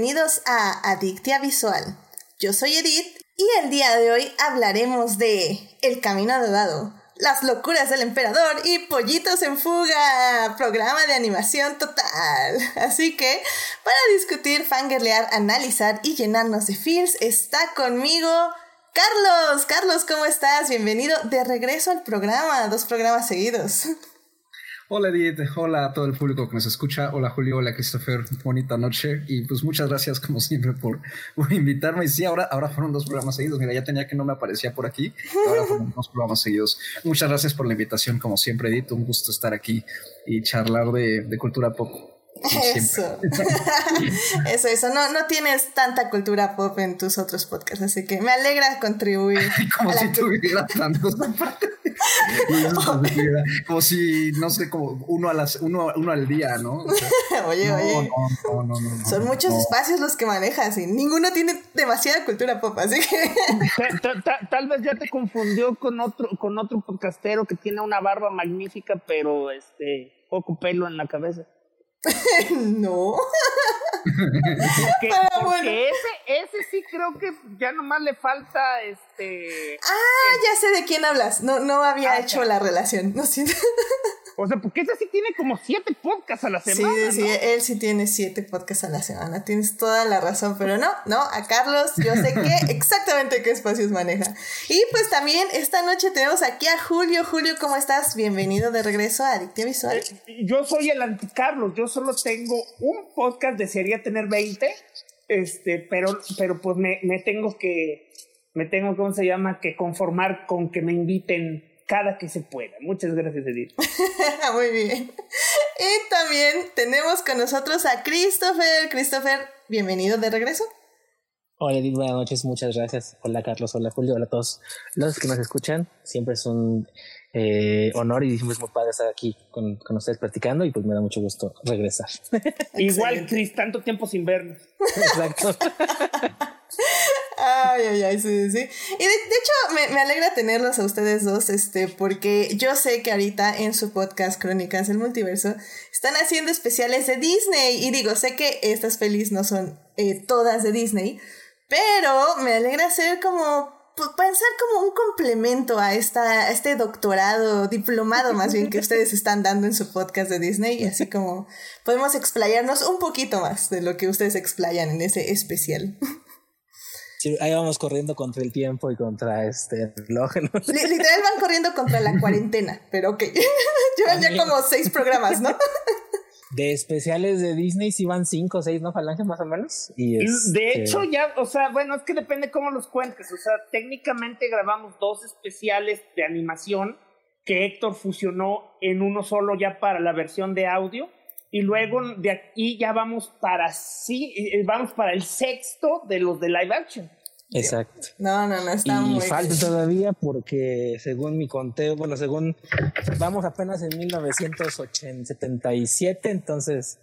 Bienvenidos a Adictia Visual. Yo soy Edith y el día de hoy hablaremos de El Camino Dado, Las locuras del emperador y Pollitos en fuga, programa de animación total. Así que, para discutir, fangirlear, analizar y llenarnos de feels, está conmigo Carlos. Carlos, ¿cómo estás? Bienvenido de regreso al programa, dos programas seguidos. Hola Edith, hola a todo el público que nos escucha, hola Julio, hola Christopher, bonita noche. Y pues muchas gracias como siempre por, invitarme. Y sí, ahora, ahora fueron dos programas seguidos, mira, ya tenía que no me aparecía por aquí, ahora fueron dos programas seguidos. Muchas gracias por la invitación como siempre Edith, un gusto estar aquí y charlar de, cultura pop. Eso. eso, eso. No, no tienes tanta cultura pop en tus otros podcasts, así que me alegra contribuir. como si tuviera tantos como si, no sé, como uno, a las, uno, uno al día, ¿no? oye, oye. No, no, no, Son muchos espacios los que manejas y ninguno tiene demasiada cultura pop, así que. tal, vez ya te confundió con otro, con otro podcastero que tiene una barba magnífica, pero este poco pelo en la cabeza. no. porque, ese, ese sí creo que ya nomás le falta este. Ah, ya sé de quién hablas. No, no había ah, hecho la relación. No siento. O sea, porque ese sí tiene como siete podcasts a la semana. Sí, sí, él sí tiene siete podcasts a la semana. Tienes toda la razón, pero no, no, a Carlos yo sé que exactamente qué espacios maneja. Y pues también esta noche tenemos aquí a Julio. Julio, ¿cómo estás? Bienvenido de regreso a Adictia Visual. Eh, yo soy el anti-Carlos, yo solo tengo un podcast, desearía tener 20, este, pero, pero pues me, me tengo que, me tengo, ¿cómo se llama? Que conformar con que me inviten cada que se pueda. Muchas gracias, Edith. Muy bien. Y también tenemos con nosotros a Christopher. Christopher, bienvenido de regreso. Hola Edith, buenas noches, muchas gracias. Hola Carlos, hola Julio, hola a todos los que nos escuchan. Siempre es un eh, honor y siempre es muy padre estar aquí con, con, ustedes platicando y pues me da mucho gusto regresar. Igual, Chris, tanto tiempo sin vernos. Exacto. Ay, ay, ay, sí, sí. Y de, hecho, me, me, alegra tenerlos a ustedes dos, este, porque yo sé que ahorita en su podcast Crónicas del Multiverso están haciendo especiales de Disney. Y digo, sé que estas pelis no son eh, todas de Disney, pero me alegra ser como pensar como un complemento a, esta, a este doctorado, diplomado más bien que ustedes están dando en su podcast de Disney y así como podemos explayarnos un poquito más de lo que ustedes explayan en ese especial. Ahí vamos corriendo contra el tiempo y contra este reloj. Literal van corriendo contra la cuarentena, pero ok. Llevan ya como seis programas, ¿no? De especiales de Disney sí van cinco o seis, ¿no? Falange más o menos. Y de este hecho, ya, o sea, bueno, es que depende cómo los cuentes. O sea, técnicamente grabamos dos especiales de animación que Héctor fusionó en uno solo ya para la versión de audio. Y luego de aquí ya vamos para sí, vamos para el sexto de los de live action. Exacto. No, no, no está y falta todavía porque según mi conteo, bueno, según vamos apenas en 1977, entonces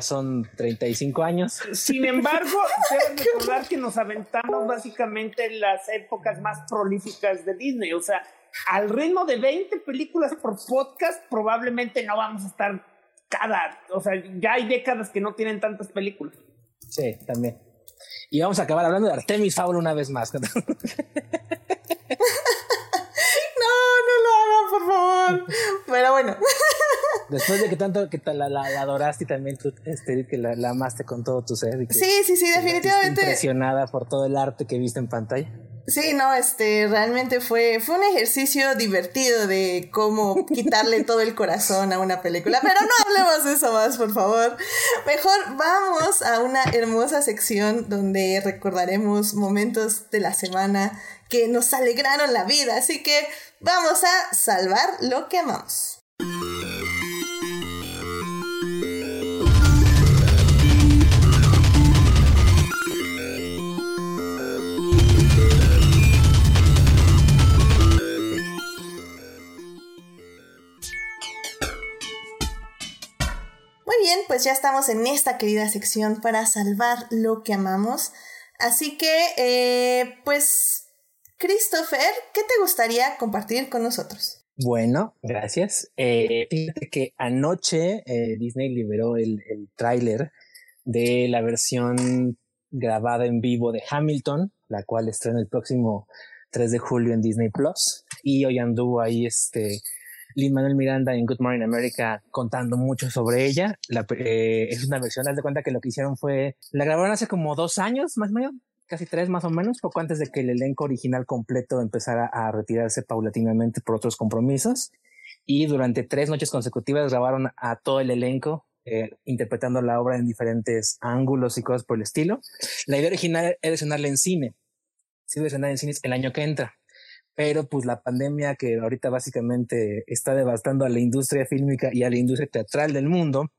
son 35 años. Sin embargo, deben recordar que nos aventamos básicamente en las épocas más prolíficas de Disney, o sea, al ritmo de 20 películas por podcast, probablemente no vamos a estar cada, o sea, ya hay décadas que no tienen tantas películas. Sí, también. Y vamos a acabar hablando de Artemis Fowl una vez más. no, no lo hagan, por favor. Pero bueno. Después de que tanto que la, la, adoraste y también tú, este, que la, amaste con todo tu ser. sí, sí, sí, definitivamente. Impresionada por todo el arte que viste en pantalla. Sí, no, este, realmente fue, fue un ejercicio divertido de cómo quitarle todo el corazón a una película. Pero no hablemos de eso más, por favor. Mejor vamos a una hermosa sección donde recordaremos momentos de la semana que nos alegraron la vida. Así que vamos a salvar lo que amamos. Muy bien, pues ya estamos en esta querida sección para salvar lo que amamos. Así que, eh, pues, Christopher, ¿qué te gustaría compartir con nosotros? Bueno, gracias. Eh, fíjate que anoche eh, Disney liberó el, el tráiler de la versión grabada en vivo de Hamilton, la cual estrena el próximo 3 de julio en Disney Plus. Y hoy anduvo ahí este Lin Manuel Miranda en Good Morning America contando mucho sobre ella. La, eh, es una versión, haz de cuenta que lo que hicieron fue, la grabaron hace como dos años, más o menos, casi tres más o menos, poco antes de que el elenco original completo empezara a retirarse paulatinamente por otros compromisos. Y durante tres noches consecutivas grabaron a todo el elenco eh, interpretando la obra en diferentes ángulos y cosas por el estilo. La idea original era estrenarla en cine, sí, estrenar en cines el año que entra, pero pues la pandemia que ahorita básicamente está devastando a la industria fílmica y a la industria teatral del mundo,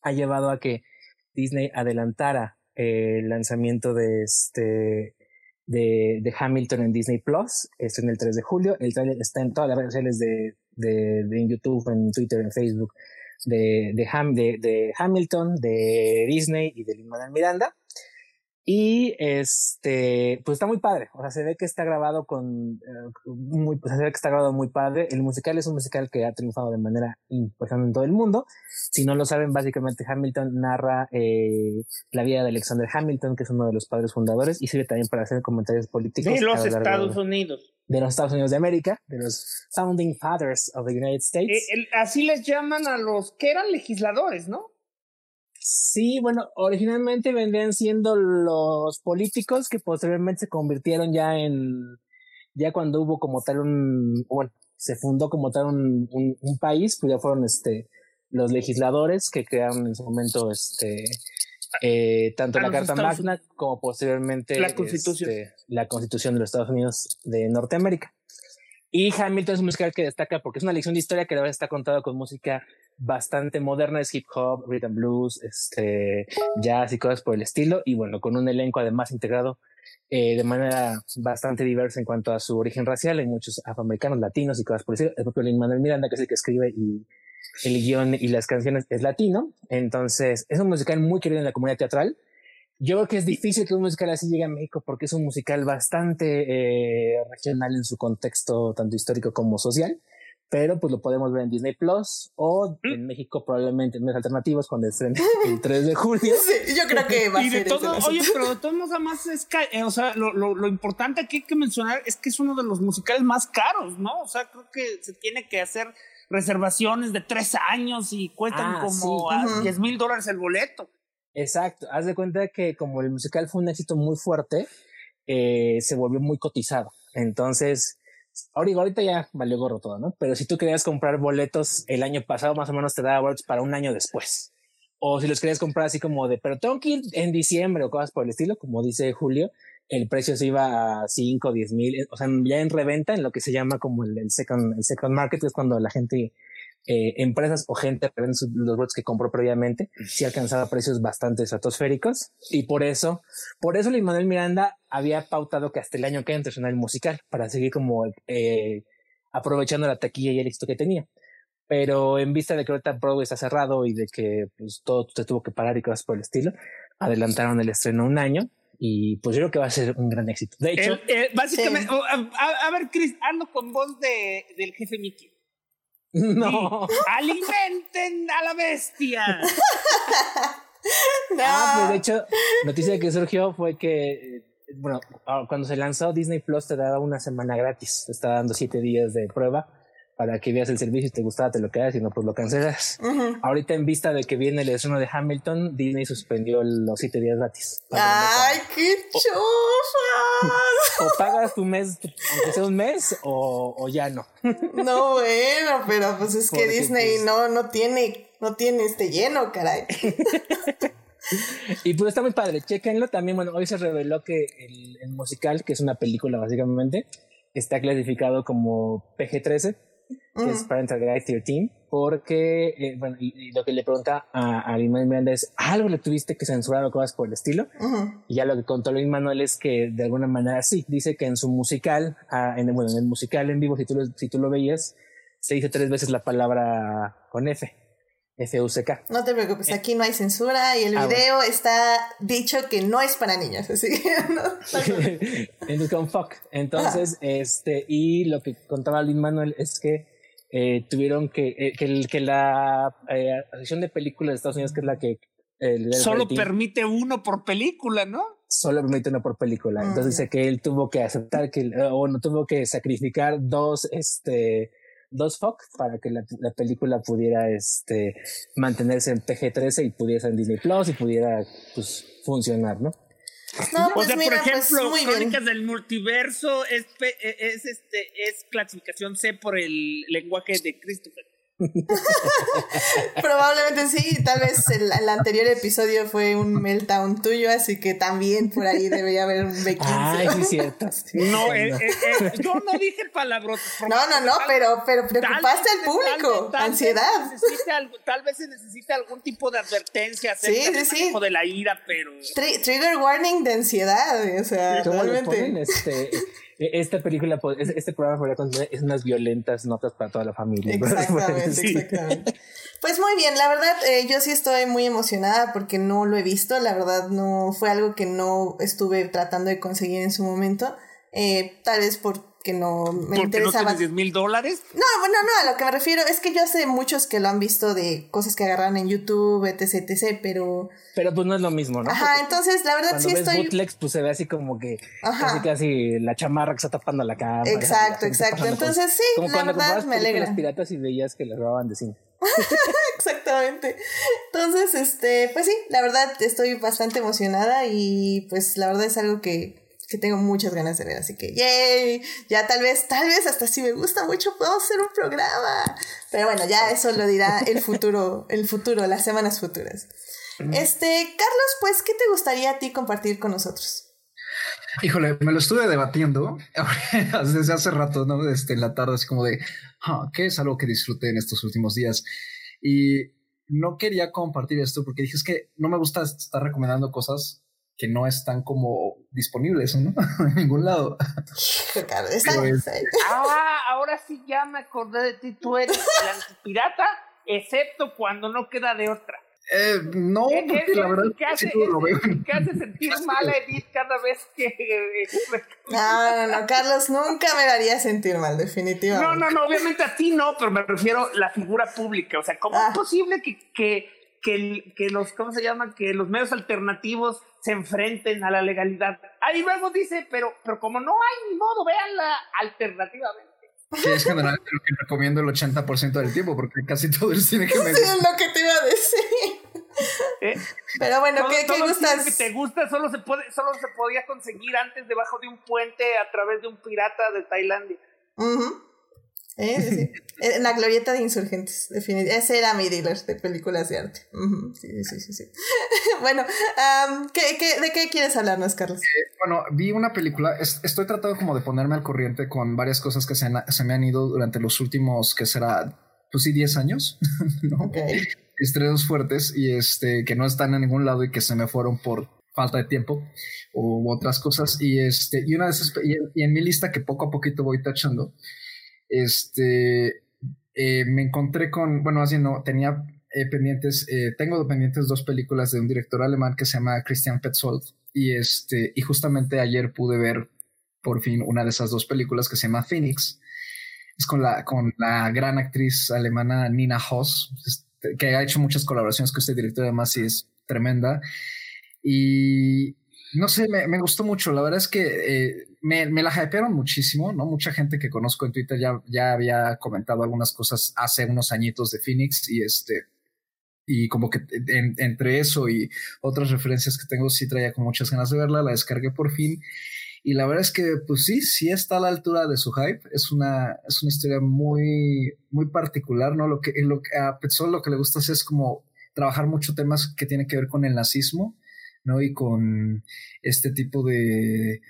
ha llevado a que Disney adelantara el lanzamiento de este de, de, Hamilton en Disney Plus, esto en el 3 de julio, el trailer está en todas las redes sociales de, de, de en YouTube, en Twitter, en Facebook, de, de, Ham, de, de Hamilton, de Disney y de Lin Manuel Miranda. Y este, pues está muy padre. O sea, se ve que está grabado con eh, muy, pues se ve que está grabado muy padre. El musical es un musical que ha triunfado de manera importante en todo el mundo. Si no lo saben, básicamente Hamilton narra eh, la vida de Alexander Hamilton, que es uno de los padres fundadores, y sirve también para hacer comentarios políticos. De los Estados Unidos. De los Estados Unidos de América, de los Founding Fathers of the United States. Eh, así les llaman a los que eran legisladores, ¿no? Sí, bueno, originalmente vendrían siendo los políticos que posteriormente se convirtieron ya en, ya cuando hubo como tal un, bueno, se fundó como tal un, un, país, pues ya fueron este, los legisladores que crearon en su momento este, eh, tanto la Carta Magna como posteriormente la Constitución. Este, la Constitución de los Estados Unidos de Norteamérica. Y Hamilton es un musical que destaca porque es una lección de historia que ahora está contada con música bastante moderna, es hip hop, rhythm blues, este, jazz y cosas por el estilo. Y bueno, con un elenco además integrado eh, de manera bastante diversa en cuanto a su origen racial. Hay muchos afroamericanos, latinos y cosas por el estilo. El propio Lin Manuel Miranda, que es el que escribe y el guion y las canciones, es latino. Entonces, es un musical muy querido en la comunidad teatral. Yo creo que es difícil que un musical así llegue a México porque es un musical bastante eh, regional en su contexto, tanto histórico como social pero pues lo podemos ver en Disney Plus o mm. en México probablemente en medios alternativos cuando estrenen el 3 de julio. Sí, yo creo que va a ser. Todo, oye, pero de todos modos, además es eh, o sea, lo, lo, lo, importante aquí hay que mencionar es que es uno de los musicales más caros, ¿no? O sea, creo que se tiene que hacer reservaciones de tres años y cuestan ah, como 10 mil dólares el boleto. Exacto, haz de cuenta que como el musical fue un éxito muy fuerte, eh, se volvió muy cotizado. Entonces, ahorita ya valió gorro todo, ¿no? Pero si tú querías comprar boletos el año pasado, más o menos te daba boletos para un año después. O si los querías comprar así como de, pero tengo que ir en diciembre o cosas por el estilo, como dice Julio, el precio se iba a 5, 10 mil, o sea, ya en reventa, en lo que se llama como el, el, second, el second market, es cuando la gente eh, empresas o gente que vende los bots que compró previamente, sí alcanzaba precios bastante estratosféricos. Y por eso, por eso Luis Manuel Miranda había pautado que hasta el año que entra en el musical, para seguir como eh, aprovechando la taquilla y el éxito que tenía. Pero en vista de que ahorita Broadway está cerrado y de que pues, todo se tuvo que parar y cosas por el estilo, adelantaron el estreno un año y pues yo creo que va a ser un gran éxito. De hecho, eh, básicamente, a, ver, Chris, ando con voz de, del jefe Mickey. No. Alimenten a la bestia. no. Ah, pues de hecho, noticia que surgió fue que, bueno, ah, cuando se lanzó Disney Plus te daba una semana gratis, te estaba dando siete días de prueba para que veas el servicio y te gustaba, te lo quedas y no, pues lo cancelas. Ahorita en vista de que viene el estreno de Hamilton, Disney suspendió los siete días gratis. ¡Ay, qué chufas! o pagas tu mes, aunque sea un mes, o, o ya no. no, bueno, pero pues es que Disney pues, no, no tiene, no tiene este lleno, caray. y pues está muy padre, chequenlo también. Bueno, hoy se reveló que el, el musical, que es una película básicamente, está clasificado como PG-13 que es Parental Guide 13, porque, eh, bueno, y, lo que le pregunta a, a Lin Manuel es, ¿algo le tuviste que censurar o cosas por el estilo? Y ya lo que contó Lin Manuel es que de alguna manera sí, dice que en su musical, ah, en, bueno, en el musical en vivo, si tú, lo, si tú lo veías, se dice tres veces la palabra con F. FUCK. No te preocupes, aquí no hay censura y el ah, video está dicho que no es para niños, así que no. fuck. Entonces, este, y lo que contaba Lin Manuel es que eh, tuvieron que, eh, que, que, la eh, Asociación de Películas de Estados Unidos, que es la que Solo permite uno por película, ¿no? Solo permite uno por película. Ah, Entonces dice que él tuvo que aceptar que, o no tuvo que sacrificar dos, este, dos Fox para que la, película pudiera este, mantenerse en PG-13 y pudiera en Disney Plus y pudiera pues, funcionar, ¿no? No, pues o sea, mira, por pues, ejemplo, muy Crónicas del Multiverso es, es, este, es clasificación C por el lenguaje de Christopher. Probablemente sí, tal vez el, anterior episodio fue un meltdown tuyo, así que también por ahí debería haber un B15. Ay, sí, cierto. No, eh, eh, eh, yo no dije palabrotas. No, no, no, pero, pero preocupaste al público, ansiedad. tal vez se necesite algún tipo de advertencia acerca sí, sí, de la ira, pero... trigger warning de ansiedad, o sea, realmente. Este, esta película, este programa podría contener unas violentas notas para toda la familia. Exactamente, exactamente. Pues muy bien, la verdad eh, yo sí estoy muy emocionada porque no lo he visto, la verdad no fue algo que no estuve tratando de conseguir en su momento, eh, tal vez por que no me interesaba. ¿No 10 mil dólares? No, bueno, no, a lo que me refiero es que yo sé muchos que lo han visto de cosas que agarran en YouTube, etc, etc, pero... Pero pues no es lo mismo, ¿no? Ajá, entonces la verdad sí ves estoy... bootlegs, pues se ve así como que casi casi la chamarra que está tapando la cámara. Exacto, exacto. Entonces sí, como la verdad me alegra. las piratas y veías que las robaban de cine. Exactamente. Entonces, este, pues sí, la verdad estoy bastante emocionada y pues la verdad es algo que que tengo muchas ganas de ver, así que yay, ya tal vez, tal vez hasta si me gusta mucho puedo hacer un programa. Pero bueno, ya eso lo dirá el futuro, el futuro, las semanas futuras. Este, Carlos, pues, ¿qué te gustaría a ti compartir con nosotros? Híjole, me lo estuve debatiendo desde hace rato, ¿no? Este, en la tarde, así como de, ah, ¿qué es algo que disfruté en estos últimos días? Y no quería compartir esto porque dije, es que no me gusta estar recomendando cosas que no están como disponibles, ¿no? en ningún lado. Pues, ah, ahora sí ya me acordé de ti, tú eres el antipirata, excepto cuando no queda de otra. Eh, no, porque la verdad ¿qué hace, lo veo. ¿Qué hace sentir mal a Edith cada vez que... no, no, no, Carlos, nunca me daría sentir mal, definitivamente. No, no, no, obviamente a ti no, pero me refiero a la figura pública. O sea, ¿cómo es ah. posible que, que, que, que los, ¿cómo se llama? Que los medios alternativos se enfrenten a la legalidad. Ahí luego dice, pero, pero como no hay ni modo, véanla alternativamente. Que es generalmente lo que recomiendo el 80% del tiempo, porque casi todo el cine que me gusta. es lo que te iba a decir. ¿Eh? Pero bueno, ¿qué, ¿qué gustas? que te gusta solo se, puede, solo se podía conseguir antes debajo de un puente a través de un pirata de Tailandia. ¿Eh? En la glorieta de insurgentes, definitivamente. Ese era mi dealer de películas de arte. Sí, sí, sí, sí. bueno, de qué quieres hablarnos, Carlos? Eh, bueno, vi una película. estoy tratando como de ponerme al corriente con varias cosas que se, me han ido durante los últimos, que será, pues sí, 10 años. ¿no? Estrenos fuertes y este, que no están en ningún lado y que se me fueron por falta de tiempo u otras cosas. Y, este, y, una de esas, y en mi lista que poco a poquito voy tachando este, eh, me encontré con, bueno, así no, tenía eh, pendientes, eh, tengo pendientes dos películas de un director alemán que se llama Christian Petzold y este, y justamente ayer pude ver por fin una de esas dos películas que se llama Phoenix. Es con la, con la gran actriz alemana Nina Hoss, este, que ha hecho muchas colaboraciones con este director, además y es tremenda. Y no sé, me, me, gustó mucho. La verdad es que eh, me, la hypearon muchísimo, ¿no? Mucha gente que conozco en Twitter ya, ya había comentado algunas cosas hace unos añitos de Phoenix y este. Y como que entre eso y otras referencias que tengo, sí traía con muchas ganas de verla. La descargué por fin. Y la verdad es que, pues sí, sí está a la altura de su hype. Es una, es una historia muy, muy particular, ¿no? Lo que, lo, a Petzol lo que le gusta es como trabajar mucho temas que tienen que ver con el nazismo ¿no? Y con este tipo de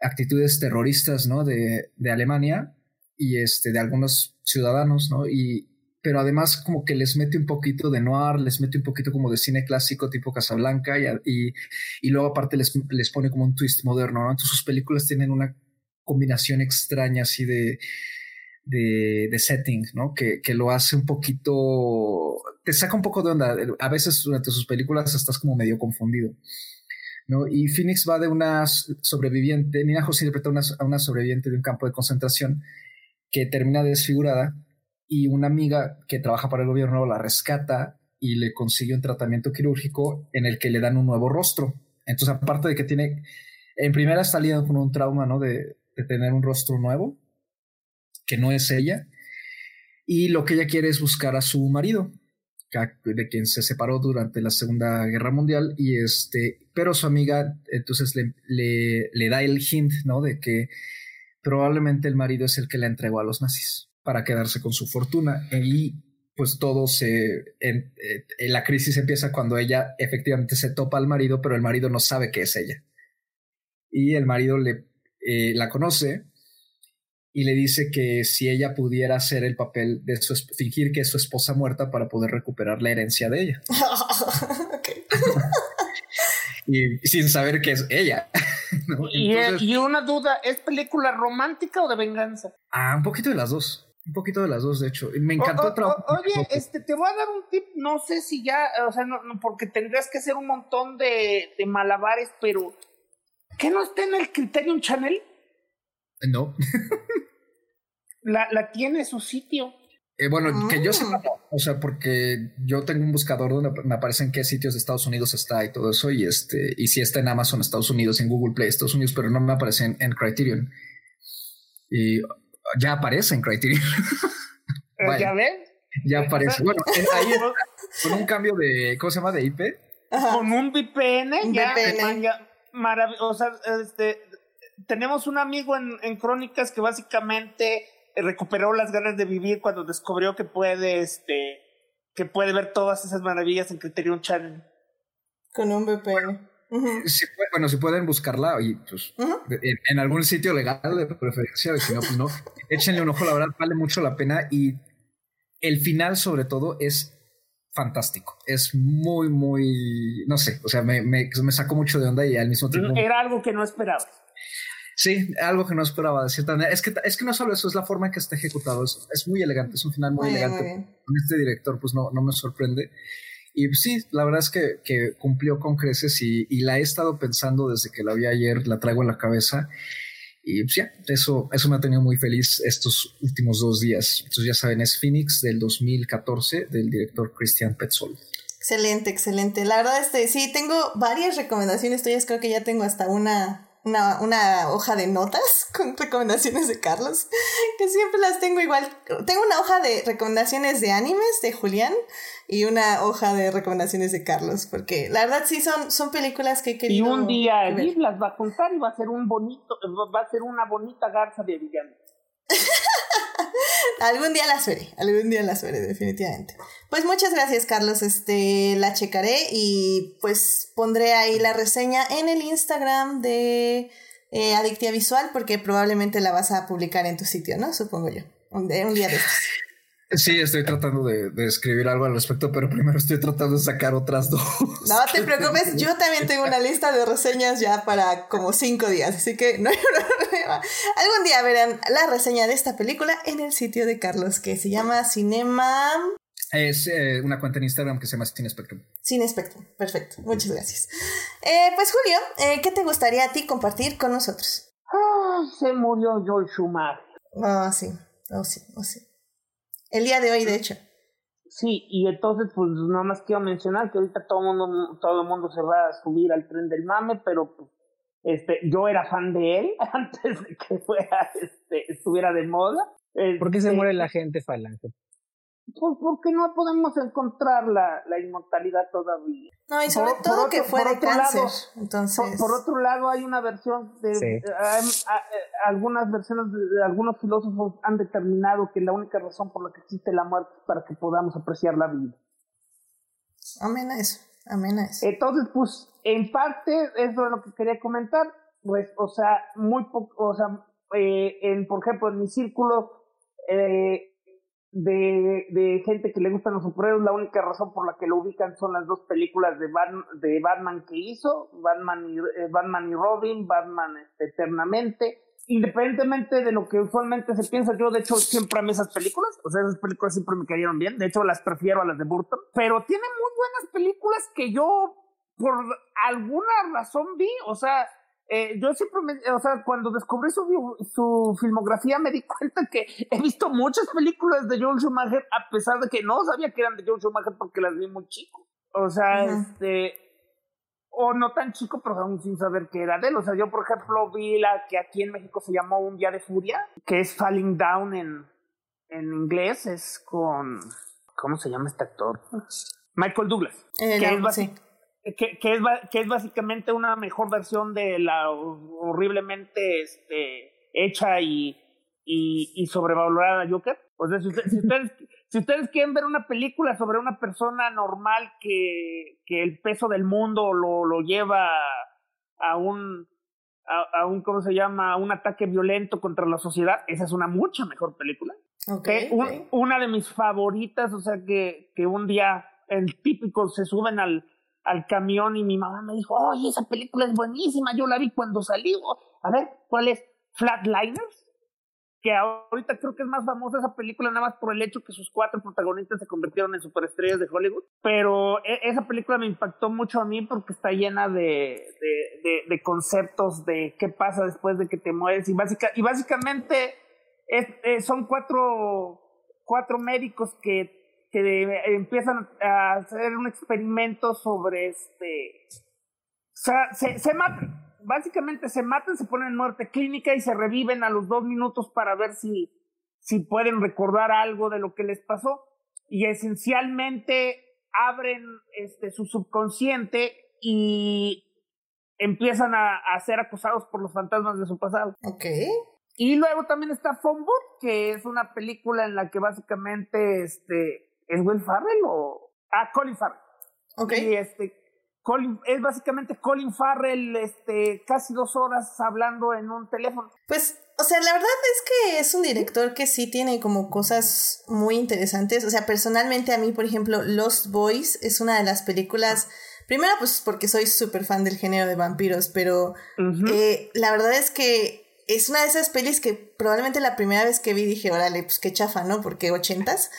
actitudes terroristas, ¿no? De, de Alemania y este, de algunos ciudadanos, ¿no? Y, pero además como que les mete un poquito de noir, les mete un poquito como de cine clásico tipo Casablanca y, y, y luego aparte les, les, pone como un twist moderno, ¿no? Entonces sus películas tienen una combinación extraña así de, de, de setting, ¿no? Que, que, lo hace un poquito, te saca un poco de onda. A veces durante sus películas estás como medio confundido, ¿no? Y Phoenix va de una sobreviviente, Nina José interpreta una, a una sobreviviente de un campo de concentración que termina desfigurada y una amiga que trabaja para el gobierno la rescata y le consigue un tratamiento quirúrgico en el que le dan un nuevo rostro. Entonces, aparte de que tiene, en primera está lidiando con un trauma, ¿no? De, de tener un rostro nuevo, que no es ella, y lo que ella quiere es buscar a su marido, de quien se separó durante la Segunda Guerra Mundial, y este, pero su amiga entonces le, le, le da el hint, ¿no? De que probablemente el marido es el que la entregó a los nazis para quedarse con su fortuna. Y pues todo se en, en la crisis empieza cuando ella efectivamente se topa al marido pero el marido no sabe que es ella. Y el marido le eh, la conoce y le dice que si ella pudiera hacer el papel de su fingir que es su esposa muerta para poder recuperar la herencia de ella y sin saber que es ella ¿no? y, Entonces, y una duda es película romántica o de venganza ah un poquito de las dos un poquito de las dos, de hecho. Me encantó o, o, Oye, este, te voy a dar un tip, no sé si ya, o sea, no, no, porque tendrías que hacer un montón de, de malabares, pero ¿qué no está en el Criterion Channel? No. la, la tiene su sitio. Eh, bueno, que yo sepa, o sea, porque yo tengo un buscador donde me aparecen qué sitios de Estados Unidos está y todo eso, y este, y si está en Amazon Estados Unidos, en Google Play Estados Unidos, pero no me aparece en, en Criterion. Y ya aparece en Criterion. ¿Ya ven? Ya aparece. Bueno, ahí con un cambio de, ¿cómo se llama? De IP. Ajá. Con un VPN, un ya, VPN. ya maravilloso. O sea, este, tenemos un amigo en, en, Crónicas que básicamente recuperó las ganas de vivir cuando descubrió que puede, este, que puede ver todas esas maravillas en Criterion Channel. Con un VPN. Uh -huh. si, bueno, si pueden buscarla y pues uh -huh. en, en, algún sitio legal de preferencia, si no, pues no, échenle un ojo, la verdad vale mucho la pena y el final sobre todo es fantástico, es muy, muy, no sé, o sea, me, me, me sacó mucho de onda y al mismo tiempo... Era algo que no esperaba. Sí, algo que no esperaba de cierta manera. Es que, es que no solo eso, es la forma en que está ejecutado. Es, es muy elegante, es un final muy, muy elegante. Muy Con este director, pues no, no me sorprende. Y pues, sí, la verdad es que, que cumplió con creces y, y, la he estado pensando desde que la vi ayer, la traigo en la cabeza. Y pues ya, eso, eso me ha tenido muy feliz estos últimos dos días. Entonces ya saben, es Phoenix del 2014 del director Christian Petzold. Excelente, excelente. La verdad, este, sí, tengo varias recomendaciones tuyas, creo que ya tengo hasta una una, una, hoja de notas con recomendaciones de Carlos, que siempre las tengo igual. Tengo una hoja de recomendaciones de animes de Julián y una hoja de recomendaciones de Carlos, porque la verdad sí son, son películas que he querido. Y un día Edith las va a contar y va a ser un bonito, va a ser una bonita garza de villano. algún día las veré, algún día las veré, definitivamente. Pues muchas gracias, Carlos. Este, la checaré y pues pondré ahí la reseña en el Instagram de eh, Adictia Visual, porque probablemente la vas a publicar en tu sitio, ¿no? Supongo yo. Un, un día de estos. Sí, estoy tratando de, de, escribir algo al respecto, pero primero estoy tratando de sacar otras dos. No te preocupes, yo también tengo una lista de reseñas ya para como cinco días, así que no hay problema. Algún día verán la reseña de esta película en el sitio de Carlos, que se llama Cinema... Es eh, una cuenta en Instagram que se llama Cine Spectrum. Cine Spectrum, perfecto, muchas gracias. Eh, pues Julio, eh, ¿qué te gustaría a ti compartir con nosotros? Oh, se murió Joel Schumacher. Oh, sí, oh, sí, oh, sí. El día de hoy, de hecho. Sí, y entonces, pues nada más quiero mencionar que ahorita todo el mundo, todo el mundo se va a subir al tren del mame, pero pues, este, yo era fan de él antes de que fuera, este, estuviera de moda. ¿Por qué se muere la gente, Falange? Pues porque no podemos encontrar la, la inmortalidad todavía. No, y sobre por, todo por que otro, fue de cáncer. Lado, entonces... Por, por, otro lado, hay una versión de... Sí. Eh, hay, algunas versiones, de, algunos filósofos han determinado que la única razón por la que existe la muerte es para que podamos apreciar la vida. Amén a eso, amén a eso. Entonces, pues, en parte, eso es lo que quería comentar. Pues, o sea, muy poco, o sea, eh, en, por ejemplo, en mi círculo... Eh, de, de gente que le gustan los superhéroes, la única razón por la que lo ubican son las dos películas de, Batman, de Batman que hizo, Batman y, eh, Batman y Robin, Batman este, eternamente. Independientemente de lo que usualmente se piensa, yo de hecho siempre amé esas películas, o sea, esas películas siempre me cayeron bien, de hecho las prefiero a las de Burton, pero tiene muy buenas películas que yo por alguna razón vi, o sea, eh, yo siempre, me, o sea, cuando descubrí su, su filmografía me di cuenta que he visto muchas películas de Joel Schumacher a pesar de que no sabía que eran de Joel Schumacher porque las vi muy chico. O sea, este, o no tan chico, pero aún sin saber que era de él. O sea, yo por ejemplo vi la que aquí en México se llamó Un Día de Furia, que es Falling Down en, en inglés, es con, ¿cómo se llama este actor? Michael Douglas. Eh, que, no, es sí. Que, que, es, que es básicamente una mejor versión de la horriblemente este, hecha y, y, y sobrevalorada Joker. O sea, si, usted, si, ustedes, si ustedes quieren ver una película sobre una persona normal que, que el peso del mundo lo, lo lleva a un, a, a, un, ¿cómo se llama? A un ataque violento contra la sociedad, esa es una mucha mejor película. Okay, un, okay. Una de mis favoritas, o sea, que, que un día el típico se suben al, al camión y mi mamá me dijo, oye, esa película es buenísima, yo la vi cuando salió. A ver, ¿cuál es? Flatliners, que ahorita creo que es más famosa esa película nada más por el hecho que sus cuatro protagonistas se convirtieron en superestrellas de Hollywood. Pero e esa película me impactó mucho a mí porque está llena de, de, de, de conceptos de qué pasa después de que te mueres y, básica, y básicamente es, eh, son cuatro, cuatro médicos que que empiezan a hacer un experimento sobre este. O sea, se, se matan. Básicamente se matan, se ponen en muerte clínica y se reviven a los dos minutos para ver si, si pueden recordar algo de lo que les pasó. Y esencialmente abren este, su subconsciente y empiezan a, a ser acosados por los fantasmas de su pasado. Ok. Y luego también está Phone que es una película en la que básicamente este, ¿Es Will Farrell o.? Ah, Colin Farrell. Ok. Y este. Colin, es básicamente Colin Farrell, este, casi dos horas hablando en un teléfono. Pues, o sea, la verdad es que es un director que sí tiene como cosas muy interesantes. O sea, personalmente a mí, por ejemplo, Lost Boys es una de las películas. Primero, pues porque soy súper fan del género de vampiros, pero uh -huh. eh, la verdad es que es una de esas pelis que probablemente la primera vez que vi dije, órale, pues qué chafa, ¿no? Porque ochentas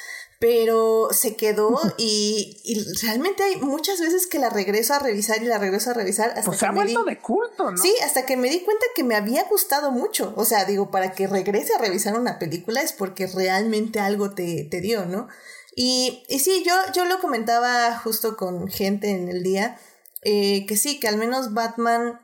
pero se quedó y, y, realmente hay muchas veces que la regreso a revisar y la regreso a revisar hasta pues que se ha vuelto di... de culto, ¿no? Sí, hasta que me di cuenta que me había gustado mucho. O sea, digo, para que regrese a revisar una película es porque realmente algo te, te dio, ¿no? Y, y sí, yo, yo lo comentaba justo con gente en el día, eh, que sí, que al menos Batman,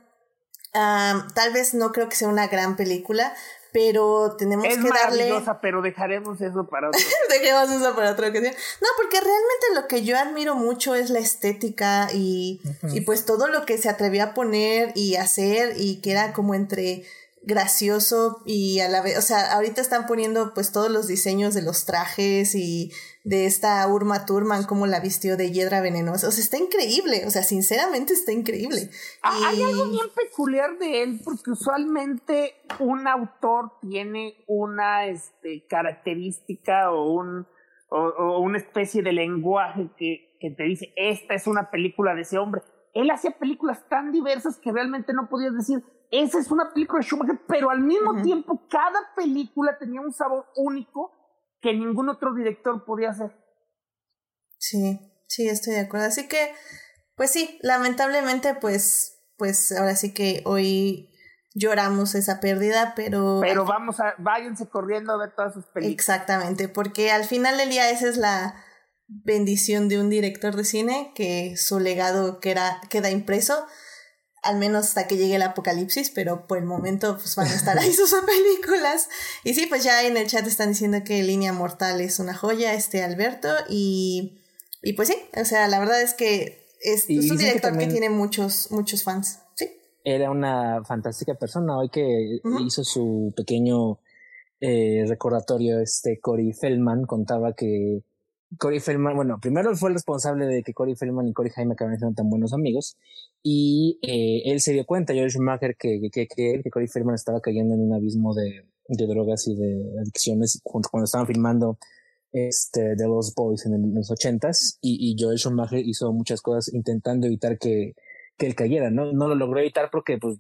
um, tal vez no creo que sea una gran película, pero tenemos es que darle. pero dejaremos eso para otro. Dejemos eso para otra ocasión. No, porque realmente lo que yo admiro mucho es la estética y, uh -huh. y pues todo lo que se atrevió a poner y hacer y que era como entre gracioso y a la vez, o sea, ahorita están poniendo pues todos los diseños de los trajes y de esta Urma Thurman, cómo la vistió de hiedra venenosa, o sea, está increíble, o sea, sinceramente está increíble. Ah, y... Hay algo bien peculiar de él, porque usualmente un autor tiene una este, característica o, un, o, o una especie de lenguaje que, que te dice, esta es una película de ese hombre. Él hacía películas tan diversas que realmente no podías decir, esa es una película de Schumacher, pero al mismo uh -huh. tiempo cada película tenía un sabor único que ningún otro director podía hacer. Sí, sí, estoy de acuerdo. Así que, pues sí, lamentablemente, pues, pues ahora sí que hoy lloramos esa pérdida, pero... Pero vamos a, váyanse corriendo a ver todas sus películas. Exactamente, porque al final del día esa es la bendición de un director de cine, que su legado queda, queda impreso al menos hasta que llegue el apocalipsis, pero por el momento pues van a estar ahí sus películas. Y sí, pues ya en el chat están diciendo que Línea Mortal es una joya, este Alberto, y, y pues sí, o sea, la verdad es que es, es un director que, tiene muchos, muchos fans, sí. Era una fantástica persona, hoy que uh -huh. hizo su pequeño eh, recordatorio, este Cory Feldman contaba que Corey Feldman, bueno, primero fue el responsable de que Corey Feldman y Corey Jaime acabaran siendo tan buenos amigos y eh, él se dio cuenta, George Schumacher, que, que, que, que Corey Feldman estaba cayendo en un abismo de, de drogas y de adicciones cuando estaban filmando este, The Lost Boys en, el, los ochentas y, y Joel Schumacher hizo muchas cosas intentando evitar que, que él cayera, ¿no? No lo logró evitar porque pues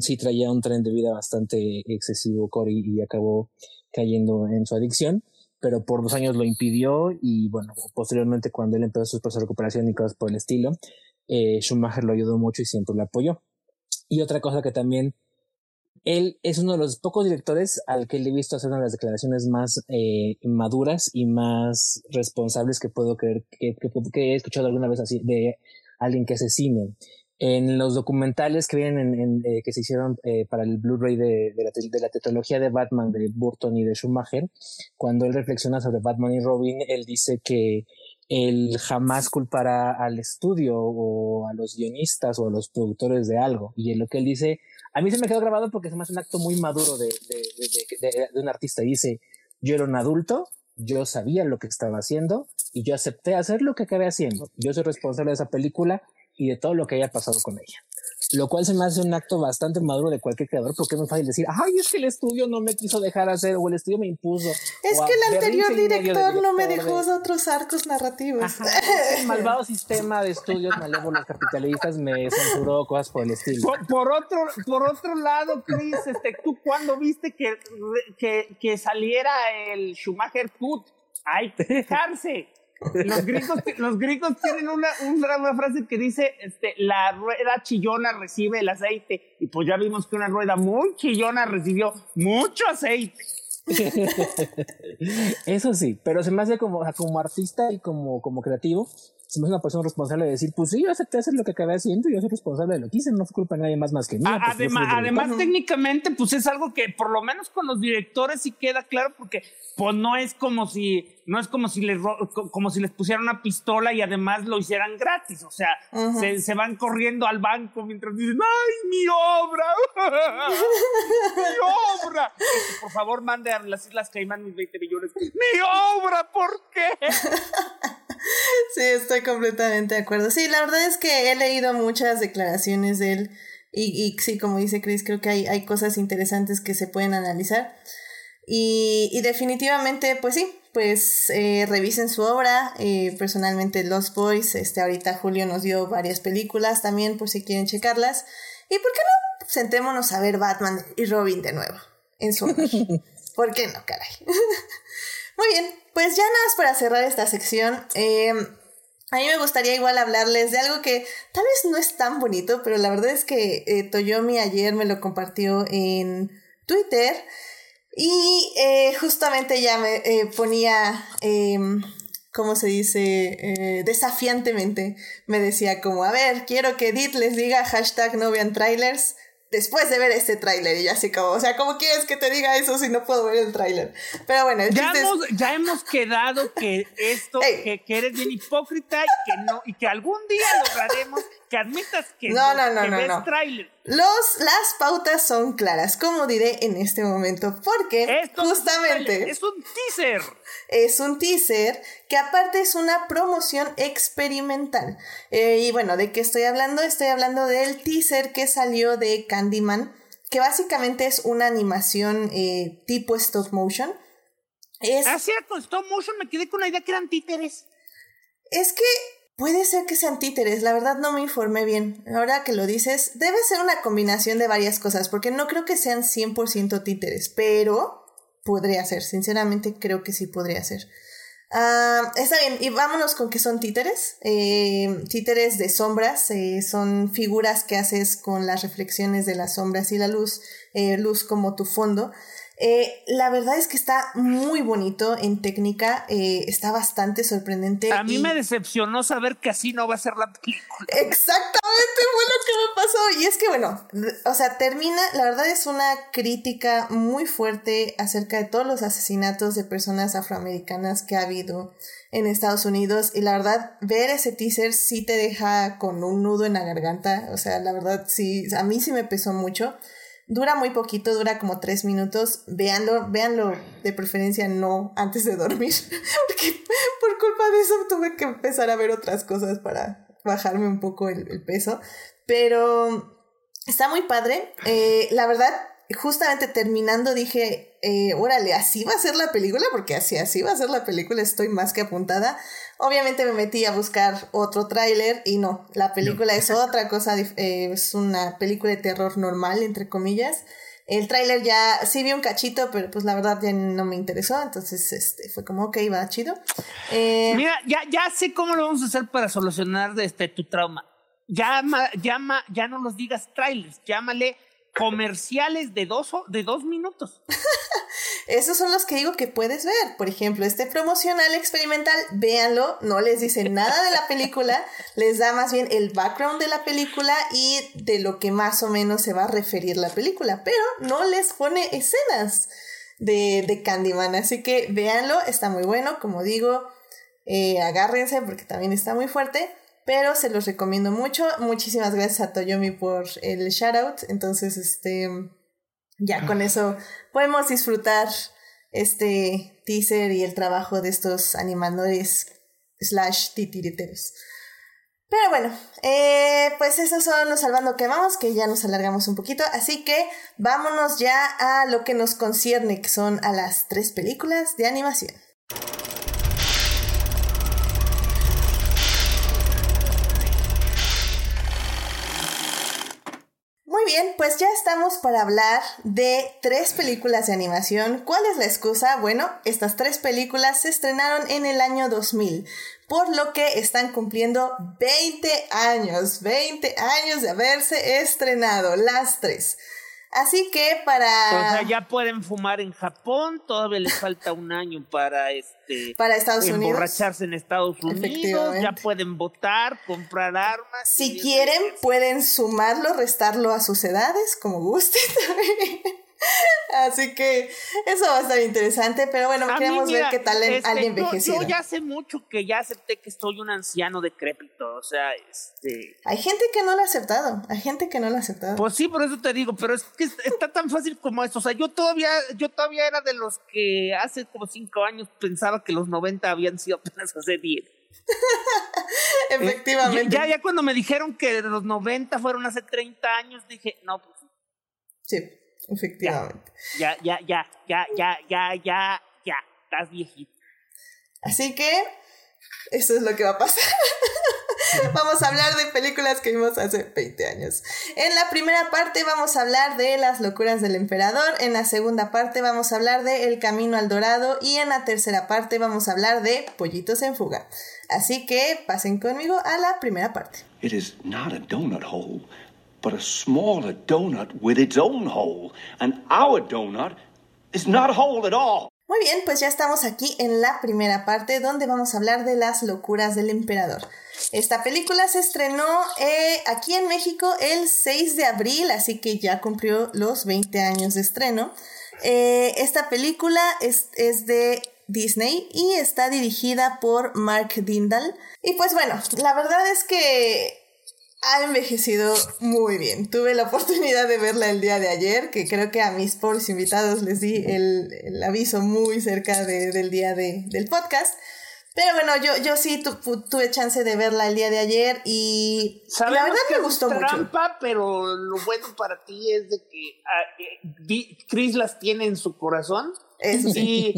sí traía un tren de vida bastante excesivo Corey y acabó cayendo en su adicción pero por dos años lo impidió y bueno, posteriormente cuando él empezó su proceso de recuperación y cosas por el estilo, eh, Schumacher lo ayudó mucho y siempre lo apoyó. Y otra cosa que también él es uno de los pocos directores al que le he visto hacer una de las declaraciones más eh, maduras y más responsables que puedo creer que, he escuchado alguna vez así de alguien que hace cine. En los documentales que vienen en, eh, que se hicieron eh, para el Blu-ray de, la, de tetralogía de Batman de Burton y de Schumacher, cuando él reflexiona sobre Batman y Robin, él dice que él jamás culpará al estudio o a los guionistas o a los productores de algo. Y en lo que él dice, a mí se me quedó grabado porque se me hace un acto muy maduro de, de, de, de, un artista. Dice, yo era un adulto, yo sabía lo que estaba haciendo y yo acepté hacer lo que acabé haciendo. Yo soy responsable de esa película y de todo lo que haya pasado con ella lo cual se me hace un acto bastante maduro de cualquier creador, porque es muy fácil decir, ay, es que el estudio no me quiso dejar hacer, o el estudio me impuso. Es que el anterior director, no me dejó otros arcos narrativos. el malvado sistema de estudios malévolos capitalistas me censuró cosas por el estilo. Por, otro, por otro lado, Chris, este, ¿tú cuando viste que, que, que saliera el Schumacher Cut? Hay que dejarse. Los gringos, los gringos tienen una, una, frase que dice, este, la rueda chillona recibe el aceite. Y pues ya vimos que una rueda muy chillona recibió mucho aceite. Eso sí, pero se me hace como, como artista y como, como creativo, se me hace una persona responsable de decir, pues sí, yo acepté hacer lo que acabé haciendo y yo soy responsable de lo que hice, no fue culpa de nadie más más que mí. además, además técnicamente, pues es algo que por lo menos con los directores sí queda claro, porque pues no es como si no es como si les como si les pusieran una pistola y además lo hicieran gratis o sea se, se, van corriendo al banco mientras dicen ay mi obra mi obra por favor mande a las Islas Caimán mis 20 millones. Mi obra ¿por qué? sí estoy completamente de acuerdo sí la verdad es que he leído muchas declaraciones de él y, y sí como dice Chris creo que hay, hay cosas interesantes que se pueden analizar y, y definitivamente, pues sí, pues eh, revisen su obra. Eh, personalmente, Los Boys, este, ahorita Julio nos dio varias películas también por si quieren checarlas. Y por qué no, sentémonos a ver Batman y Robin de nuevo en su honor. ¿Por qué no, caray? Muy bien, pues ya nada más para cerrar esta sección. Eh, a mí me gustaría igual hablarles de algo que tal vez no es tan bonito, pero la verdad es que eh, Toyomi ayer me lo compartió en Twitter. Y eh, justamente ya me eh, ponía, eh, ¿cómo se dice? Desafiantemente me decía como, a ver, quiero que Edith les diga hashtag no trailers después de ver este tráiler y así como, o sea, ¿cómo quieres que te diga eso si no puedo ver el tráiler? Pero bueno, ya, hemos, ya hemos quedado que esto, que, que, eres bien hipócrita y que no, y que algún día lograremos que admitas que no, no, no, no, no. Los, las pautas son claras, como diré en este momento, porque justamente es un teaser. Es un teaser que aparte es una promoción experimental. Eh, y bueno, ¿de qué estoy hablando? Estoy hablando del teaser que salió de Candyman, que básicamente es una animación eh, tipo stop motion. Es... Ah, cierto, stop motion me quedé con la idea que eran títeres. Es que Puede ser que sean títeres, la verdad no me informé bien. Ahora que lo dices, debe ser una combinación de varias cosas, porque no creo que sean 100% títeres, pero podría ser, sinceramente creo que sí podría ser. Ah, está bien, y vámonos con que son títeres. Eh, títeres de sombras, eh, son figuras que haces con las reflexiones de las sombras y la luz, eh, luz como tu fondo. Eh, la verdad es que está muy bonito en técnica, eh, está bastante sorprendente. A mí me decepcionó saber que así no va a ser la película. Exactamente, fue lo que me pasó. Y es que bueno, o sea, termina, la verdad es una crítica muy fuerte acerca de todos los asesinatos de personas afroamericanas que ha habido en Estados Unidos. Y la verdad, ver ese teaser sí te deja con un nudo en la garganta. O sea, la verdad sí, a mí sí me pesó mucho. Dura muy poquito, dura como tres minutos. Véanlo, véanlo de preferencia no antes de dormir. Porque por culpa de eso tuve que empezar a ver otras cosas para bajarme un poco el, peso. Pero está muy padre. Eh, la verdad, justamente terminando dije, eh, órale, así va a ser la película, porque así, así va a ser la película, estoy más que apuntada. Obviamente me metí a buscar otro tráiler y no, la película es otra cosa, eh, es una película de terror normal, entre comillas. El tráiler ya sí vi un cachito, pero pues la verdad ya no me interesó, entonces este fue como, ok, va chido. Eh, Mira, ya, ya sé cómo lo vamos a hacer para solucionar este, tu trauma. llama, llama, ya no los digas trailers, llámale comerciales de dos, de dos minutos. Esos son los que digo que puedes ver. Por ejemplo, este promocional experimental, véanlo, no les dice nada de la película, les da más bien el background de la película y de lo que más o menos se va a referir la película, pero no les pone escenas de, de Candyman. Así que véanlo, está muy bueno, como digo, eh, agárrense porque también está muy fuerte. Pero se los recomiendo mucho. Muchísimas gracias a Toyomi por el shoutout. Entonces, este ya con eso podemos disfrutar este teaser y el trabajo de estos animadores slash titiriteros. Pero bueno, eh, pues esos son los salvando que vamos, que ya nos alargamos un poquito, así que vámonos ya a lo que nos concierne, que son a las tres películas de animación. Bien, pues ya estamos para hablar de tres películas de animación. ¿Cuál es la excusa? Bueno, estas tres películas se estrenaron en el año 2000, por lo que están cumpliendo 20 años, 20 años de haberse estrenado las tres. Así que para. O sea, ya pueden fumar en Japón, todavía les falta un año para este. Para Estados Unidos. Emborracharse en Estados Unidos, ya pueden votar, comprar armas. Si quieren, pueden sumarlo, restarlo a sus edades, como gusten Así que eso va a estar interesante, pero bueno, queremos ver qué tal este, envejecido. Yo, ya hace mucho que ya acepté que soy un anciano decrépito, o sea, este... Hay gente que no lo ha aceptado, hay gente que no lo ha aceptado. Pues sí, por eso te digo, pero es que está tan fácil como eso, o sea, yo todavía, yo todavía era de los que hace como cinco años pensaba que los 90 habían sido apenas hace 10. Efectivamente. ya, ya cuando me dijeron que los 90 fueron hace 30 años, dije, no, pues sí. Efectivamente. Ya, ya, ya, ya, ya, ya, ya, ya, estás viejito. Así que eso es lo que va a pasar. vamos a hablar de películas que vimos hace 20 años. En la primera parte vamos a hablar de Las locuras del emperador, en la segunda parte vamos a hablar de El camino al dorado y en la tercera parte vamos a hablar de Pollitos en fuga. Así que pasen conmigo a la primera parte. It is not a donut hole but a smaller donut with its own hole. And our donut is not whole at all. Muy bien, pues ya estamos aquí en la primera parte donde vamos a hablar de las locuras del emperador. Esta película se estrenó eh, aquí en México el 6 de abril, así que ya cumplió los 20 años de estreno. Eh, esta película es, es de Disney y está dirigida por Mark Dindal. Y pues bueno, la verdad es que ha envejecido muy bien. Tuve la oportunidad de verla el día de ayer, que creo que a mis pobres invitados les di el, aviso muy cerca del día del podcast. Pero bueno, yo, yo sí tuve chance de verla el día de ayer y la verdad me gustó mucho. trampa, pero lo bueno para ti es de que ah, Chris las tiene en su corazón. Eso sí.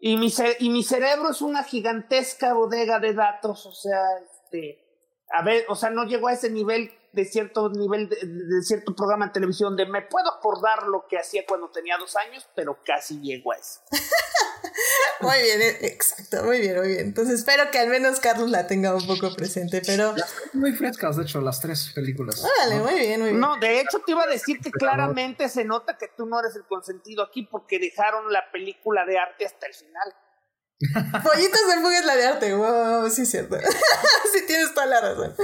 Y, y, mi, y mi cerebro es una gigantesca bodega de datos, o sea, este a ver, o sea, no llegó a ese nivel de cierto nivel de, cierto programa de televisión de me puedo acordar lo que hacía cuando tenía dos años, pero casi llegó a eso. muy bien, eh, exacto, muy bien, muy bien. Entonces espero que al menos Carlos la tenga un poco presente, pero... Muy frescas, de hecho, las tres películas. Órale, muy bien, muy bien. No, de hecho te iba a decir que claramente se nota que tú no eres el consentido aquí porque dejaron la película de arte hasta el final. Pollitos de fuga es la de arte, wow, sí es cierto. sí tienes toda la razón.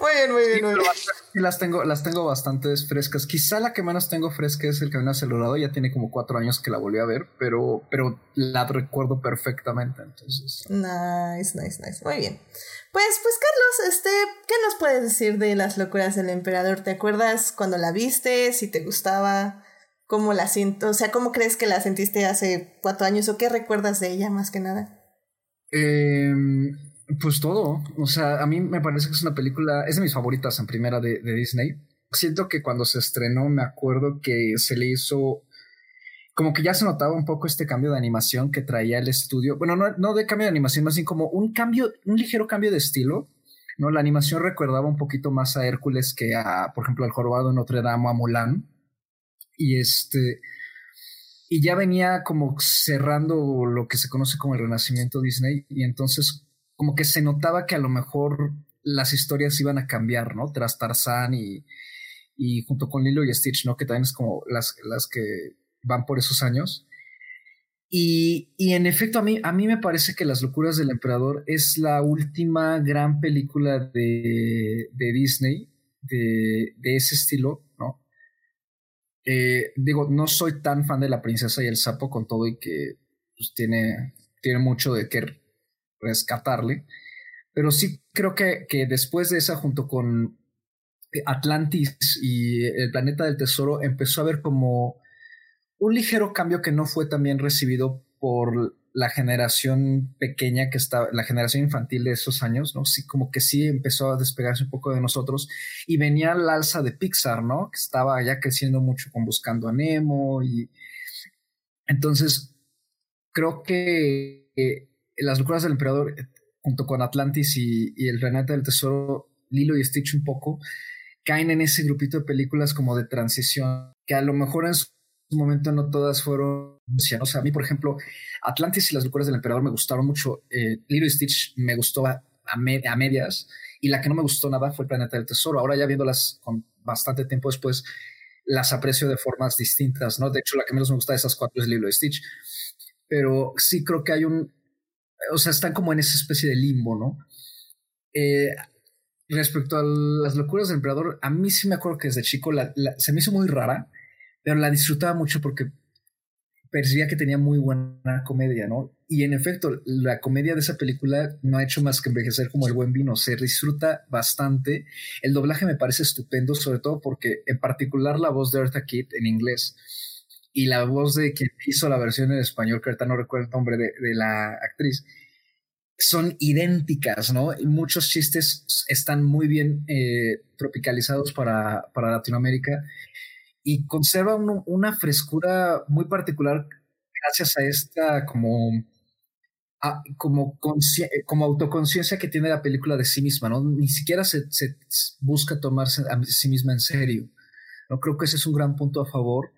Muy bien, muy bien, muy bien. Las tengo, las tengo bastantes frescas. Quizá la que menos tengo fresca es el camino acelerado. Ya tiene como cuatro años que la volví a ver, pero, pero la recuerdo perfectamente. Entonces. Nice, nice, nice. Muy bien. Pues, pues, Carlos, este, ¿qué nos puedes decir de las locuras del emperador? ¿Te acuerdas cuando la viste? Si te gustaba. ¿Cómo la siento? O sea, ¿cómo crees que la sentiste hace cuatro años o qué recuerdas de ella más que nada? Em, pues todo. O sea, a mí me parece que es una película, es de mis favoritas en primera de, Disney. Siento que cuando se estrenó me acuerdo que se le hizo como que ya se notaba un poco este cambio de animación que traía el estudio. Bueno, no, no de cambio de animación, más bien como un cambio, un ligero cambio de estilo. ¿no? La animación recordaba un poquito más a Hércules que a, por ejemplo, al Jorobado Notre Dame o a Mulan. Y este. Y ya venía como cerrando lo que se conoce como el renacimiento Disney. Y entonces, como que se notaba que a lo mejor las historias iban a cambiar, ¿no? Tras Tarzán y, y junto con Lilo y Stitch, ¿no? Que también es como las, las que van por esos años. Y, y, en efecto, a mí, a mí me parece que Las locuras del emperador es la última gran película de, de Disney de, de, ese estilo. Eh, digo, no soy tan fan de La princesa y el sapo con todo y que pues, tiene, tiene mucho de qué rescatarle, pero sí creo que, que después de esa, junto con Atlantis y el planeta del tesoro, empezó a ver como un ligero cambio que no fue también recibido por la generación pequeña que estaba, la generación infantil de esos años, ¿no? Sí, como que sí empezó a despegarse un poco de nosotros y venía la alza de Pixar, ¿no? Que estaba ya creciendo mucho con Buscando a Nemo y entonces creo que Las locuras del emperador junto con Atlantis y, y el Renata del Tesoro, Lilo y Stitch un poco, caen en ese grupito de películas como de transición, que a lo mejor en su momento no todas fueron o sea, a mí, por ejemplo, Atlantis y las locuras del emperador me gustaron mucho. Eh, y Stitch me gustó a, a, medias. Y la que no me gustó nada fue el Planeta del Tesoro. Ahora ya viéndolas con bastante tiempo después, las aprecio de formas distintas, ¿no? De hecho, la que menos me gusta de esas cuatro es Lilo Stitch. Pero sí creo que hay un... O sea, están como en esa especie de limbo, ¿no? Eh, respecto a las locuras del emperador, a mí sí me acuerdo que desde chico la, se me hizo muy rara, pero la disfrutaba mucho porque percibía que tenía muy buena comedia, ¿no? Y en efecto, la comedia de esa película no ha hecho más que envejecer como el buen vino, se disfruta bastante. El doblaje me parece estupendo, sobre todo porque en particular la voz de Eartha Kitt en inglés y la voz de quien hizo la versión en español, que ahorita no recuerdo el nombre de, la actriz, son idénticas, ¿no? Y muchos chistes están muy bien eh, tropicalizados para, para Latinoamérica y conserva un, una frescura muy particular gracias a esta como, a, como, autoconciencia que tiene la película de sí misma, ¿no? Ni siquiera se, busca tomarse a sí misma en serio. ¿no? Creo que ese es un gran punto a favor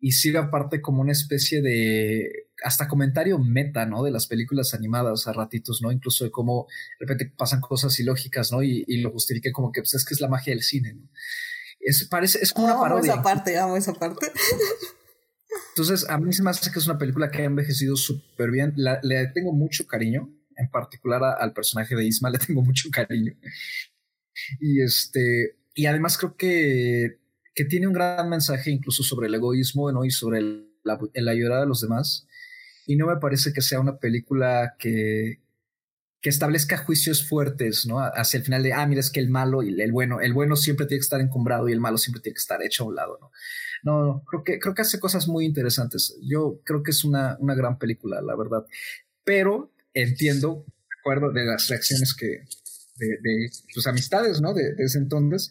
y sigue aparte como una especie de hasta comentario meta, ¿no? De las películas animadas a ratitos, ¿no? Incluso de cómo de repente pasan cosas ilógicas, ¿no? Y, y lo justifique como que pues, es que es la magia del cine, ¿no? Es, parece, es como una parodia. Amo esa parte, amo esa parte. Entonces, a mí se me hace que es una película que ha envejecido súper bien. La, le tengo mucho cariño, en particular a, al personaje de Isma, le tengo mucho cariño. Y este, y además creo que, que tiene un gran mensaje incluso sobre el egoísmo ¿no? y sobre el, la, el ayudar a los demás. Y no me parece que sea una película que, que establezca juicios fuertes, ¿no? Hacia el final de, ah, mira, es que el malo y el bueno, el bueno siempre tiene que estar encumbrado y el malo siempre tiene que estar hecho a un lado, ¿no? No, no creo que, creo que hace cosas muy interesantes. Yo creo que es una, una gran película, la verdad. Pero entiendo, de acuerdo, de las reacciones que, de, sus amistades, ¿no? De, de ese entonces,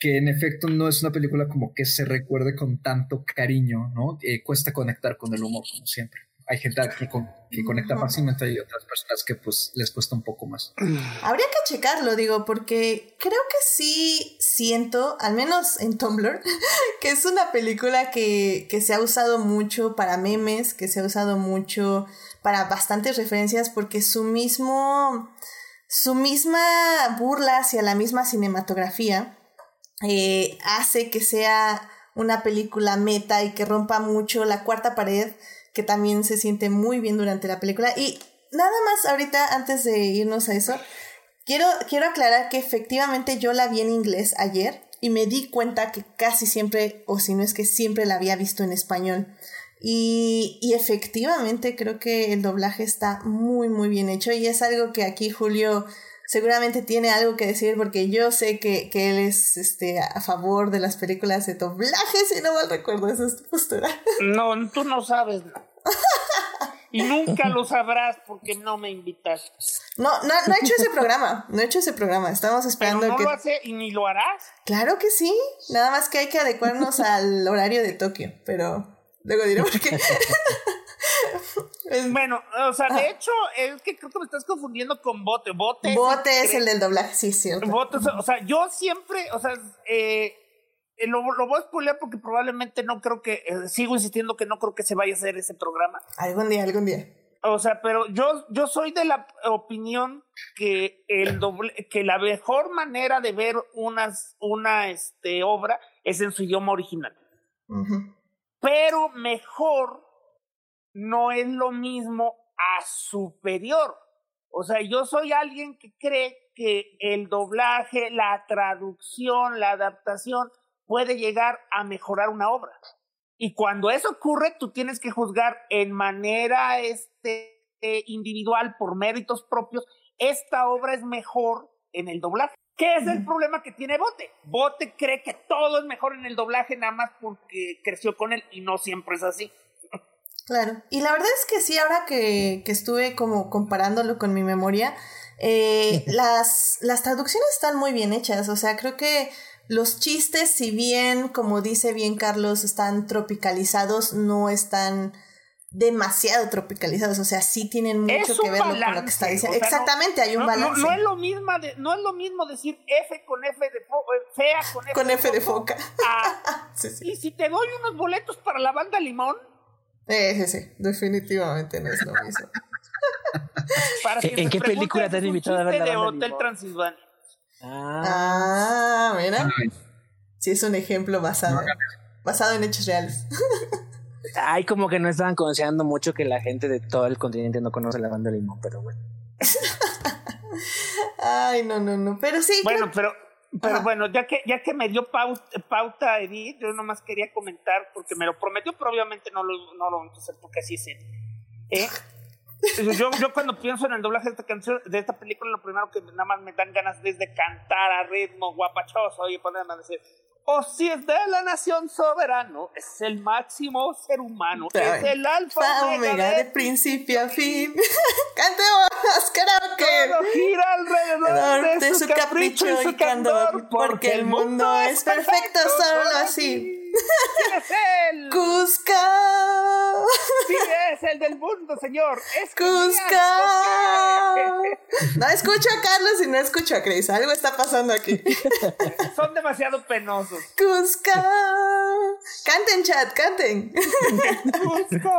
que en efecto no es una película como que se recuerde con tanto cariño, ¿no? Eh, cuesta conectar con el humor, como siempre hay gente que, con, que conecta fácilmente y otras personas que pues les cuesta un poco más. Habría que checarlo, digo, porque creo que sí siento, al menos en Tumblr, que es una película que, que se ha usado mucho para memes, que se ha usado mucho para bastantes referencias, porque su mismo, su misma burla hacia la misma cinematografía eh, hace que sea una película meta y que rompa mucho la cuarta pared que también se siente muy bien durante la película. Y nada más ahorita, antes de irnos a eso, quiero, quiero aclarar que efectivamente yo la vi en inglés ayer y me di cuenta que casi siempre, o si no es que siempre la había visto en español. Y, y, efectivamente creo que el doblaje está muy, muy bien hecho y es algo que aquí Julio seguramente tiene algo que decir porque yo sé que, que él es este, a favor de las películas de doblaje, si no mal recuerdo, esa es tu postura. No, tú no sabes. Y nunca lo sabrás porque no me invitas. No, no, no he hecho ese programa. No he hecho ese programa. Estamos esperando Pero no que. lo hace y ni lo harás. Claro que sí. Nada más que hay que adecuarnos al horario de Tokio. Pero luego diré por qué. Bueno, o sea, de hecho, es que creo que me estás confundiendo con Bote. Bote, Bote es el del doblaje, sí. Bote, o sea, yo siempre, o sea, eh, lo, lo, voy a spoilear porque probablemente no creo que, eh, sigo insistiendo que no creo que se vaya a hacer ese programa. Algún día, algún día. o sea, pero yo, yo soy de la opinión que el doble, que la mejor manera de ver unas, una este, obra es en su idioma original. Pero mejor no es lo mismo a superior. O sea, yo soy alguien que cree que el doblaje, la traducción, la adaptación puede llegar a mejorar una obra. Y cuando eso ocurre, tú tienes que juzgar en manera este, individual, por méritos propios, esta obra es mejor en el doblaje. ¿Qué es el problema que tiene Bote? Bote cree que todo es mejor en el doblaje nada más porque creció con él y no siempre es así. Claro, y la verdad es que sí, ahora que, que estuve como comparándolo con mi memoria, eh, las, las traducciones están muy bien hechas, o sea, creo que los chistes, si bien, como dice bien Carlos, están tropicalizados, no están demasiado tropicalizados, o sea, sí tienen mucho que ver con lo que está diciendo. Exactamente, hay un balance. No, es lo mismo no es lo mismo decir F con F de foca, eh, fea con F, con de, F de foca. Y si te doy unos boletos para la banda Limón. Eh, sí, sí, definitivamente no es lo mismo. ¿En qué película te han invitado a ver la de Hotel Transilvania. Ah, mira. Sí, es un ejemplo basado, basado en hechos reales. Ay, como que no estaban conociendo mucho que la gente de todo el continente no conoce la banda Limón, pero bueno. Ay, no, no, no. Pero sí. Bueno, pero, pero bueno, ya que, ya que me dio pauta, pauta Edith, yo nomás quería comentar, porque me lo prometió, pero obviamente no lo, no lo vamos a hacer porque así es ¿Eh? Yo, yo cuando pienso en el doblaje de esta canción, de esta película, lo primero que nada más me dan ganas es de cantar a ritmo guapachoso y ponerme a decir, o si es de la nación soberano, es el máximo ser humano, es el alfa omega de, principio a fin. Cantemos, que Todo gira alrededor de, su, capricho, y su candor, porque el mundo es perfecto solo así. ¿Quién es él? Cusca. Sí, es el del mundo, señor. Es Cusca. No escucho a Carlos y no escucho a Chris. Algo está pasando aquí. Son demasiado penosos. Cusca. Canten, chat, canten. Cusca.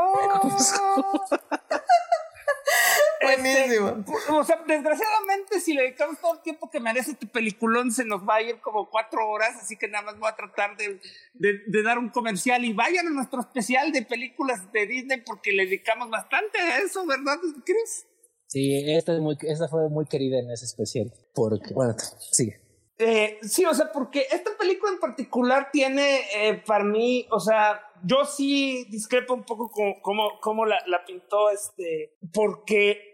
Buenísimo. Este, o sea, desgraciadamente, si le dedicamos todo el tiempo que merece este peliculón, se nos va a ir como cuatro horas, así que nada más voy a tratar de, de, dar un comercial y vayan a nuestro especial de películas de Disney porque le dedicamos bastante a eso, ¿verdad, Chris? Sí, esta, es muy, esta fue muy querida en ese especial, porque, bueno, sigue. Eh, sí, o sea, porque esta película en particular tiene eh, para mí, o sea, yo sí discrepo un poco con cómo, la, la, pintó, este, porque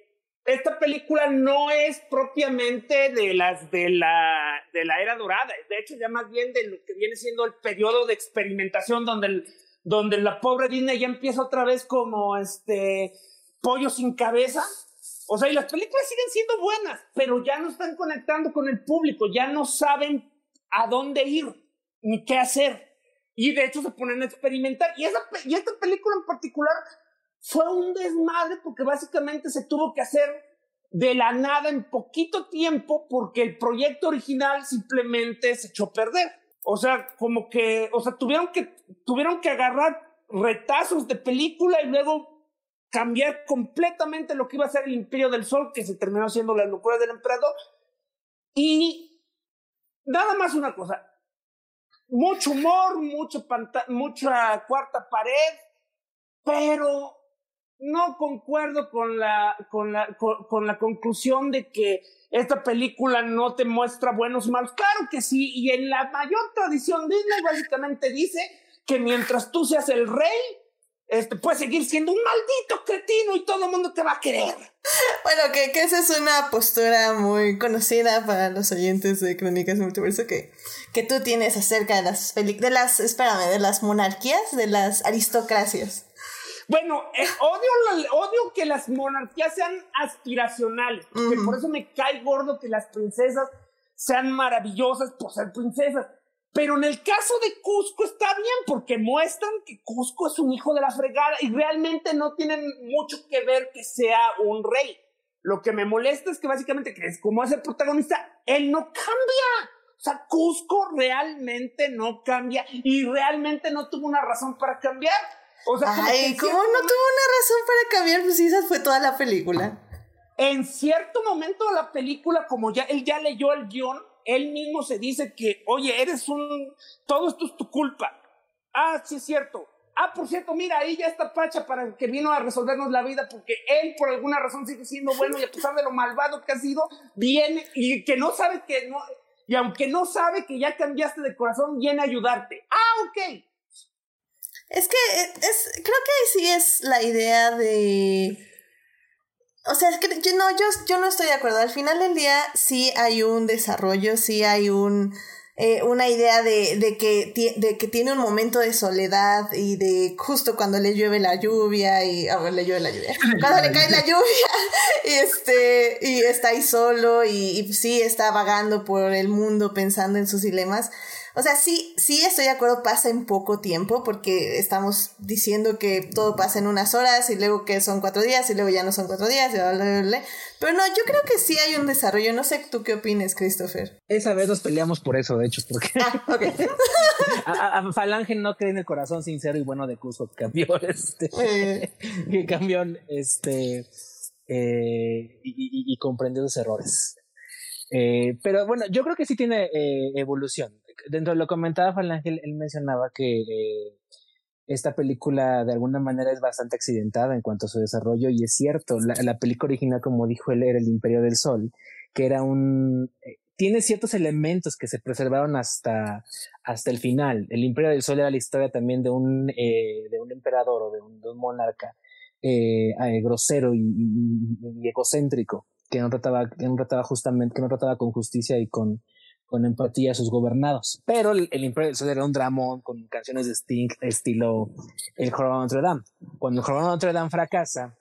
esta película no es propiamente de las de la, de la era dorada, de hecho ya más bien de lo que viene siendo el periodo de experimentación donde, donde la pobre Disney ya empieza otra vez como este pollo sin cabeza. O sea, y las películas siguen siendo buenas, pero ya no están conectando con el público, ya no saben a dónde ir ni qué hacer. Y de hecho se ponen a experimentar. Y, esa, y esta película en particular fue un desmadre porque básicamente se tuvo que hacer de la nada en poquito tiempo porque el proyecto original simplemente se echó a perder. O sea, como que, o sea, tuvieron que, tuvieron que agarrar retazos de película y luego cambiar completamente lo que iba a ser el Imperio del Sol, que se terminó siendo la locura del emperador. Y nada más una cosa, mucho humor, mucha, mucha cuarta pared, pero no concuerdo con la, con, la, con, la conclusión de que esta película no te muestra buenos malos. Claro que sí, y en la mayor tradición Disney básicamente dice que mientras tú seas el rey, este, puedes seguir siendo un maldito cretino y todo el mundo te va a querer. Bueno, que, que, esa es una postura muy conocida para los oyentes de Crónicas Multiverso que, que tú tienes acerca de las de las, espérame, de las monarquías, de las aristocracias. Bueno, eh, odio, odio que las monarquías sean aspiracionales, por eso me cae gordo que las princesas sean maravillosas por ser princesas. Pero en el caso de Cusco está bien porque muestran que Cusco es un hijo de la fregada y realmente no tienen mucho que ver que sea un rey. Lo que me molesta es que básicamente, que es como es el protagonista, él no cambia. O sea, Cusco realmente no cambia y realmente no tuvo una razón para cambiar. O sea, Ay, ¿cómo no tuvo una razón para cambiar? Pues esa fue toda la película. En cierto momento de la película, como ya él ya leyó el guion, él mismo se dice que, oye, eres un, todo esto es tu culpa. Ah, sí es cierto. Ah, por cierto, mira, ahí ya está Pacha para que vino a resolvernos la vida porque él por alguna razón sigue siendo bueno y a pesar de lo malvado que ha sido, viene y que no sabe que no, y aunque no sabe que ya cambiaste de corazón, viene a ayudarte. Ah, ok. Es que es, creo que sí es la idea de o sea, es que yo no, yo, yo no estoy de acuerdo. Al final del día sí hay un desarrollo, sí hay un, eh, una idea de, de, que, de que tiene un momento de soledad y de justo cuando le llueve la lluvia y ah, le llueve la lluvia cuando le cae la lluvia y este y está ahí solo y, y sí está vagando por el mundo pensando en sus dilemas o sea, sí, sí estoy de acuerdo, pasa en poco tiempo, porque estamos diciendo que todo pasa en unas horas y luego que son cuatro días y luego ya no son cuatro días, y bla, bla, bla, pero no, yo creo que sí hay un desarrollo. No sé tú qué opines, Christopher. Esa vez nos peleamos por eso, de hecho, porque ah, a, Falange no cree en el corazón sincero y bueno de Cusco, que cambió este, que cambió este, eh, y, y, comprendió sus errores. Eh, pero bueno, yo creo que sí tiene eh, evolución dentro de lo comentaba Falangel, él mencionaba que eh, esta película de alguna manera es bastante accidentada en cuanto a su desarrollo y es cierto, la, la película original, como dijo él, era El Imperio del Sol, que era un... Eh, tiene ciertos elementos que se preservaron hasta, hasta el final. El Imperio del Sol era la historia también de un, eh, de un emperador o de un, monarca grosero y, y, egocéntrico, que no trataba, que no trataba justamente, que no trataba con justicia y con, con empatía a sus gobernados. Pero el, Imperio del Sol era un dramón con canciones de Sting estilo El Jorobado de Notre Dame. Cuando el Jorobado de Notre Dame fracasa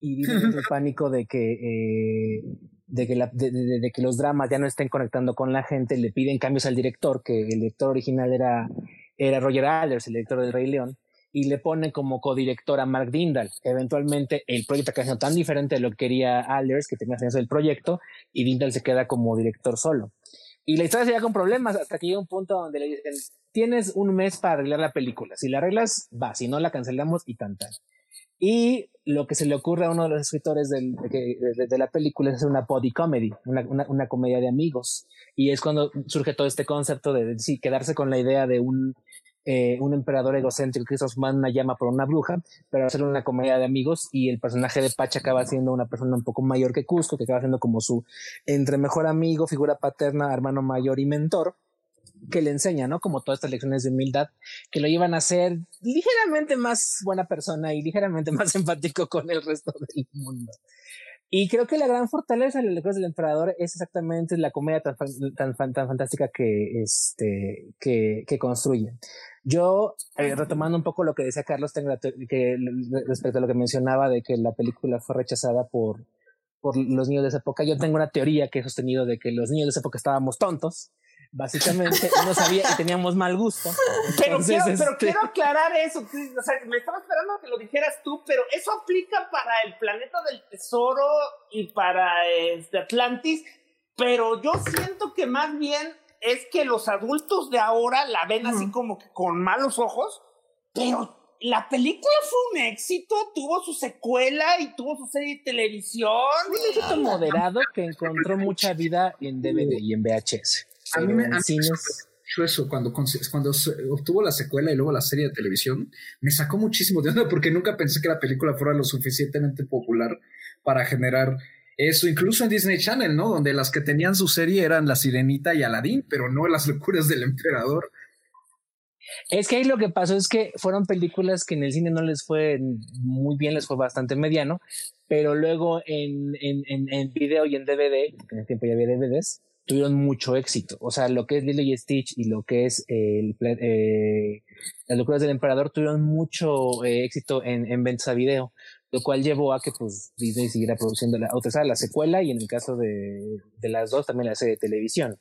y vive el pánico de que, eh, de, que de, que los dramas ya no estén conectando con la gente, le piden cambios al director, que el director original era, era Roger Alders, el director del Rey León, y le ponen como codirector a Mark Dindal. Eventualmente el proyecto ha sido tan diferente de lo que quería Alders, que tenía sentido el proyecto, y Dindal se queda como director solo. Y la historia se con problemas hasta que llega un punto donde le dicen, tienes un mes para arreglar la película. Si la arreglas, va, si no la cancelamos y tan Y lo que se le ocurre a uno de los escritores del, de, la película es hacer una body comedy, una, una, comedia de amigos. Y es cuando surge todo este concepto de, sí, quedarse con la idea de un eh, un emperador egocéntrico que es una llama por una bruja, pero hacer una comedia de amigos y el personaje de Pacha acaba siendo una persona un poco mayor que Cusco, que acaba siendo como su entre mejor amigo, figura paterna, hermano mayor y mentor que le enseña, ¿no? Como todas estas lecciones de humildad que lo llevan a ser ligeramente más buena persona y ligeramente más empático con el resto del mundo. Y creo que la gran fortaleza de las lecturas del emperador es exactamente la comedia tan, tan, tan, fantástica que, este, que, que construye. Yo, eh, retomando un poco lo que decía Carlos, que, respecto a lo que mencionaba de que la película fue rechazada por, por los niños de esa época, yo tengo una teoría que he sostenido de que los niños de esa época estábamos tontos básicamente no sabía y teníamos mal gusto. Pero, quiero, pero este quiero aclarar eso. O sea, me estaba esperando que lo dijeras tú, pero eso aplica para el planeta del tesoro y para este Atlantis. Pero yo siento que más bien es que los adultos de ahora la ven así como que con malos ojos, pero la película fue un éxito, tuvo su secuela y tuvo su serie de televisión. Un éxito moderado que encontró mucha vida en DVD y en VHS. A mí me, eso cuando, cuando obtuvo la secuela y luego la serie de televisión, me sacó muchísimo de onda porque nunca pensé que la película fuera lo suficientemente popular para generar eso, incluso en Disney Channel, ¿no? Donde las que tenían su serie eran La Sirenita y Aladdin, pero no las locuras del emperador. Es que ahí lo que pasó es que fueron películas que en el cine no les fue muy bien, les fue bastante mediano, pero luego en, en, en, en video y en DVD, en el tiempo ya había DVDs, tuvieron mucho éxito. O sea, lo que es Lilo y Stitch y lo que es eh, Las locuras del emperador tuvieron mucho eh, éxito en, en ventas a video, lo cual llevó a que pues Disney siguiera produciendo la otra, la secuela y en el caso de, de las dos también la serie de televisión.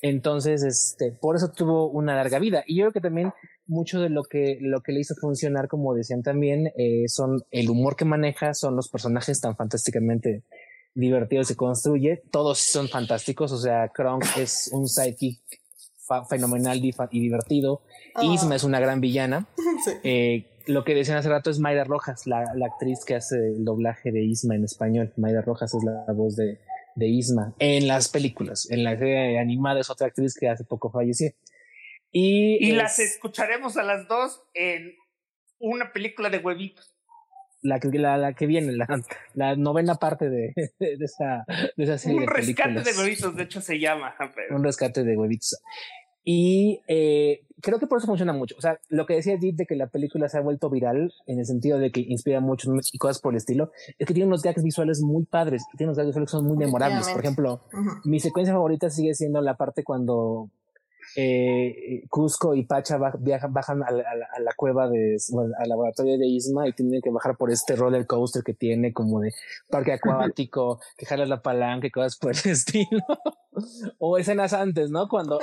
Entonces, este, por eso tuvo una larga vida. Y yo creo que también mucho de lo que, lo que le hizo funcionar, como decían también, eh, son el humor que maneja, son los personajes tan fantásticamente divertido se construye. Todos son fantásticos. O sea, Kronk es un sidekick fenomenal y divertido. Ah. Isma es una gran villana. Eh, lo que decían hace rato es Mayra Rojas, la, la, actriz que hace el doblaje de Isma en español. Mayra Rojas es la voz de, de Isma en las películas. En la serie animada es otra actriz que hace poco falleció. Y, y las escucharemos a las dos en una película de huevitos. La que, la, la que viene, la, la, novena parte de, de, esa, de esa serie. Un rescate de huevitos, de hecho se llama. Un rescate de huevitos. Y eh, creo que por eso funciona mucho. O sea, lo que decía Edith de que la película se ha vuelto viral en el sentido de que inspira mucho y cosas por el estilo, es que tiene unos gags visuales muy padres, tiene unos gags visuales que son muy memorables. Por ejemplo, mi secuencia favorita sigue siendo la parte cuando eh, Cusco y Pacha viajan, bajan a la, cueva de, al laboratorio de Isma y tienen que bajar por este roller coaster que tiene como de parque acuático, que jalas la palanca y cosas por el estilo. O escenas antes, ¿no? Cuando,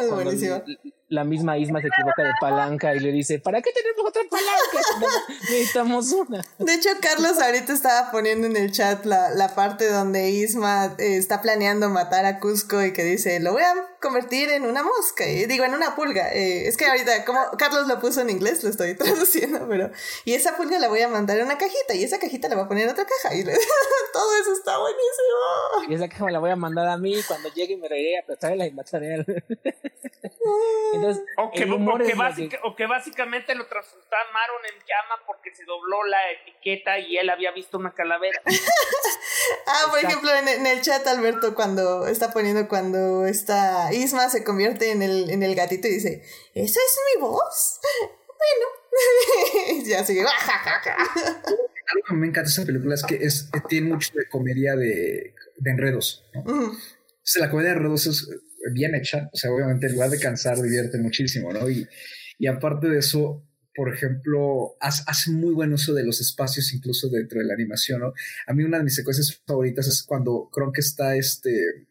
la misma Isma se equivoca de palanca y le dice, ¿para qué tenemos otra palanca? Necesitamos una. De hecho, Carlos ahorita estaba poniendo en el chat la, la parte donde Isma eh, está planeando matar a Cusco y que dice, lo voy a convertir en una mosca, y digo, en una pulga. Eh, es que ahorita, como Carlos lo puso en inglés, lo estoy traduciendo, pero... Y esa pulga la voy a mandar en una cajita y esa cajita la voy a poner en otra caja y todo eso está buenísimo. Y esa caja me la voy a mandar a mí cuando llegue y me a prestarla y mataré a Entonces, o que, o, que básicamente lo transformaron en llama porque se dobló la etiqueta y él había visto una calavera. ah, por ejemplo, en, en, el chat Alberto cuando está poniendo cuando está Isma se convierte en el, en el gatito y dice, ¿esa es mi voz? Bueno, ya sigue. Algo que me encanta esa película es que es, tiene mucho de comedia de, de enredos. ¿no? La comedia de enredos es bien hecha, o sea, obviamente en lugar de cansar, divierte muchísimo, ¿no? Y, y aparte de eso, por ejemplo, hace, muy buen uso de los espacios incluso dentro de la animación, ¿no? A mí una de mis secuencias favoritas es cuando Kronk está este,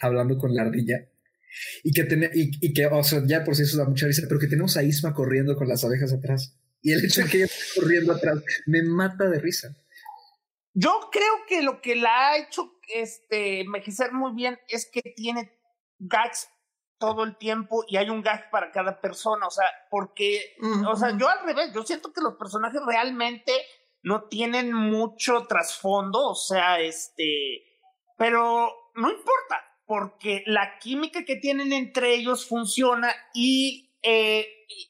hablando con la ardilla y que, tiene, y, que, o sea, ya por si eso da mucha risa, pero que tenemos a Isma corriendo con las abejas atrás. Y el hecho de que ella esté corriendo atrás me mata de risa. Yo creo que lo que la ha hecho este, envejecer muy bien es que tiene gags todo el tiempo y hay un gag para cada persona. O sea, porque, o sea, yo al revés, yo siento que los personajes realmente no tienen mucho trasfondo, o sea, este, pero no importa porque la química que tienen entre ellos funciona y, eh,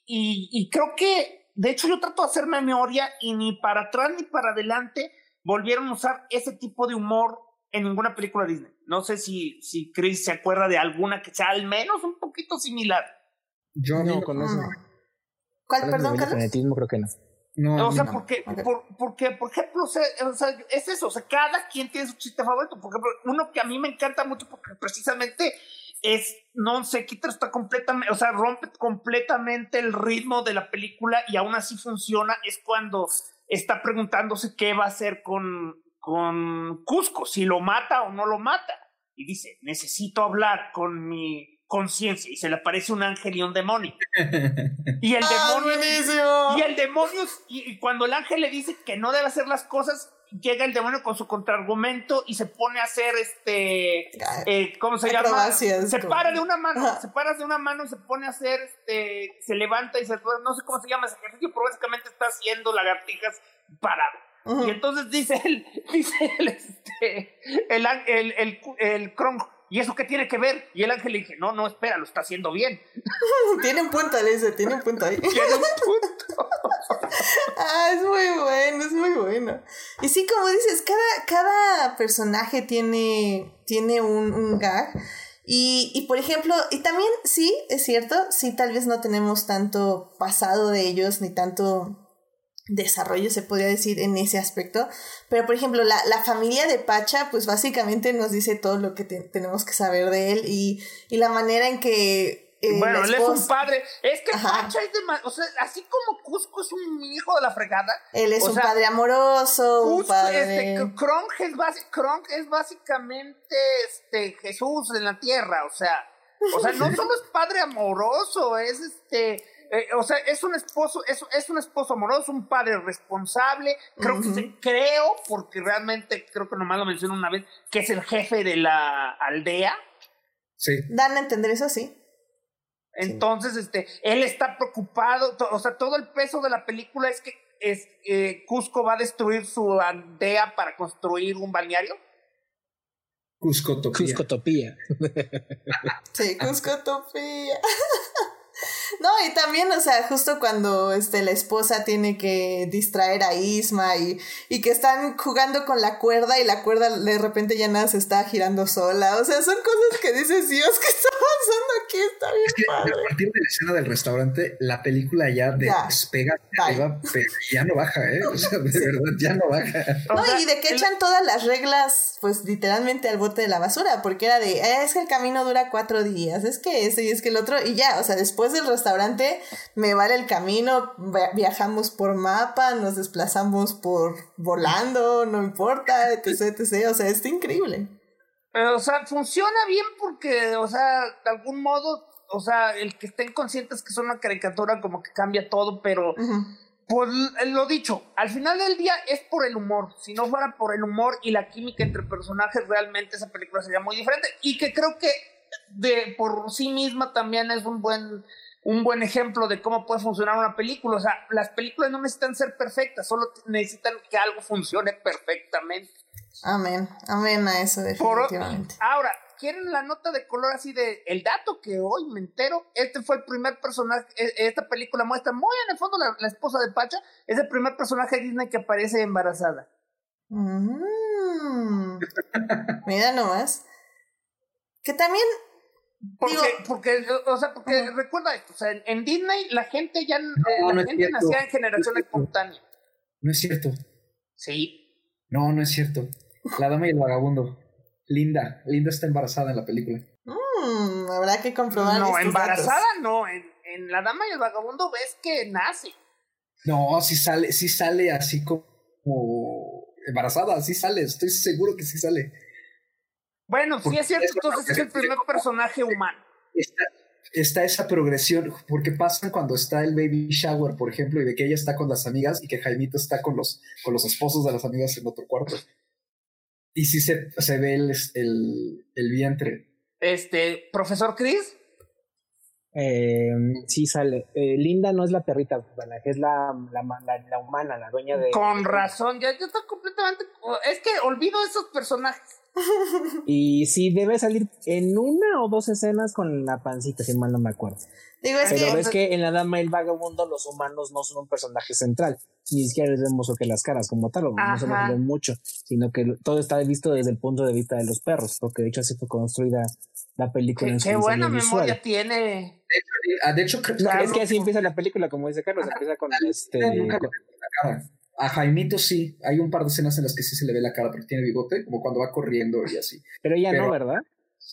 y, y, creo que, de hecho, yo trato de hacer memoria y ni para atrás ni para adelante volvieron a usar ese tipo de humor en ninguna película Disney. No sé si, si Chris se acuerda de alguna que sea al menos un poquito similar. Yo no, con eso. ¿Cuál, perdón, Carlos? creo que no. No, o sea, porque, por, porque, por ejemplo, o sea, es eso, o sea, cada quien tiene su chiste favorito. Por ejemplo, uno que a mí me encanta mucho porque precisamente es, no sé, quita está completamente, o sea, rompe completamente el ritmo de la película y aún así funciona, es cuando está preguntándose qué va a hacer con, con Cusco, si lo mata o no lo mata. Y dice, necesito hablar con mi conciencia y se le aparece un ángel y un demonio. Y el ¡Ah, demonio. y el demonio, y, cuando el ángel le dice que no debe hacer las cosas, llega el demonio con su contraargumento y se pone a hacer este. Eh, ¿Cómo se llama? Se para de una mano, se para de una mano, se pone a hacer este. Se levanta y se. No sé cómo se llama ese ejercicio, pero básicamente está haciendo lagartijas parado. Y entonces dice él, dice él, este, el, el, el, el, ¿y eso qué tiene que ver? Y el ángel le dije, no, no, espera, lo está haciendo bien. tiene un punto, le dice, tiene un punto ahí. tiene un punto. ah, es muy bueno, es muy bueno. Y sí, como dices, cada, cada personaje tiene, tiene un, un gag. Y, y, por ejemplo, y también sí, es cierto, sí, tal vez no tenemos tanto pasado de ellos, ni tanto desarrollo, se podría decir, en ese aspecto. Pero, por ejemplo, la, la familia de Pacha, pues básicamente nos dice todo lo que tenemos que saber de él y, y la manera en que... Eh, bueno, él es un padre. Es que Pacha es de... O sea, así como Cusco es un hijo de la fregada. Él es un padre amoroso, un padre... Este, Kronk es, Kronk es básicamente este, Jesús en la tierra, o sea... O sea, no solo es padre amoroso, es este eh, o sea, es un esposo, es, es, un esposo amoroso, un padre responsable. Creo que creo, porque realmente creo que nomás lo menciono una vez, que es el jefe de la aldea. Sí. Dan a entender eso, sí. Entonces, este, él está preocupado, o sea, todo el peso de la película es que es, eh, Cusco va a destruir su aldea para construir un balneario. Cuscotopía. Cuscotopía. sí, Cuscotopía. No, y también, o sea, justo cuando este, la esposa tiene que distraer a Isma y, y que están jugando con la cuerda y la cuerda de repente ya nada se está girando sola. O sea, son cosas que dices, Dios, ¿qué está pasando aquí? Está bien Es que padre. a partir de la escena del restaurante, la película ya Ya. despega, arriba, pero ya no baja, ¿eh? O sea, de verdad, ya no baja. O No, sea, y de que el- echan todas las reglas, pues literalmente al bote de la basura, porque era de, "Eh, es que el camino dura cuatro días, es que ese y es que el otro, y ya, o sea, después del restaurante me vale el camino, via- viajamos por mapa, nos desplazamos por volando, no importa, etc, etc, o sea, está increíble. O sea, funciona bien porque, o sea, de algún modo, o sea, el que estén conscientes que es una caricatura como que cambia todo, pero Ujú. pues lo dicho, al final del día es por el humor. Si no fuera por el humor y la química entre personajes, realmente esa película sería muy diferente. Y que creo que de por sí misma también es un buen un buen ejemplo de cómo puede funcionar una película. O sea, las películas no necesitan ser perfectas, solo necesitan que algo funcione perfectamente. Amén, amén a eso Por- definitivamente. ahora, ¿quieren la nota de color así de el dato que hoy me entero? Este fue el primer personaje, e- esta película muestra muy en el fondo la, la esposa de Pacha, es el primer personaje de Disney que aparece embarazada. Mm. Mira nomás. Que también Porque, Digo- porque, o sea, porque recuerda esto, o sea, en, en Disney la gente ya, eh, no la es gente cierto. nacía en generación No es espontánea. No es cierto. Sí. No, no es cierto. La dama y el vagabundo. Linda. Linda está embarazada en la película. mm, habrá que comprobar. No, embarazada datos. no, en, en La Dama y el Vagabundo ves que nace. No, sí sale, sí sale así como embarazada, sí sale. Estoy seguro que sí sale. Bueno, sí es cierto, entonces es el primer personaje humano. Está, está esa progresión, porque pasa cuando está el baby shower, por ejemplo, y de que ella está con las amigas y que Jaimito está con los, con los esposos de las amigas en otro cuarto. Y sí se, se ve el, el, el vientre. Este, profesor Chris, Eh, sí sale. Eh, Linda no es la perrita, es la, la, la, la humana, la dueña de. con razón, ya, ya está completamente. Es que olvido esos personajes. Y sí debe salir en una o dos escenas con la pancita, si mal no me acuerdo. Digo, es Pero que. ves que en La Dama y el Vagabundo los humanos no son un personaje central. Ni siquiera les vemos que las caras como tal, o no se nos ven mucho, sino que todo está visto desde el punto de vista de los perros, porque de hecho así fue construida la película Qué, en su qué buena visual. memoria tiene. De hecho, creo No, creo es que así empieza la película, como dice Carlos, empieza con este. con- veo la cara. A Jaimito sí, hay un par de escenas en las que sí se le ve la cara, porque tiene bigote, como cuando va corriendo y así. Pero ella Pero- no, ¿verdad?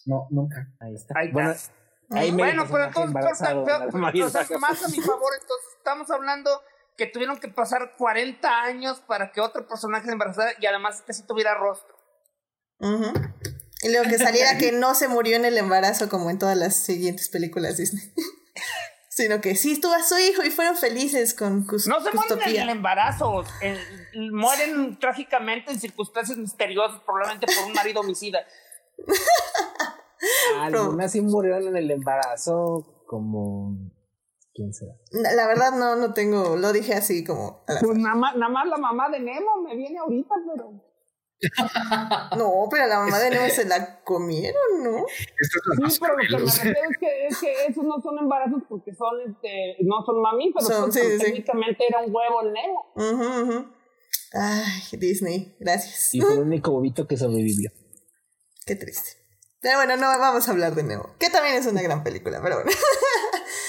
No, nunca. Ahí está. Ahí está. bueno, ahí me Bueno, pero entonces, embarazado, pero- en La pero- Dama y el o sea, Vagabundo. más a mi favor, entonces estamos hablando que tuvieron que pasar 40 años para que otro personaje se embarazara y además que sí tuviera rostro. Ujú. Y luego que saliera que no se murió en el embarazo como en todas las siguientes películas Disney. Sino que sí estuvo a su hijo y fueron felices con cus No se mueren en el embarazo, en- mueren trágicamente en circunstancias misteriosas, probablemente por un marido homicida. Algunas sí murieron en el embarazo, como. ¿Quién será? La la verdad no, no tengo, lo dije así como... Pues nada más, nada más la mamá de Nemo me viene ahorita, pero... No, pero a la mamá de Nemo se la comieron, ¿no? Esto es la Sí, pero lo que me refiero es que, es que esos no son embarazos porque son, este, no son mamíferos, Son- pues, sí, pero sí. técnicamente era un huevo el. Ay, Disney, gracias. Y fue el único bobito que sobrevivió. Qué triste. Pero bueno, no vamos a hablar de Nemo, que también es una gran película, pero bueno.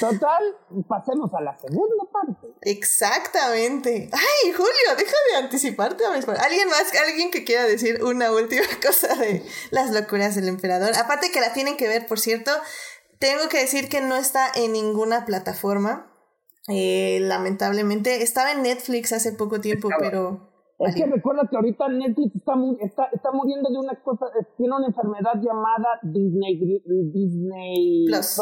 Total, pasemos a la segunda parte. Exactamente. Ay, Julio, deja de anticiparte a mis ¿Alguien más? ¿Alguien que quiera decir una última cosa de las locuras del emperador? Aparte que la tienen que ver, por cierto, tengo que decir que no está en ninguna plataforma. Eh, lamentablemente. Estaba en Netflix hace poco tiempo, pero... Es que recuerda que ahorita Netflix está, mu- está, está muriendo de una cosa, tiene una enfermedad llamada Disney, Disney... Plus.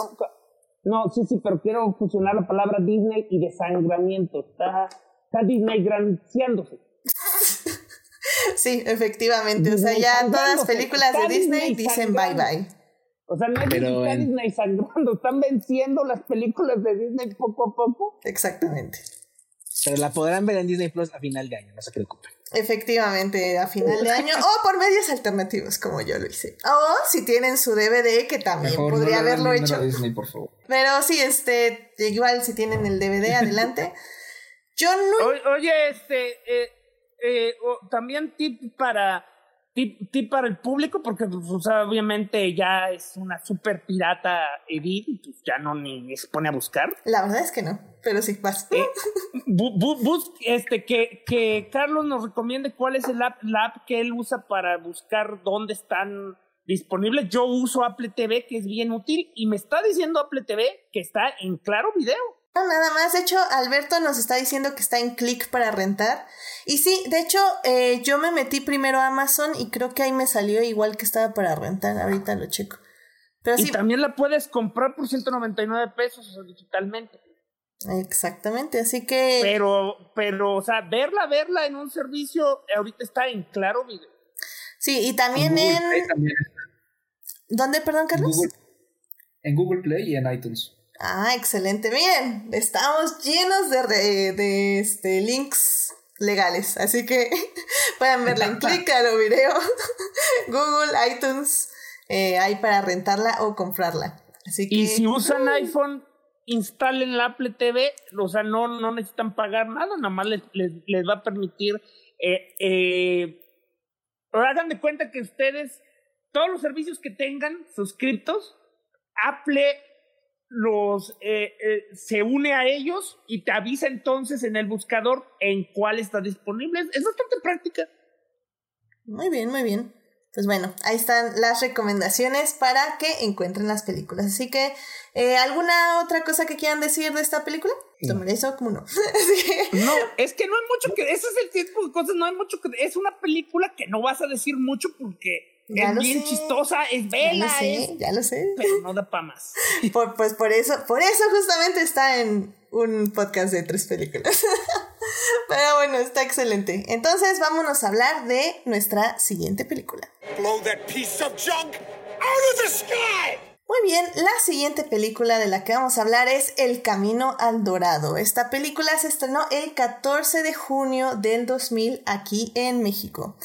No, sí, sí, pero quiero fusionar la palabra Disney y desangramiento. Está, está Disney granciándose. Sí, efectivamente. O sea, ya todas las películas de Disney Disney dicen bye bye. O sea, no es Pero está en- Disney sangrando, están venciendo las películas de Disney poco a poco. Exactamente. Pero la podrán ver en Disney Plus a final de año, no se preocupen. Efectivamente, a final de año o por medios alternativos, como yo lo hice. O si tienen su DVD, que también podría haberlo hecho. Disney, por favor. Pero sí, este, igual si tienen el DVD, adelante. Yo no. oye, este, eh, eh, también tip para tip, para el público, porque pues, obviamente ya es una super pirata Edith, pues ya no ni, se pone a buscar. La verdad es que no, pero sí, vas. Eh, este, que, que Carlos nos recomiende cuál es el app, la app que él usa para buscar dónde están disponibles. Yo uso Apple TV, que es bien útil, y me está diciendo Apple TV que está en claro video nada más. De hecho, Alberto nos está diciendo que está en click para rentar. Y sí, de hecho, eh, yo me metí primero a Amazon y creo que ahí me salió igual que estaba para rentar. Ahorita lo checo. Pero y también la puedes comprar por 199 pesos digitalmente. Exactamente, así que. Pero, pero, o sea, verla, verla en un servicio, ahorita está en claro video. Sí, y también en. ¿Dónde, perdón, Carlos? en Google Play y en iTunes. Ah, excelente. Bien, estamos llenos de, de, este, links legales. Así que pueden verla en clic a lo video. Google, iTunes, eh, hay para rentarla o comprarla. Así que, y si usan iPhone, instalen la Apple TV. O sea, no, no necesitan pagar nada, nada más les, les, va a permitir. Eh, eh, hagan de cuenta que ustedes, todos los servicios que tengan suscriptos, Apple los eh, eh, se une a ellos y te avisa entonces en el buscador en cuál está disponible. Es bastante práctica. Muy bien, muy bien. Pues bueno, ahí están las recomendaciones para que encuentren las películas. Así que, eh, ¿alguna otra cosa que quieran decir de esta película? Tomaré eso como no. no, es que no hay mucho que. Ese es el tipo de cosas, no hay mucho que. Es una película que no vas a decir mucho porque es bien chistosa, es bella. Ya lo sé, ya lo sé. Pero no da para más. pues por eso, por eso justamente está en un podcast de tres películas. Pero bueno, está excelente. Entonces vámonos a hablar de nuestra siguiente película. Blow that piece of junk out of the sky. Muy bien, la siguiente película de la que vamos a hablar es El Camino al Dorado. Esta película se estrenó el 14 de junio del 2000 aquí en México.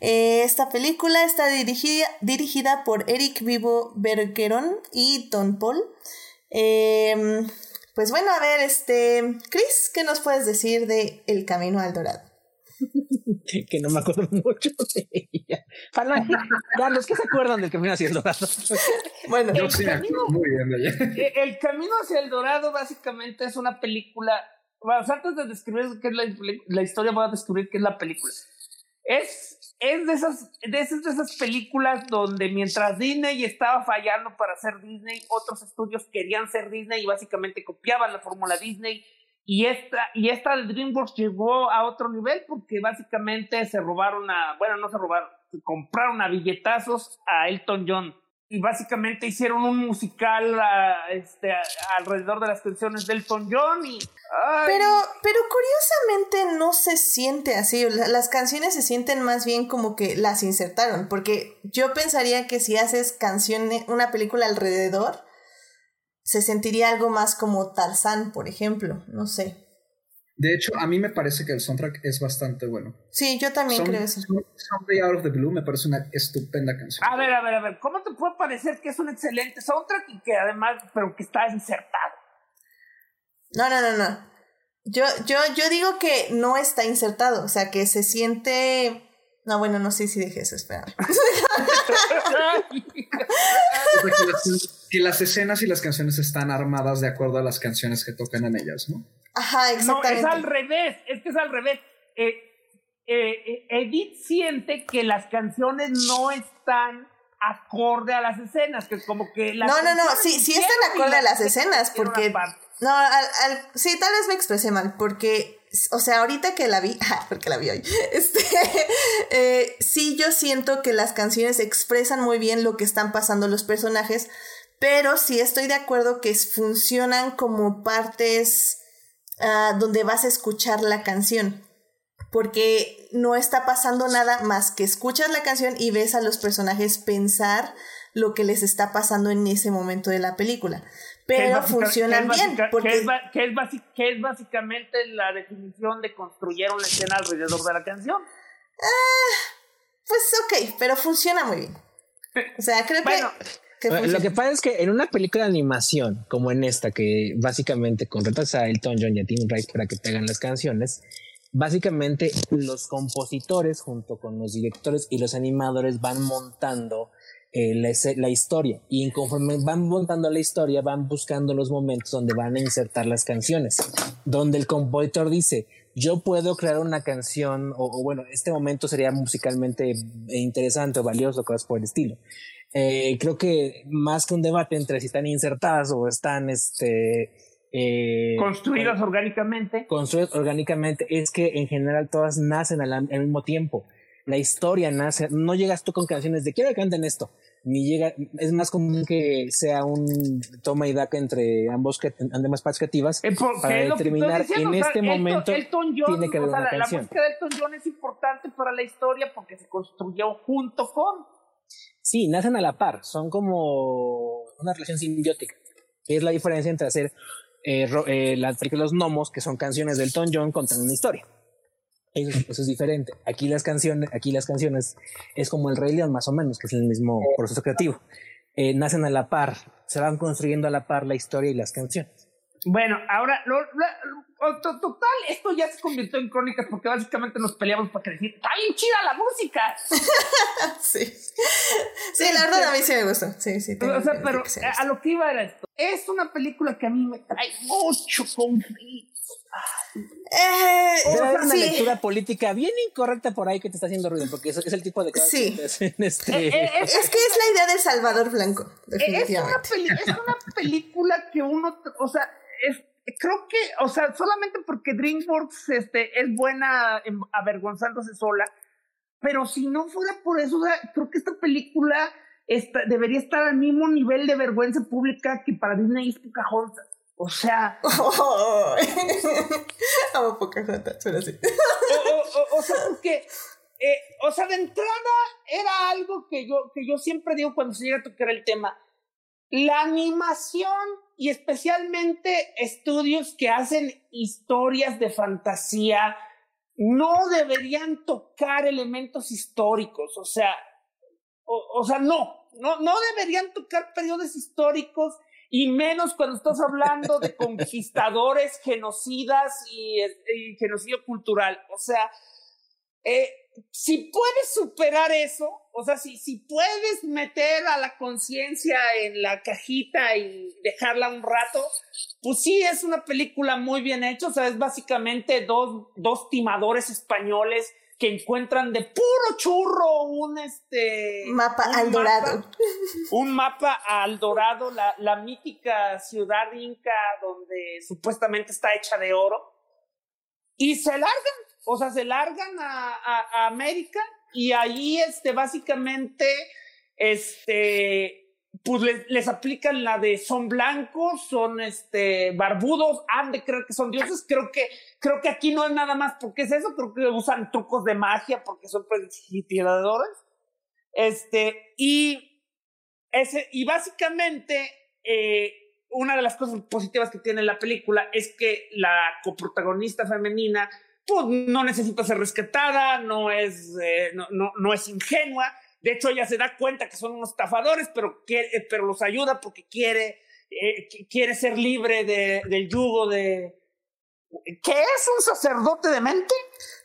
Eh, esta película está dirigida, dirigida por Eric Vivo Bergeron y Don Paul. Em, pues bueno, a ver, este, Chris, ¿qué nos puedes decir de El Camino al Dorado? que, no me acuerdo mucho de ella. los que se acuerdan del Camino hacia el Dorado. bueno, el, camino, muy bien, eh, el Camino hacia el Dorado básicamente es una película. Bueno, antes de describir qué es la, la historia, voy a describir qué es la película. Es es de esas, de esas, de esas películas donde mientras Disney estaba fallando para ser Disney, otros estudios querían ser Disney y básicamente copiaban la fórmula Disney. Y esta, y esta de DreamWorks llegó a otro nivel porque básicamente se robaron a, bueno, no se robaron, se compraron a billetazos a Elton John y básicamente hicieron un musical este, alrededor de las canciones del Elton John y... Pero, pero curiosamente no se siente así, las canciones se sienten más bien como que las insertaron, porque yo pensaría que si haces canciones, una película alrededor, se sentiría algo más como Tarzán, por ejemplo, no sé. De hecho, a mí me parece que el soundtrack es bastante bueno. Sí, yo también creo eso. Someday Out of the Blue me parece una estupenda canción. A ver, a ver, a ver, ¿cómo te puede parecer que es un excelente soundtrack y que además, pero que está insertado? No, no, no, no. Yo, yo, yo digo que no está insertado, o sea, que se siente... No, bueno, no sé si dije eso, espera. que las escenas y las canciones están armadas de acuerdo a las canciones que tocan en ellas, ¿no? Ajá, exactamente. No, es al revés, es que es al revés. Eh, eh, Edith siente que las canciones no están acorde a las escenas, que como que las No, no, no, sí, sí están acorde a las escenas, porque... No, al, sí, tal vez me expresé mal, porque, o sea, ahorita que la vi, porque la vi hoy, este, eh, sí yo siento que las canciones expresan muy bien lo que están pasando los personajes, pero sí estoy de acuerdo que funcionan como partes Ah, donde vas a escuchar la canción. Porque no está pasando nada más que escuchas la canción y ves a los personajes pensar lo que les está pasando en ese momento de la película. Pero funcionan bien. Porque... Que es, que, es básicamente la definición de construyeron la escena alrededor de la canción. Ah, pues ok, pero funciona muy bien. O sea, creo que... lo que pasa es que en una película de animación como en esta, que básicamente contratas a Elton John y a Tim Rice para que te hagan las canciones, básicamente los compositores junto con los directores y los animadores van montando eh, la, historia y conforme van montando la historia van buscando los momentos donde van a insertar las canciones, donde el compositor dice, yo puedo crear una canción o, bueno, este momento sería musicalmente interesante o valioso, cosas por el estilo. Eh, creo que más que un debate entre si están insertadas o están este, eh, construidas orgánicamente. Construidas orgánicamente es que en general todas nacen al, mismo tiempo. La historia nace, no llegas tú con canciones de quiero que canten esto, ni llega, es más común que sea un toma y daca entre ambos, ambas partes creativas eh, para determinar en este momento tiene que haber una la, canción. La música de Elton John es importante para la historia porque se construyó junto con. Sí, nacen a la par, son como una relación simbiótica. Es la diferencia entre hacer eh, eh, las películas Los Gnomos, que son canciones del Elton John, contan una historia. Eso, es diferente. Aquí las canciones, aquí las canciones es como el Rey León, más o menos, que es el mismo proceso creativo. Eh, nacen a la par, se van construyendo a la par la historia y las canciones. Bueno, ahora, lo, total, esto ya se convirtió en crónicas porque básicamente nos peleamos para decir, está bien chida la música. sí. Sí, la verdad a mí sí me gustó. Sí, sí. O sea, pero a, lo que iba era esto. Es una película que a mí me trae mucho conflicto. Eh, es una lectura política bien incorrecta por ahí que te está haciendo ruido, porque eso es el tipo de cosas sí. que este... Eh, eh, es, que es la idea de Salvador Blanco. Es una, es una película que uno, o sea, es, creo que, o sea, solamente porque DreamWorks este, es buena avergonzándose sola, pero si no fuera por eso, creo que esta película debería estar al mismo nivel de vergüenza pública que para Disney es Pocahontas. O sea. Amo Pocahontas, pero sí. o, sea, porque. Eh, o sea, de entrada era algo que yo, que yo siempre digo cuando se llega a tocar el tema. La animación y especialmente estudios que hacen historias de fantasía no deberían tocar elementos históricos, o sea, o, sea, no, no, no deberían tocar periodos históricos y menos cuando estás hablando de conquistadores, genocidas y, genocidio cultural. O sea, eh, si puedes superar eso, o sea, si, si puedes meter a la conciencia en la cajita y dejarla un rato, pues sí es una película muy bien hecha, o sea, es básicamente dos, dos timadores españoles que encuentran de puro churro un este mapa al dorado. un mapa al dorado, la, la mítica ciudad inca donde supuestamente está hecha de oro. Y se largan, o sea, se largan a, a, América y ahí este, básicamente este, pues les, aplican la de son blancos, son este barbudos, han de creer que son dioses. Creo que, creo que aquí no es nada más porque es eso, creo que usan trucos de magia porque son prestigiadores. Este, y ese, y básicamente, eh, una de las cosas positivas que tiene la película es que la coprotagonista femenina, pues no necesita ser rescatada, no es, eh, no, no, no es ingenua de hecho, ella se da cuenta que son unos estafadores, pero, quiere, eh, pero los ayuda porque quiere, eh, quiere ser libre de, del yugo de... ¿Qué es un sacerdote de mente?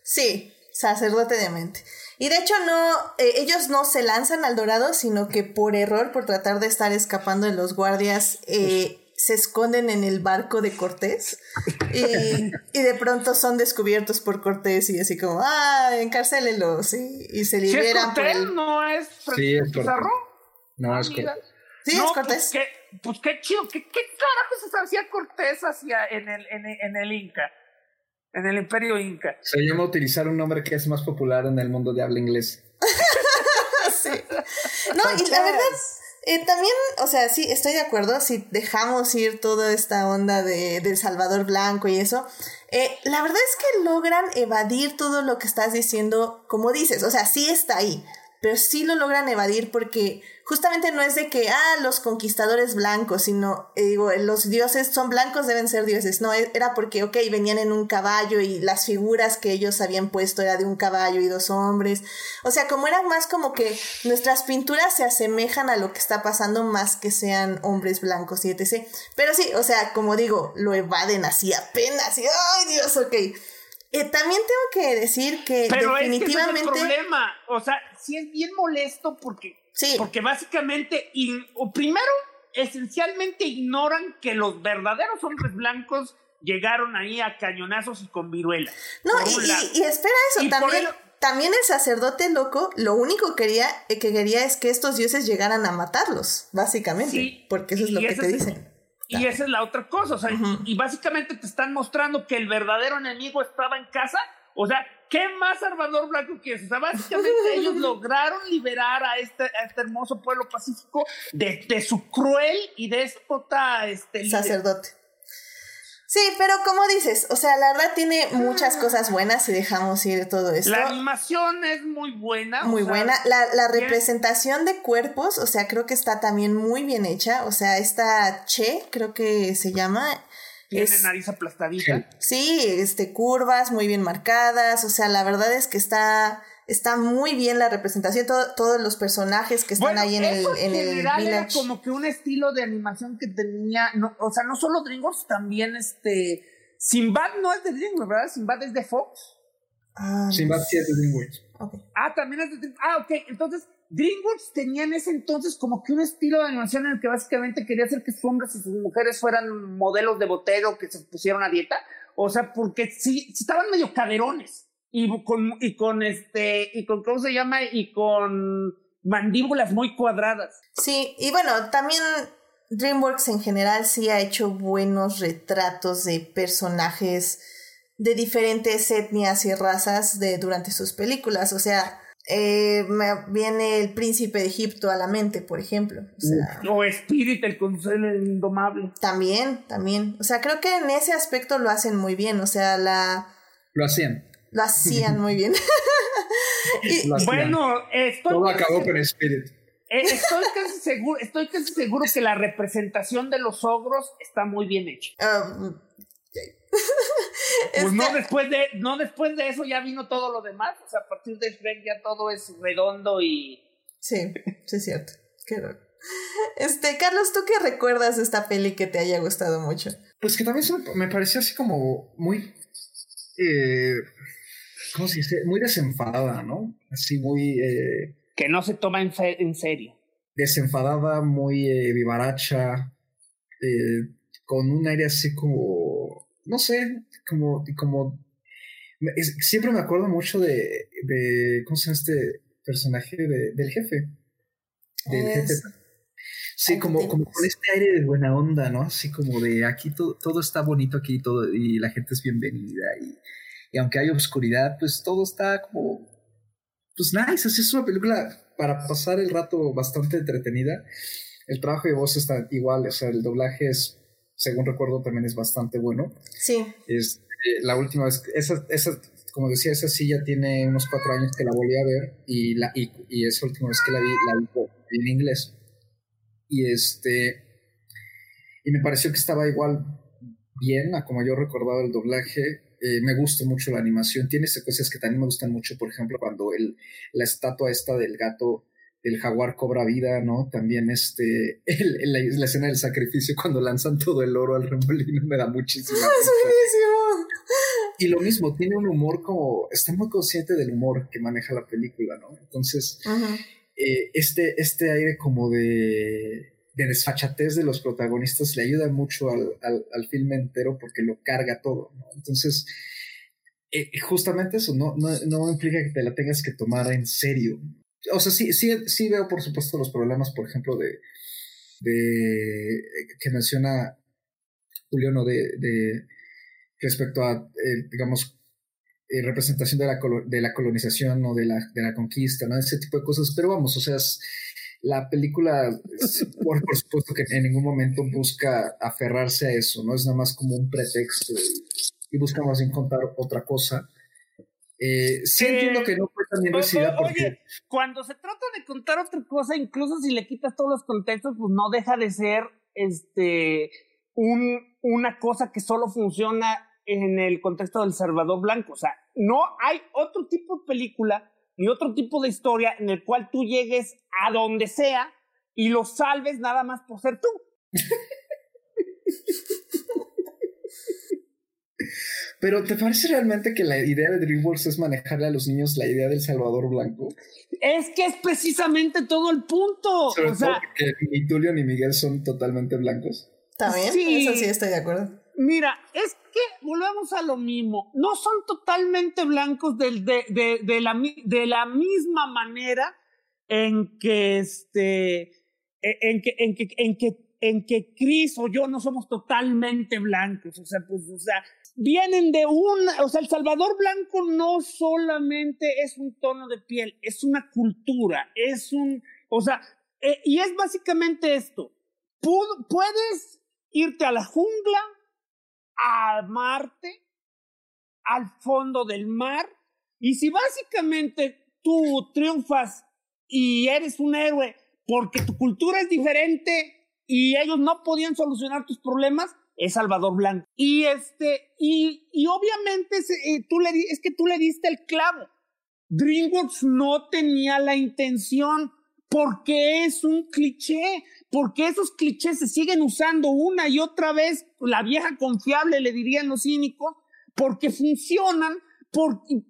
Sí, sacerdote de mente. Y de hecho no, eh, ellos no se lanzan al dorado, sino que por error, por tratar de estar escapando de los guardias, se esconden en el barco de Cortés y, y, de pronto son descubiertos por Cortés y así como, ah, encarcélenlos y, y se liberan. por el... no es sí, es Pizarro? No, es Cortés. Sí, es Cortés. Pues qué, pues qué chido, ¿qué, qué carajo se hacía Cortés hacia en el, en, en el Inca? En el Imperio Inca. Se llama utilizar un nombre que es más popular en el mundo de habla inglés. sí. No, y la verdad eh, también, o sea, sí, estoy de acuerdo, si dejamos ir toda esta onda de, del Salvador Blanco y eso, eh, la verdad es que logran evadir todo lo que estás diciendo, como dices, o sea, sí está ahí, pero sí lo logran evadir porque justamente no es de que, ah, los conquistadores blancos, sino, eh, digo, los dioses son blancos, deben ser dioses. No, e, era porque, ok, venían en un caballo y las figuras que ellos habían puesto era de un caballo y dos hombres. O sea, como era más como que nuestras pinturas se asemejan a lo que está pasando más que sean hombres blancos y etc. Pero sí, o sea, como digo, lo evaden así apenas y, ay Dios, ok. Eh, también tengo que decir que Pero definitivamente. Es que es el problema. O sea, sí es bien molesto porque. Sí. Porque básicamente, o primero, esencialmente ignoran que los verdaderos hombres blancos llegaron ahí a cañonazos y con viruela. No, y, y, espera eso, también, también el sacerdote loco lo único quería, eh, que quería es que estos dioses llegaran a matarlos, básicamente, sí, porque eso es lo que te dicen. Y esa es la otra cosa, o sea, y, básicamente te están mostrando que el verdadero enemigo estaba en casa, o sea, ¿qué más Salvador Blanco que eso? O sea, básicamente ellos lograron liberar a este, a este hermoso pueblo pacífico de, de su cruel y déspota este, sacerdote. Sí, pero como dices, o sea, la verdad tiene muchas cosas buenas si dejamos ir todo esto. La animación es muy buena. Muy buena. La, la representación de cuerpos, o sea, creo que está también muy bien hecha. O sea, esta Che, creo que se llama. Tiene nariz aplastadita. Sí, este, curvas muy bien marcadas. O sea, la verdad es que está está muy bien la representación, todos los personajes que están ahí en el, en, el village. Era como que un estilo de animación que tenía, no, o sea, no solo DreamWorks, también este. Sinbad no es de DreamWorks, ¿verdad? Sinbad es de Fox. Ah, Sinbad sí es de DreamWorks. Ah, también es de DreamWorks. Ah, ok. Entonces, DreamWorks tenía en ese entonces como que un estilo de animación en el que básicamente quería hacer que sus hombres y sus mujeres fueran modelos de botero que se pusieron a dieta. O sea, porque sí, sí estaban medio caderones y con, y con este, y con, ¿cómo se llama? Y con mandíbulas muy cuadradas. Sí, y bueno, también DreamWorks en general sí ha hecho buenos retratos de personajes de diferentes etnias y razas de, durante sus películas. O sea, eh, me viene el príncipe de Egipto a la mente, por ejemplo. O, sea, o Spirit, el consuelo indomable. También, también. O sea, creo que en ese aspecto lo hacen muy bien. O sea, la... Lo hacían lo hacían muy bien. bueno, estoy todo acabó con Spirit. Eh, estoy casi seguro, estoy casi seguro que la representación de los ogros está muy bien hecha. Um, pues no después de, no después de eso ya vino todo lo demás. O sea, a partir de Shrek ya todo es redondo y. Sí, sí es cierto. Qué Este, Carlos, ¿tú qué recuerdas de esta peli que te haya gustado mucho? Pues que también me pareció así como muy eh, ¿cómo se dice? Muy desenfadada, ¿no? Así muy... Eh, que no se toma en, en serio. Desenfadada, muy eh, vivaracha, eh, con un aire así como, no sé, como... como siempre me acuerdo mucho de, de, ¿cómo se llama este personaje? De, del jefe. Del jefe. Sí, como, como con este aire de buena onda, ¿no? Así como de aquí todo, todo está bonito aquí todo, y la gente es bienvenida y y aunque hay oscuridad, pues todo está como, pues nice, así es una película para pasar el rato bastante entretenida. El trabajo de voz está igual, o sea, el doblaje es, según recuerdo, también es bastante bueno. Sí. Es, eh, la última vez, esa, esa, como decía, esa sí ya tiene unos cuatro años que la volví a ver y, la, y, y esa última vez que la vi, la vi en inglés. Y este, y me pareció que estaba igual bien a como yo recordaba el doblaje eh, me gusta mucho la animación. Tiene secuencias que también me gustan mucho, por ejemplo, cuando el, la estatua esta del gato, del jaguar cobra vida, ¿no? También este, el, la, escena del sacrificio cuando lanzan todo el oro al remolino me da muchísimo. Y lo mismo, tiene un humor como, está muy consciente del humor que maneja la película, ¿no? Entonces, eh, este, este aire como de de desfachatez de los protagonistas le ayuda mucho al, al, filme entero porque lo carga todo. Entonces, eh, justamente eso no, no, no, implica que te la tengas que tomar en serio. O sea, sí, sí, sí veo, por supuesto, los problemas, por ejemplo, de, de que menciona Julio, ¿no? De, de respecto a, eh, digamos, eh, representación de la, de la colonización o de la, de la conquista, ¿no? Ese tipo de cosas. Pero vamos, o sea, la película, por, supuesto que en ningún momento busca aferrarse a eso, ¿no? Es nada más como un pretexto y, busca más bien contar otra cosa. Eh, sí entiendo que no fue tan bien recibida porque... Oye, cuando se trata de contar otra cosa, incluso si le quitas todos los contextos, pues no deja de ser este un, una cosa que solo funciona en el contexto del Salvador Blanco. O sea, no hay otro tipo de película ni otro tipo de historia en el cual tú llegues a donde sea y lo salves nada más por ser tú. Pero ¿te parece realmente que la idea de DreamWorks es manejarle a los niños la idea del Salvador Blanco? Es que es precisamente todo el punto. Sobre o sea, que ni Tulio ni Miguel son totalmente blancos. También, sí, eso sí estoy de acuerdo. Mira, es que volvemos a lo mismo. No son totalmente blancos de, la, misma manera en que este e, en que, en que, en que, en que Chris o yo no somos totalmente blancos. O sea, pues, o sea, vienen de un, o sea, el Salvador Blanco no solamente es un tono de piel, es una cultura, es un, o sea, eh, y es básicamente esto. puedes irte a la jungla, a Marte, al fondo del mar, y si básicamente tú triunfas y eres un héroe porque tu cultura es diferente y ellos no podían solucionar tus problemas, es Salvador Blanco. Y este, y, y obviamente eh, tú le, es que tú le diste el clavo. DreamWorks no tenía la intención porque es un cliché, porque esos clichés se siguen usando una y otra vez, la vieja confiable le dirían los cínicos, porque funcionan,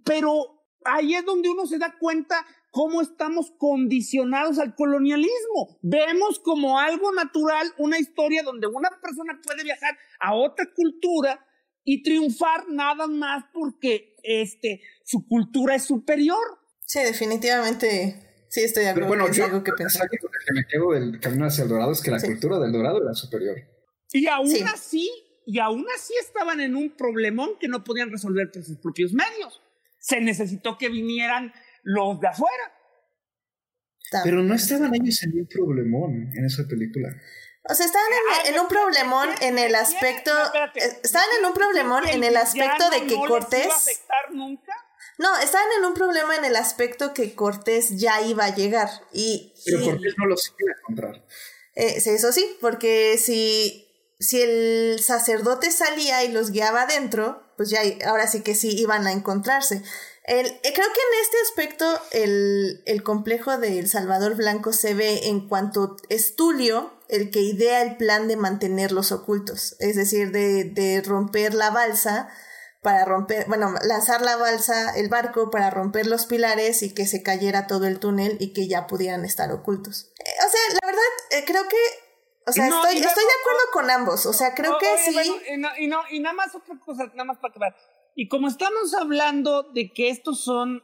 pero ahí es donde uno se da cuenta cómo estamos condicionados al colonialismo. Vemos como algo natural una historia donde una persona puede viajar a otra cultura y triunfar nada más porque este, su cultura es superior. Sí, definitivamente. Sí, estoy de acuerdo. Pero bueno, yo algo que pensar que me quedo del camino hacia el dorado es que la cultura del dorado era superior. Y aún así, y aún así estaban en un problemón que no podían resolver por sus propios medios. Se necesitó que vinieran los de afuera. Pero no estaban ellos en un problemón en esa película. O sea, estaban en, un problemón en el aspecto. Estaban en un problemón en el aspecto de que Cortés. No, estaban en un problema en el aspecto que Cortés ya iba a llegar. Y, Pero Cortés no los iba a encontrar. Eh, eso sí, porque si, si el sacerdote salía y los guiaba adentro, pues ya ahora sí que sí iban a encontrarse. El, eh, creo que en este aspecto el, el complejo de El Salvador Blanco se ve en cuanto es Tulio el que idea el plan de mantenerlos ocultos, es decir, de, de romper la balsa para romper, bueno, lanzar la balsa, el barco para romper los pilares y que se cayera todo el túnel y que ya pudieran estar ocultos. Eh, o sea, la verdad, eh, creo que, o sea, estoy, estoy de acuerdo con ambos, o sea, creo que sí. y, no, y, no, y nada más otra cosa, nada más para que y como estamos hablando de que estos son,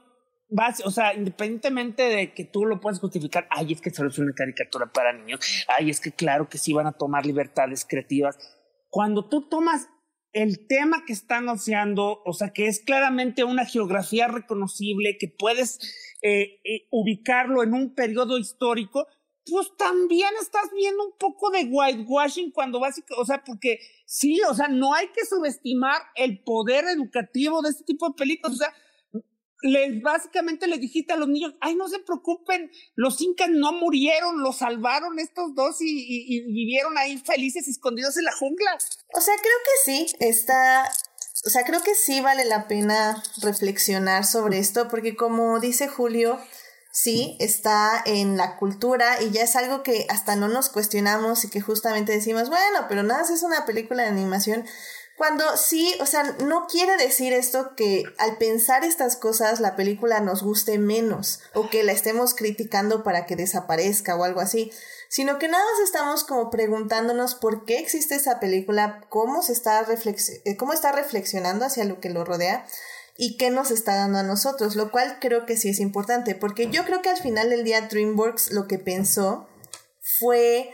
o sea, independientemente de que tú lo puedas justificar, ay, es que solo es una caricatura para niños, ay, es que claro que sí van a tomar libertades creativas. Cuando tú tomas el tema que están haciendo, o sea, que es claramente una geografía reconocible, que puedes eh, eh, ubicarlo en un periodo histórico, pues también estás viendo un poco de whitewashing cuando básicamente, o sea, porque sí, o sea, no hay que subestimar el poder educativo de este tipo de películas, o sea, les básicamente les dijiste a los niños, ay, no se preocupen, los incas no murieron, los salvaron estos dos y, y, vivieron ahí felices escondidos en la jungla. O sea, creo que sí, está, o sea, creo que sí vale la pena reflexionar sobre esto, porque como dice Julio, sí, está en la cultura y ya es algo que hasta no nos cuestionamos y que justamente decimos, bueno, pero nada, es una película de animación. Cuando sí, o sea, no quiere decir esto que al pensar estas cosas la película nos guste menos o que la estemos criticando para que desaparezca o algo así, sino que nada más estamos como preguntándonos por qué existe esa película, cómo se está, eh, cómo está reflexionando hacia lo que lo rodea y qué nos está dando a nosotros, lo cual creo que sí es importante, porque yo creo que al final del día DreamWorks lo que pensó fue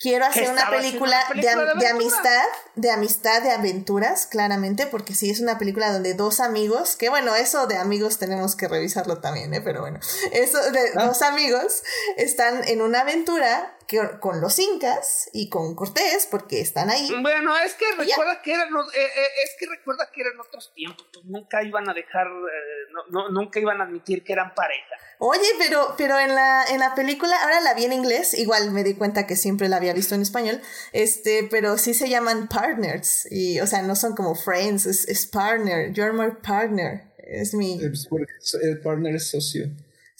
quiero hacer una película, de, de, amistad, de amistad, de aventuras, claramente, porque sí es una película donde dos amigos, que bueno, eso de amigos tenemos que revisarlo también, ¿eh? pero bueno, eso de ah. dos amigos están en una aventura con los incas y con Cortés, porque están ahí. Bueno, es que recuerda que eran, eh, eh, es que recuerda que eran otros tiempos, pues nunca iban a dejar, eh, no, nunca iban a admitir que eran pareja. Oye, pero, pero en la, en la película, ahora la vi en inglés, igual me di cuenta que siempre la había visto en español, este, pero sí se llaman partners, y, o sea, no son como friends, es, es partner, you're my partner, es mi... El partner es socio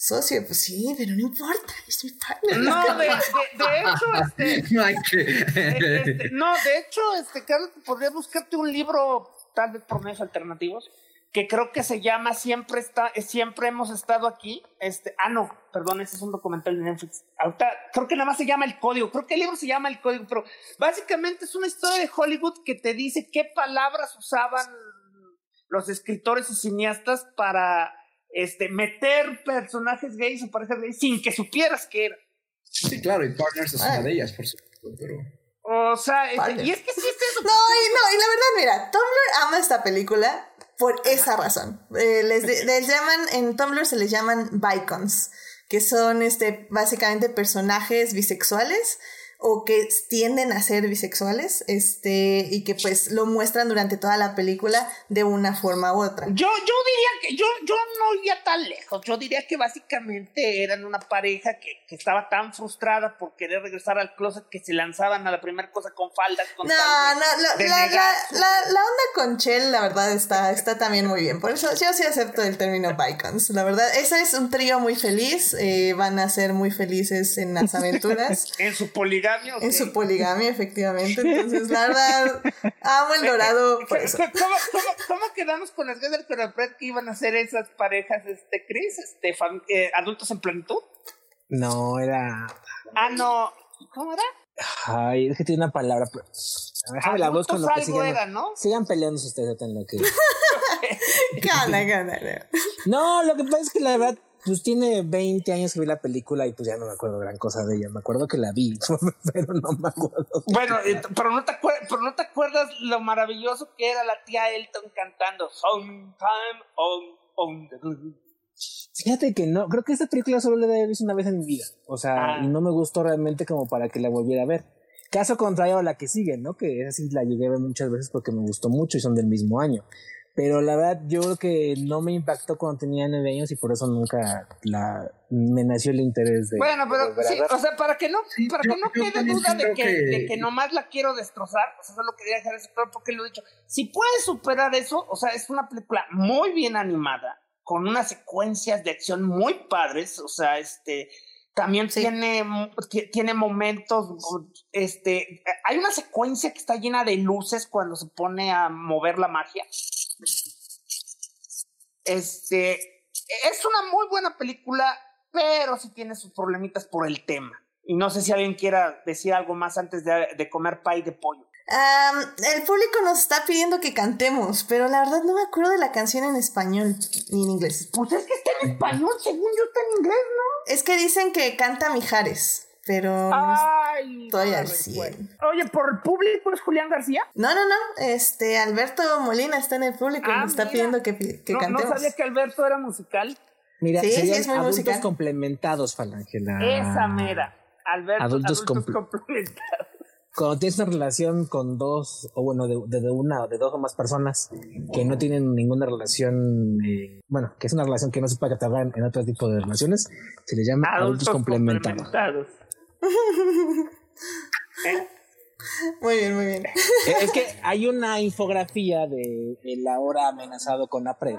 socio, pues sí, pero no importa, es mi partner. No, de, de, hecho, este, este, no, de hecho, este, Carlos, podría buscarte un libro, tal vez por medios alternativos, que creo que se llama Siempre está, siempre hemos estado aquí. Este, ah, no, perdón, ese es un documental de Netflix. Ahorita, creo que nada más se llama El Código, creo que el libro se llama El Código, pero básicamente es una historia de Hollywood que te dice qué palabras usaban los escritores y cineastas para este, meter personajes gays o parejas gays sin que supieras que era. Sí, claro, y Partners es una de ellas, por supuesto, pero... O sea, este, y es que sí es eso. No, y no, y la verdad, mira, Tumblr ama esta película por esa razón. Eh, les, les, llaman, en Tumblr se les llaman Bicons, que son este, básicamente personajes bisexuales o que tienden a ser bisexuales, este, y que pues lo muestran durante toda la película de una forma u otra. Yo, yo diría que, yo, yo no iría tan lejos, yo diría que básicamente eran una pareja que, que estaba tan frustrada por querer regresar al closet que se lanzaban a la primera cosa con faldas. Con no, no, la, la, la, la, onda con Chell, la verdad, está, está también muy bien, por eso yo sí acepto el término Bicons, la verdad, ese es un trío muy feliz, eh, van a ser muy felices en las aventuras. en su poligamia en su poligamia, efectivamente. Entonces, la verdad, amo el dorado por eso. ¿Cómo, quedamos con las ganas del que iban a ser esas parejas, este, Chris? Este, eh, ¿Adultos en plenitud? No, era... Ah, no. ¿Cómo era? Ay, es que tiene una palabra. Pero... Déjame la voz con lo que sigan. Era, ¿no? Sigan peleándose ustedes, lo que. gana, gana. No, lo que pasa es que la verdad pues tiene 20 años que vi la película y pues ya no me acuerdo gran cosa de ella. Me acuerdo que la vi, pero no me acuerdo. Bueno, pero no, te pero no te acuerdas lo maravilloso que era la tía Elton cantando Sometime on, on the Fíjate que no, creo que esta película solo la he visto una vez en mi vida. O sea, y ah. no me gustó realmente como para que la volviera a ver. Caso contrario a la que sigue, ¿no? Que esa sí la llegué a ver muchas veces porque me gustó mucho y son del mismo año. Pero la verdad, yo creo que no me impactó cuando tenía nueve años y por eso nunca la, me nació el interés de. Bueno, pero sí, o sea, para que no, para que no quede duda de que, de que nomás la quiero destrozar, o sea, solo quería dejar eso claro porque lo he dicho. Si puedes superar eso, o sea, es una película muy bien animada, con unas secuencias de acción muy padres, o sea, este. También tiene, tiene momentos, este, hay una secuencia que está llena de luces cuando se pone a mover la magia. Este, es una muy buena película, pero sí tiene sus problemitas por el tema. Y no sé si alguien quiera decir algo más antes de, comer pay de pollo. el público nos está pidiendo que cantemos, pero la verdad no me acuerdo de la canción en español ni en inglés. Pues es que está en español, según yo está en inglés, ¿no? Es que dicen que canta Mijares pero Ay, estoy al 100. Oye, ¿por el público es Julián García? No, no, no. Este, Alberto Molina está en el público y ah, nos está pidiendo que, que cantemos. No sabía que Alberto era musical. Mira, sí, sí, es muy adultos musical. complementados, Falangela. Esa mera. Alberto, adultos, complementados. Cuando tienes una relación con dos, o bueno, de, de, una o de dos o más personas que no tienen ninguna relación, eh, bueno, que es una relación que no se puede catalogar en, otro tipo de relaciones, se le llama adultos, complementados. Muy bien, muy bien. Eh, es que hay una infografía de El ahora amenazado con la PRE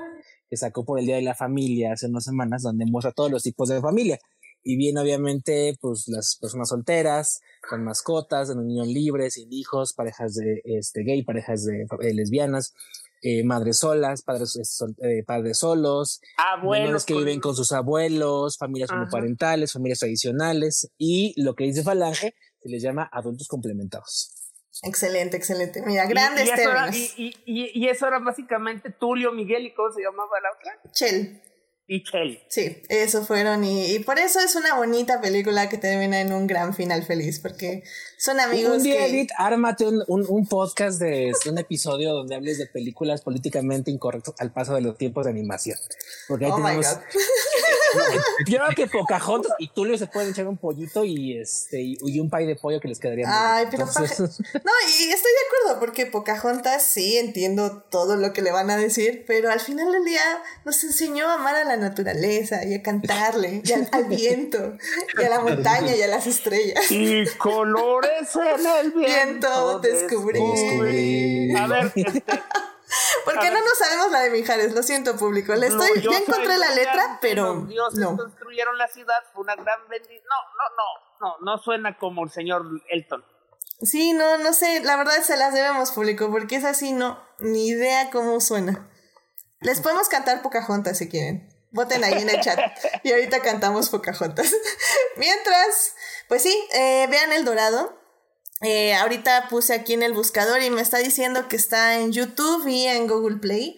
que sacó por el Día de la Familia hace unas semanas, donde muestra todos los tipos de familia. Y bien, obviamente, pues las personas solteras, con mascotas, en unión libre, sin hijos, parejas de este, gay, parejas de eh, lesbianas, eh, madres solas, padres, eh, padres solos, abuelos que viven con sus abuelos, familias homoparentales, familias tradicionales y lo que dice Falange se les llama adultos complementados. Excelente, excelente. Mira, grandes y, y, y, eso era básicamente Tulio, Miguel y cómo se llamaba la otra. Chel y Sí, eso fueron y, por eso es una bonita película que termina en un gran final feliz, porque son amigos. Un día, que... Edith, ármate un, un, podcast de un episodio donde hables de películas políticamente incorrectas al paso de los tiempos de animación. Porque ahí oh tenemos. yo creo que Pocahontas y Tulio se pueden echar un pollito y este y, un pay de pollo que les quedaría Ay, pero no, y estoy de acuerdo porque Pocahontas sí entiendo todo lo que le van a decir, pero al final del día nos enseñó a amar a la naturaleza y a cantarle y al, viento y a la montaña y a las estrellas. Y colores en el viento, descubrí. A ver, este, ¿Por qué no nos sabemos la de Mijares? Lo siento, público. Le estoy, ya encontré la letra, pero. Los dioses no. construyeron la ciudad, fue una gran bendición. No, no, no, no, no suena como el señor Elton. Sí, no, no sé, la verdad se las debemos, público, porque es así, no, ni idea cómo suena. Les podemos cantar Pocahontas si quieren. Voten ahí en el chat. Y ahorita cantamos Pocahontas. Mientras, pues sí, eh, vean El Dorado. Eh, ahorita puse aquí en el buscador y me está diciendo que está en YouTube y en Google Play.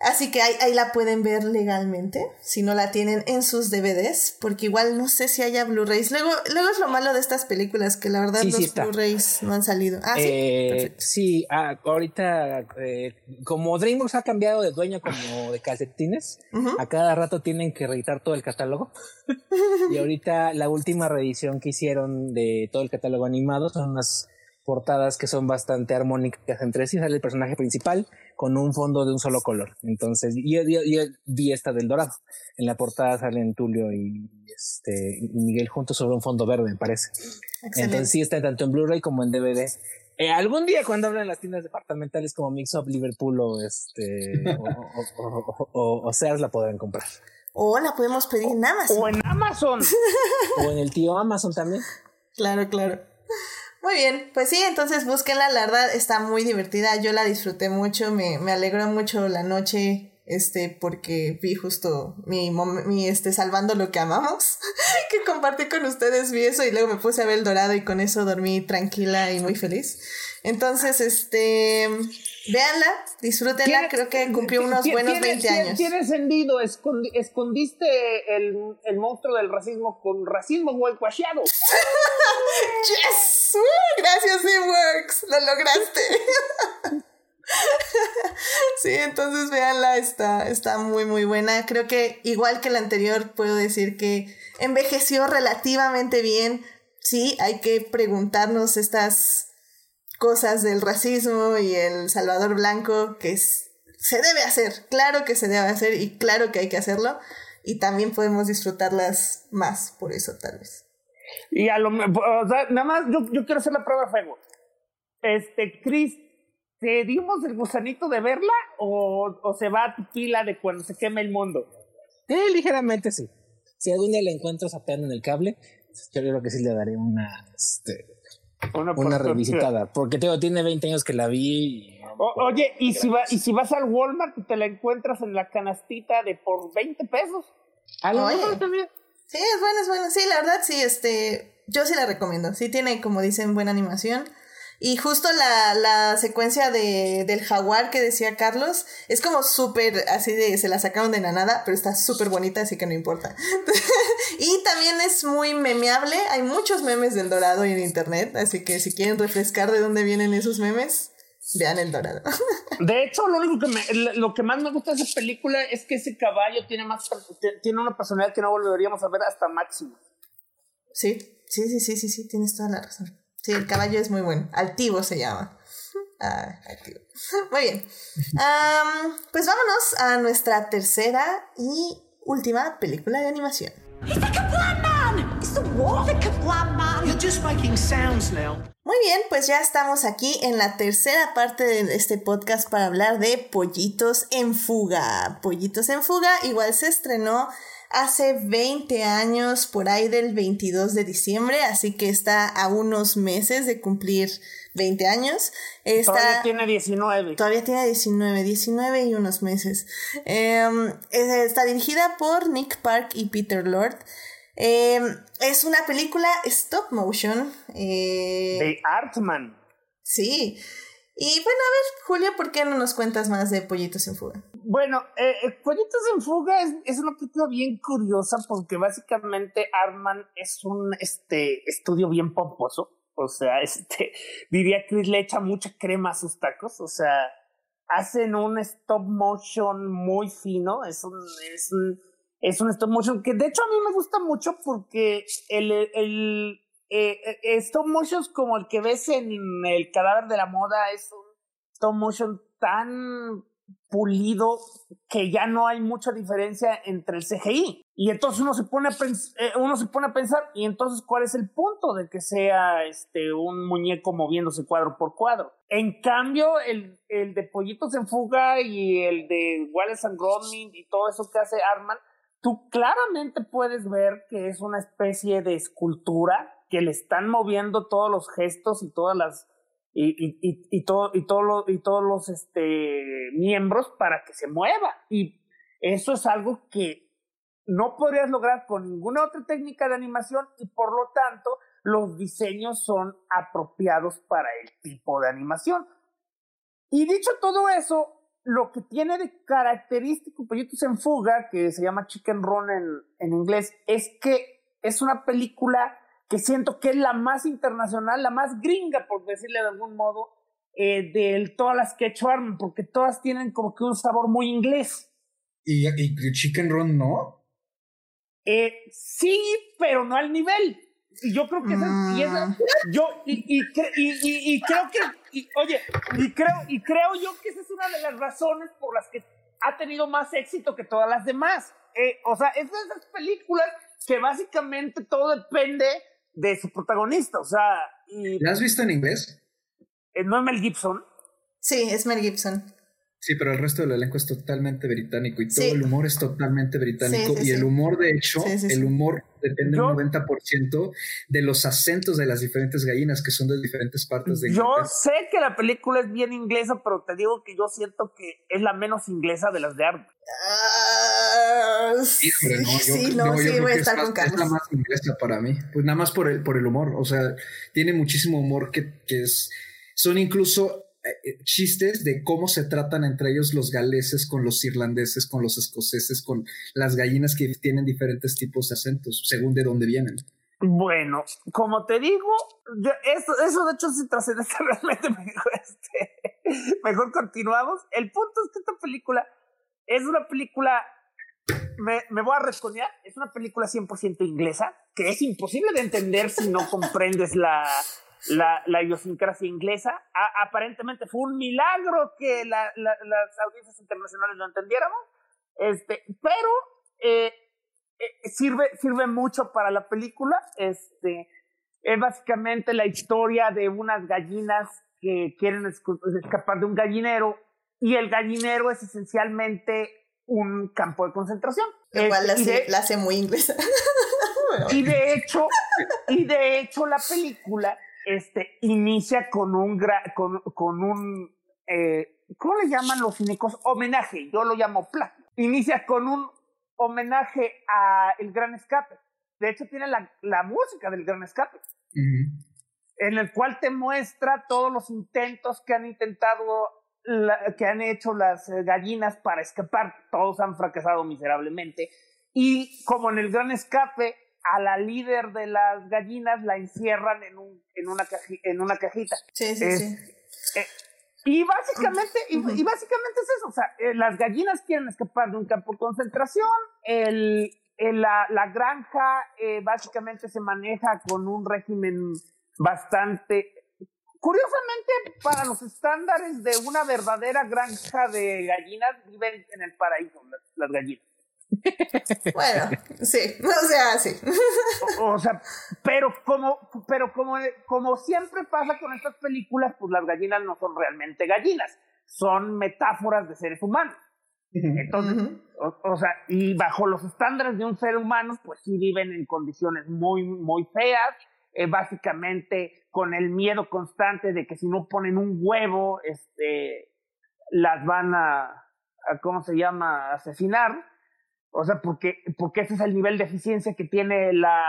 Así que ahí, ahí, la pueden ver legalmente, si no la tienen en sus DVDs, porque igual no sé si haya Blu-rays. Luego, luego es lo malo de estas películas, que la verdad los Blu-rays no han salido. Ah, sí. Eh, sí, ah, ahorita, eh, como DreamWorks ha cambiado de dueño como de calcetines, a cada rato tienen que reeditar todo el catálogo. y ahorita la última reedición que hicieron de todo el catálogo animado son unas portadas que son bastante armónicas entre sí. Sale el personaje principal con un fondo de un solo color. Entonces, yo, vi esta del dorado. En la portada salen Tulio y, este, Miguel juntos sobre un fondo verde, me parece. Entonces, sí está tanto en Blu-ray como en DVD. Eh, algún día cuando abran las tiendas departamentales como Mix Up, Liverpool o este o, o, Sears la podrán comprar. O la podemos pedir en Amazon. O en Amazon. o en el tío Amazon también. Claro, claro. Muy bien, pues sí, entonces búsquenla, la verdad está muy divertida, yo la disfruté mucho, me, me alegró mucho la noche, este, porque vi justo mi, mi, este, salvando lo que amamos, que compartí con ustedes, vi eso y luego me puse a ver el dorado y con eso dormí tranquila y muy feliz. Entonces, este, véanla, disfrútenla, creo que cumplió unos buenos 20 años. Tiene sentido, escondiste el, el, monstruo del racismo con racismo whitewasheado. ¡Yes! gracias, Works, lo lograste. sí, entonces véanla, está, está muy muy buena. Creo que igual que la anterior puedo decir que envejeció relativamente bien. Sí, hay que preguntarnos estas cosas del racismo y el Salvador Blanco que se debe hacer, claro que se debe hacer y claro que hay que hacerlo y también podemos disfrutarlas más por eso tal vez. Y a lo o sea, nada más yo, yo quiero hacer la prueba de fuego. Este, Chris, ¿te dimos el gusanito de verla o, o se va a tu pila de cuando se queme el mundo? Eh, ligeramente sí. Si algún día la encuentro sapeando en el cable, yo creo que sí le daré una, este, una, revisitada. Porque tengo, tiene 20 años que la vi. oye, ¿y si, va, y si vas al Walmart y te la encuentras en la canastita de por 20 pesos. A lo también. Sí, es bueno, es bueno. Sí, la verdad, sí, este, yo sí la recomiendo. Sí tiene, como dicen, buena animación. Y justo la, la secuencia de, del jaguar que decía Carlos es como súper así de se la sacaron de la nada, pero está súper bonita, así que no importa. y también es muy memeable. Hay muchos memes del dorado en internet, así que si quieren refrescar de dónde vienen esos memes, vean el dorado. de hecho, lo único que me, lo que más me gusta de esa película es que ese caballo tiene más tiene una personalidad que no volveríamos a ver hasta máximo. Sí, sí, sí, sí, sí, sí, tienes toda la razón. Sí, el caballo es muy bueno. Altivo se llama. Ah, altivo. Muy bien. pues vámonos a nuestra tercera y última película de animación. Muy bien, pues ya estamos aquí en la tercera parte de este podcast para hablar de Pollitos en Fuga. Pollitos en Fuga igual se estrenó hace 20 años, por ahí del 22 de diciembre, así que está a unos meses de cumplir 20 años. todavía tiene 19. Todavía tiene 19, 19 y unos meses. Em, está dirigida por Nick Park y Peter Lord. Em, es una película stop motion. Eh, de Artman. Sí. Y bueno, a ver, Julio, ¿por qué no nos cuentas más de Pollitos en Fuga? Bueno, eh, eh, Pollitos en Fuga es, es, una película bien curiosa porque básicamente Arman es un este, estudio bien pomposo. O sea, este, diría Chris le echa mucha crema a sus tacos. O sea, hacen un stop motion muy fino. Es un, es un Es un stop motion que de hecho a mí me gusta mucho porque el, el eh, eh, stop motion como el que ves en el cadáver de la moda es un stop motion tan pulido que ya no hay mucha diferencia entre el CGI. Y entonces uno se pone a, eh, uno se pone a pensar, y entonces cuál es el punto de que sea este, un muñeco moviéndose cuadro por cuadro. En cambio, el, el de Pollitos en Fuga y el de Wallace and Gromit y todo eso que hace Arman, tú claramente puedes ver que es una especie de escultura que le están moviendo todos los gestos y todas las y, y, y, todo, y, todo y todos los este, miembros para que se mueva. Y eso es algo que no podrías lograr con ninguna otra técnica de animación y por lo tanto los diseños son apropiados para el tipo de animación. Y dicho todo eso, lo que tiene de característico Pollitos en Fuga, que se llama Chicken Run en, en inglés, es que es una película que siento que es la más internacional, la más gringa, por decirle de algún modo, eh, de todas las que he hecho Arman, porque todas tienen como que un sabor muy inglés. ¿Y, y Chicken Run no? Eh, sí, pero no al nivel. Y yo creo que esa, y esa, mm. yo, y, y, y, y, creo que, oye, y creo, y creo yo que esa es una de las razones por las que ha tenido más éxito que todas las demás. Eh, o sea, es de esas películas que básicamente todo depende de su protagonista, o sea... Y, ¿La has visto en inglés? Eh, ¿No es Mel Gibson? Sí, es Mel Gibson. Sí, pero el resto del elenco es totalmente británico y todo el humor es totalmente británico. y el humor, de hecho, el humor depende un 90% de los acentos de las diferentes gallinas que son de diferentes partes de Yo sé que la película es bien inglesa, pero te digo que yo siento que es la menos inglesa de las de Art. Sí, no, sí, no, sí, voy a estar con Carlos. Es la más inglesa para mí. Pues nada más por el, por el humor. O sea, tiene muchísimo humor que, que es. Son incluso eh, eh, chistes de cómo se tratan entre ellos los galeses con los irlandeses, con los escoceses, con las gallinas que tienen diferentes tipos de acentos, según de dónde vienen. Bueno, como te digo, eso, eso de hecho se trasciende realmente mejor, este, mejor continuamos. El punto es que esta película es una película, me, me voy a resconear, es una película 100% inglesa, que es imposible de entender si no comprendes la, la, la idiosincrasia inglesa. aparentemente fue un milagro que la, las audiencias internacionales lo entendiéramos, este, pero eh, eh, sirve, sirve mucho para la película. Este, es básicamente la historia de unas gallinas que quieren escapar de un gallinero y el gallinero es esencialmente un campo de concentración. Igual la, la hace muy inglesa. y de hecho, y de hecho la película este, inicia con un, con, con un eh, ¿cómo le llaman los cínicos? Homenaje, yo lo llamo plagio. Inicia con un homenaje a El Gran Escape. De hecho, tiene la, la música del Gran Escape, en el cual te muestra todos los intentos que han intentado, que han hecho las eh, gallinas para escapar. Todos han fracasado miserablemente. Y como en El Gran Escape, a la líder de las gallinas la encierran en, un, en, una, en una cajita. Sí, sí, sí. Eh, y básicamente, y, básicamente es eso, o sea, eh, las gallinas quieren escapar de un campo de concentración, el, la, la, granja eh, básicamente se maneja con un régimen bastante, curiosamente para los estándares de una verdadera granja de gallinas, viven en el paraíso las gallinas. Bueno, sí, o sea, sí. O, sea, pero como, pero como, como siempre pasa con estas películas, pues las gallinas no son realmente gallinas, son metáforas de seres humanos. Entonces, o, sea, y bajo los estándares de un ser humano, pues sí viven en condiciones muy, muy feas, eh, básicamente con el miedo constante de que si no ponen un huevo, este, las van a, ¿cómo se llama?, asesinar. O sea, porque, porque ese es el nivel de eficiencia que tiene la,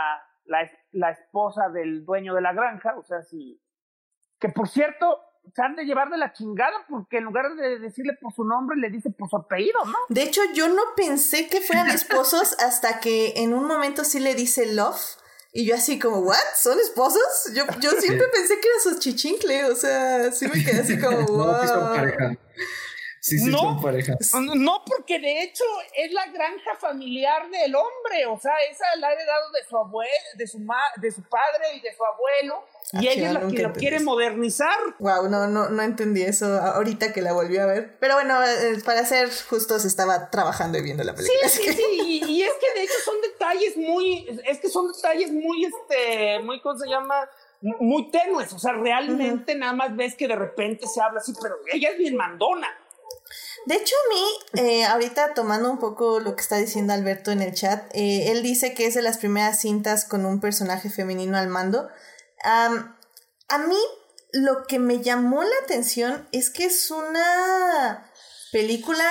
la, la esposa del dueño de la granja. O sea, si. Que por cierto, se han de llevar de la chingada porque en lugar de decirle por su nombre, le dice por su apellido, ¿no? De hecho, yo no pensé que fueran esposos hasta que en un momento sí le dice love. Y yo así como, ¿what? ¿Son esposos? Yo, yo siempre pensé que era su chichincle, o sea, sí me quedé así como, wow. No, son pareja. Sí, sí, no, son. No, porque de hecho es la granja familiar del hombre, o sea, esa la ha heredado de su abuelo, de su ma de su padre y de su abuelo, y Ah, ella es la que lo quiere eso. modernizar. Wow, no, no, no entendí eso ahorita que la volví a ver. Pero bueno, eh, para ser justos, estaba trabajando y viendo la Sí, película. sí, sí, y, y es que de hecho son detalles muy, es que son detalles muy, este, muy, ¿cómo se llama? Muy tenues, o sea, realmente nada más ves que de repente se habla así, pero ella es bien mandona. De hecho, a mí, eh, ahorita tomando un poco lo que está diciendo Alberto en el chat, eh, él dice que es de las primeras cintas con un personaje femenino al mando. A mí, lo que me llamó la atención es que es una película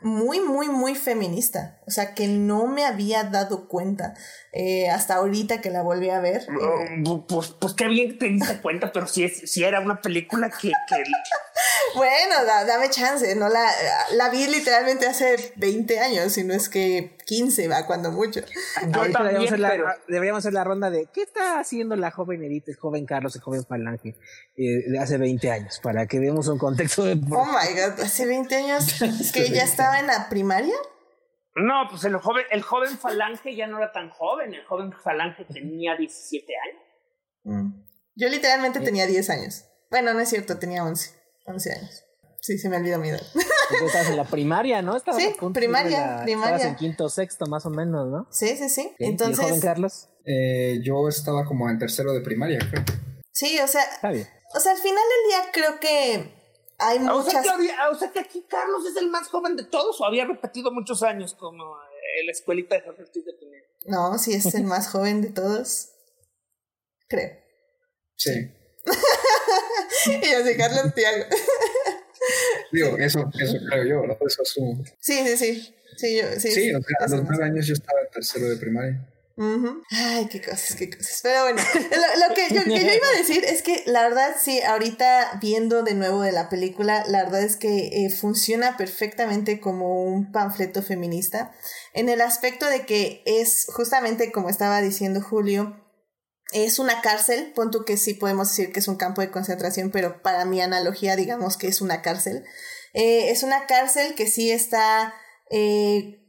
muy, muy, muy feminista. O sea, que no me había dado cuenta eh, hasta ahorita que la volví a ver. Eh, Pues, pues qué bien que te diste cuenta, pero si es, era una película que Bueno, da- dame chance, no la, la vi literalmente hace 20 años, si no es que 15 va cuando mucho. yo Ahorita deberíamos, hacer la, pero- deberíamos hacer la ronda de ¿qué está haciendo la joven Edith, el joven Carlos, el joven Falange eh, de hace 20 años? Para que demos un contexto de Oh my god, hace 20 años que ya estaba en la primaria. No, pues el joven, el joven falange ya no era tan joven, el joven falange tenía 17 años. Mm. Yo literalmente tenía 10 años. Bueno, no es cierto, tenía 11, 11 años. Sí, se me olvidó mi edad. Tú estabas en la primaria, ¿no? Estabas Sí, primaria, la- primaria. Estabas en quinto o sexto, más o menos, ¿no? Sí, sí, sí. ¿Y el joven Entonces, Carlos? Eh, yo estaba como en tercero de primaria, creo. sí, o sea, Está bien. o sea, al final del día creo que hay Ah, O sea, muchas... que había- ah, o sea que aquí Carlos es el más joven de todos o había repetido muchos años como eh, la escuelita de Jorge Ortiz de Pinedo. No, sí es el más joven de todos. Creo. Sí. y así, Carlos Tiago. Digo, eso, eso creo yo, ¿no? Eso asumo. Sí, sí, sí. Sí, yo, sí, Sí, o sea, a los nueve años yo estaba en tercero de primaria. Ay, qué cosas, qué cosas. Pero bueno, lo, lo que, yo, que yo iba a decir es que la verdad, sí, ahorita viendo de nuevo de la película, la verdad es que eh, funciona perfectamente como un panfleto feminista, en el aspecto de que es justamente como estaba diciendo Julio, es una cárcel, pon que sí podemos decir que es un campo de concentración, pero para mi analogía digamos que es una cárcel. Eh, es una cárcel que sí está eh,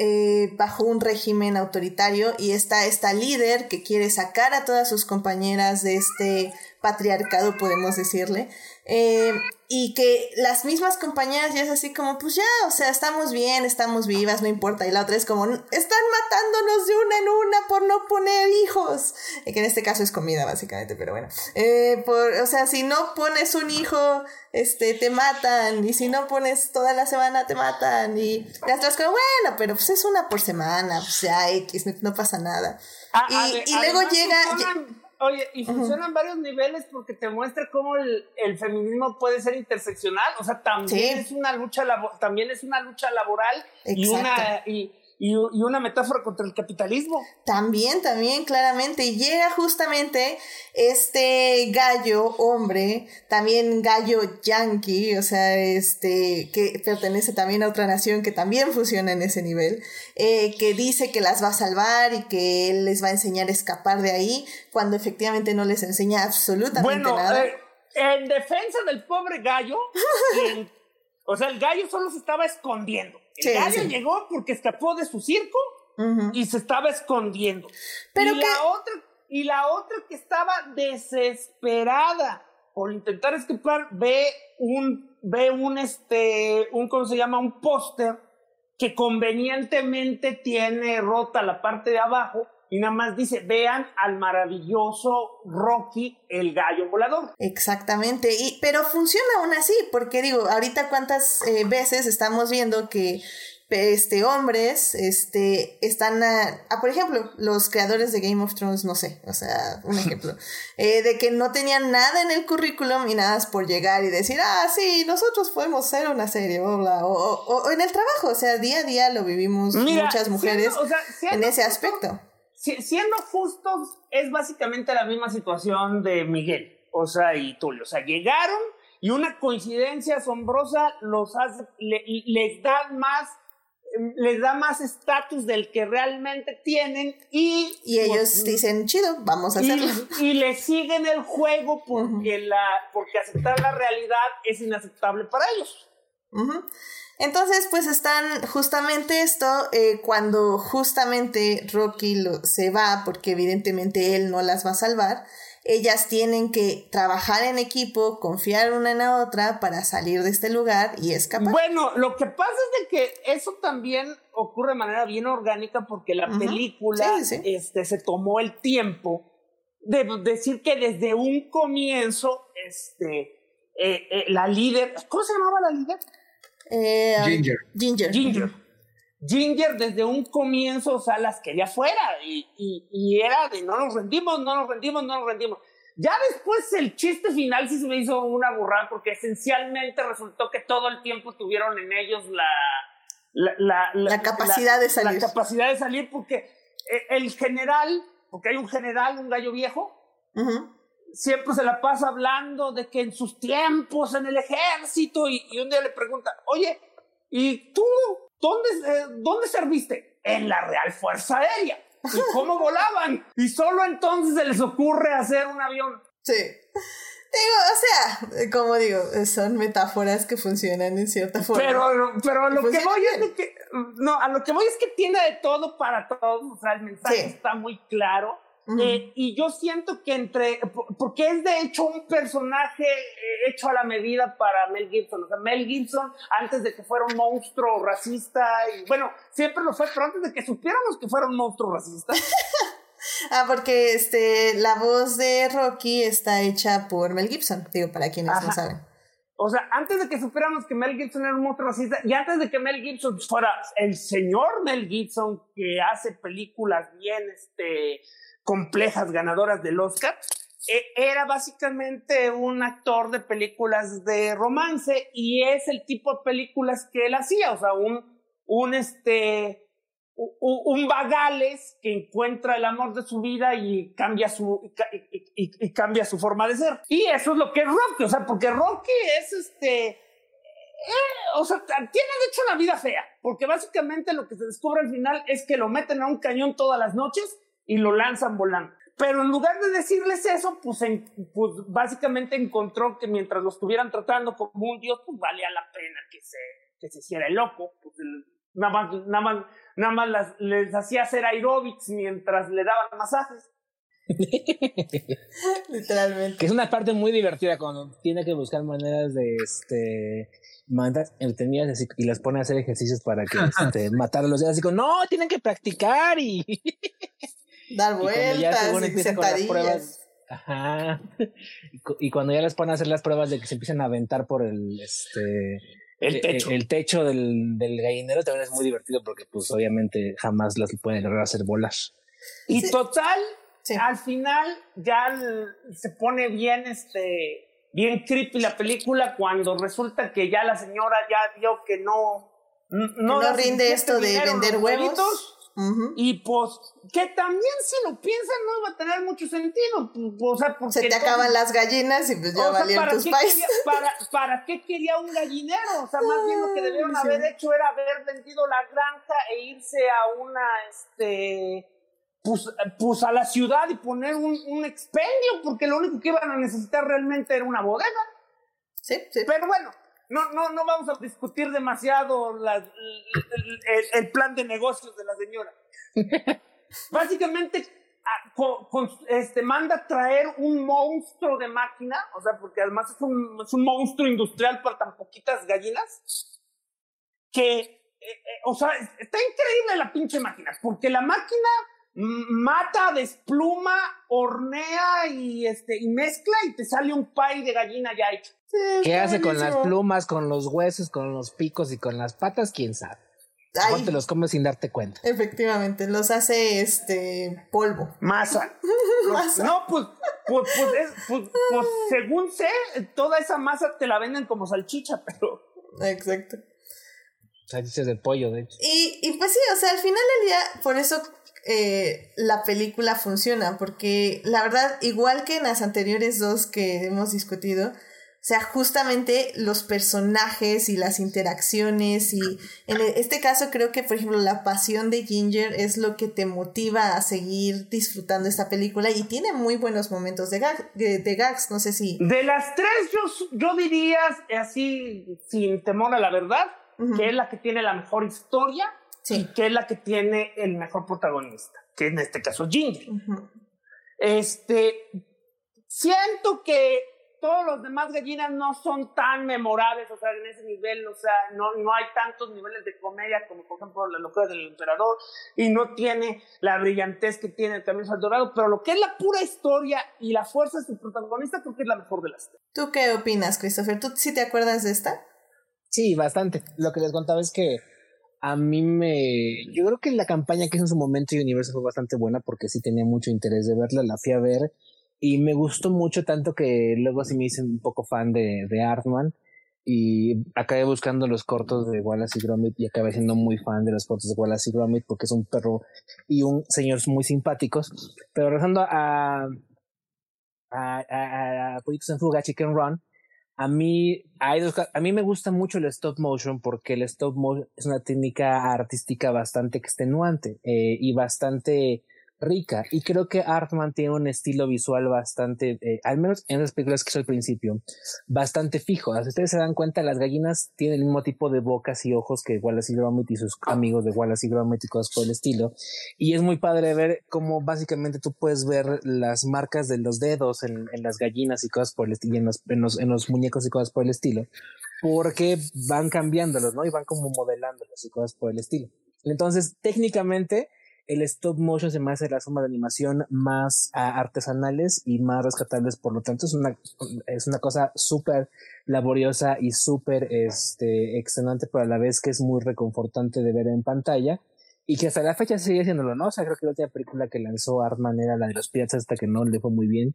eh, bajo un régimen autoritario y está esta líder que quiere sacar a todas sus compañeras de este patriarcado, podemos decirle, eh, y que las mismas compañeras ya es así como, pues ya, o sea, estamos bien, estamos vivas, no importa, y la otra es como, están matándonos de una en una por no poner hijos, Eh, que en este caso es comida básicamente, pero bueno, Eh, por, o sea, si no pones un hijo, este, te matan, y si no pones toda la semana te matan, y las otras como, bueno, pero pues es una por semana, pues ya X, no, no pasa nada. Ah, Y- luego llega- oye, y funcionan varios niveles porque te muestra cómo el, el feminismo puede ser interseccional. O sea, también Sí. es una lucha también es una lucha laboral y Exacto. una y, y, y una metáfora contra el capitalismo. También, también, claramente. Y llega justamente este gallo hombre, también gallo yankee, o sea, este, que pertenece también a otra nación que también funciona en ese nivel, eh, que dice que las va a salvar y que él les va a enseñar a escapar de ahí, cuando efectivamente no les enseña absolutamente Bueno, nada. eh, en defensa del pobre gallo, o sea, el gallo solo se estaba escondiendo. El gallo sí. llegó porque escapó de su circo y se estaba escondiendo. Pero y que- la otra y la otra que estaba desesperada por intentar escapar ve un ve un este un cómo se llama un póster que convenientemente tiene rota la parte de abajo y nada más dice vean al maravilloso Rocky el gallo volador. Exactamente, y, pero funciona aún así, porque digo, ahorita cuántas eh, veces estamos viendo que este, hombres este, están, a, a, por ejemplo, los creadores de Game of Thrones, no sé, o sea, un ejemplo, eh, de que no tenían nada en el currículum y nada más por llegar y decir, ah, sí, nosotros podemos hacer una serie, bla, bla, o, o, o en el trabajo, o sea, día a día lo vivimos Mira, muchas mujeres siendo- o sea, siendo en ese aspecto. Si- siendo justos, es básicamente la misma situación de Miguel, o sea, y Tulio. O sea, llegaron y una coincidencia asombrosa los hace, le- les da más, les da más estatus del que realmente tienen y, Y ellos pues, dicen, chido, vamos a y, hacerlo. y le siguen el juego porque, la, porque aceptar la realidad es inaceptable para ellos. Entonces, pues están justamente esto, eh, cuando justamente Rocky lo, se va, porque evidentemente él no las va a salvar, ellas tienen que trabajar en equipo, confiar una en la otra para salir de este lugar y escapar. Bueno, lo que pasa es de que eso también ocurre de manera bien orgánica porque la película Este, se tomó el tiempo de decir que desde un comienzo, este, eh, eh, la líder, ¿cómo se llamaba la líder? Eh, Ginger. Ginger. Ginger. Ginger desde un comienzo, o sea, las quería fuera y, y, era de no nos rendimos, no nos rendimos, no nos rendimos. Ya después el chiste final sí se me hizo una burrada porque esencialmente resultó que todo el tiempo tuvieron en ellos la, la, la, capacidad de salir. La capacidad de salir porque eh, el general, porque hay un general, un gallo viejo, siempre se la pasa hablando de que en sus tiempos en el ejército y, un día le pregunta, oye, ¿y tú dónde, eh, dónde serviste? En la Real Fuerza Aérea. ¿Y cómo volaban? Y solo entonces se les ocurre hacer un avión. Sí. Digo, o sea, como digo, son metáforas que funcionan en cierta forma. Pero, pero a lo que voy es que, no, a lo que voy es que tiene de todo para todos, o sea, el mensaje está muy claro eh, y yo siento que entre, porque es de hecho un personaje eh, hecho a la medida para Mel Gibson. O sea, Mel Gibson, antes de que fuera un monstruo racista, y bueno, siempre lo fue, pero antes de que supiéramos que fuera un monstruo racista. ah, porque este, la voz de Rocky está hecha por Mel Gibson, digo, para quienes no saben. O sea, antes de que supiéramos que Mel Gibson era un monstruo racista, y antes de que Mel Gibson fuera el señor Mel Gibson que hace películas bien, este, complejas ganadoras del Oscar, e, era básicamente un actor de películas de romance y es el tipo de películas que él hacía, o sea, un, un este, un vagales que encuentra el amor de su vida y cambia su y, cambia su forma de ser. Y eso es lo que es Rocky, o sea, porque Rocky es este eh, o sea, tiene de hecho una vida fea, porque básicamente lo que se descubre al final es que lo meten a un cañón todas las noches y lo lanzan volando. Pero en lugar de decirles eso, pues, pues, básicamente encontró que mientras lo estuvieran tratando como un dios, pues valía la pena que se, que se hiciera el loco. Pues, nada más, nada más, nada más les hacía hacer aerobics mientras le daban masajes. Literalmente. Que es una parte muy divertida cuando tiene que buscar maneras de este mandas entretenidas y las pone a hacer ejercicios para que este, matar a los días. Así como, no, tienen que practicar y Dar vueltas, y, sentadillas. ajá. Y, cuando ya les ponen a hacer las pruebas de que se empiezan a aventar por el este el e, techo, el, techo del, del, gallinero también es muy divertido porque pues obviamente jamás las pueden lograr hacer bolas. Y total, al final ya se pone bien este bien creepy la película cuando resulta que ya la señora ya vio que no no, no rinde esto de vender huevos y pues, que también si lo piensan no va a tener mucho sentido. O sea, porque Se te acaban las gallinas y pues ya valieron tus países. Para, ¿Para qué quería un gallinero? O sea, más bien lo que debieron haber hecho era haber vendido la granja e irse a una, este, pues, pues a la ciudad y poner un, un expendio, porque lo único que iban a necesitar realmente era una bodega. Sí, sí. Pero bueno, no, no, no vamos a discutir demasiado el, plan de negocios de la señora. Básicamente, este, manda traer un monstruo de máquina, o sea, porque además es un, es un monstruo industrial para tan poquitas gallinas, que, eh, eh, o sea, está increíble la pinche máquina, porque la máquina mata, despluma, hornea y, este, y mezcla y te sale un pie de gallina ya hecho. ¿Qué hace con las plumas, con los huesos, con los picos y con las patas? ¿Quién sabe? Ay, te los comes sin darte cuenta. Efectivamente, los hace este polvo. Masa. No, pues, pues, pues, pues, pues, según sé, toda esa masa te la venden como salchicha, pero. Exacto. Salchichas de pollo, de hecho. Y, y pues sí, o sea, al final del día, por eso eh, la película funciona, porque la verdad, igual que en las anteriores dos que hemos discutido, o sea, justamente los personajes y las interacciones y en este caso creo que, por ejemplo, la pasión de Ginger es lo que te motiva a seguir disfrutando esta película y tiene muy buenos momentos de, de, gags, no sé si... De las tres yo, yo diría así, sin temor a la verdad, que es la que tiene la mejor historia y que es la que tiene el mejor protagonista, que en este caso Ginger. Este, siento que todos los demás gallinas no son tan memorables, o sea, en ese nivel, o sea, no, no hay tantos niveles de comedia como por ejemplo la locura del emperador y no tiene la brillantez que tiene también el Dorado, pero lo que es la pura historia y la fuerza de su protagonista creo que es la mejor de las tres. ¿Tú qué opinas, Christopher? ¿Tú sí te acuerdas de esta? Sí, bastante. Lo que les contaba es que a mí me... Yo creo que la campaña que hizo en su momento Universo fue bastante buena porque sí tenía mucho interés de verla, la fui a ver y me gustó mucho tanto que luego sí me hice un poco fan de, de Artman y acabé buscando los cortos de Wallace y Gromit y acabé siendo muy fan de los cortos de Wallace y Gromit porque es un perro y un señor muy simpáticos. Pero regresando a, a, a, a en Fuga, Chicken Run, a mí, hay dos, a mí me gusta mucho el stop motion porque el stop motion es una técnica artística bastante extenuante eh, y bastante rica y creo que Artman tiene un estilo visual bastante, eh, al menos en las películas que hizo al principio, bastante fijo. Si ustedes se dan cuenta, las gallinas tienen el mismo tipo de bocas y ojos que Wallace y Gromit y sus amigos de Wallace y Gromit y cosas por el estilo. Y es muy padre ver cómo básicamente tú puedes ver las marcas de los dedos en, en las gallinas y cosas por el estilo, en los, en los, en los muñecos y cosas por el estilo, porque van cambiándolos, ¿no? Y van como modelándolos y cosas por el estilo. Entonces, técnicamente, el stop motion se me hace la suma de animación más ah, artesanales y más rescatables, por lo tanto es una, es una cosa súper laboriosa y súper este, excelente, pero a la vez que es muy reconfortante de ver en pantalla y que hasta la fecha sigue haciéndolo, ¿no? O sea, creo que la última película que lanzó Artman era la de los piratas hasta que no le fue muy bien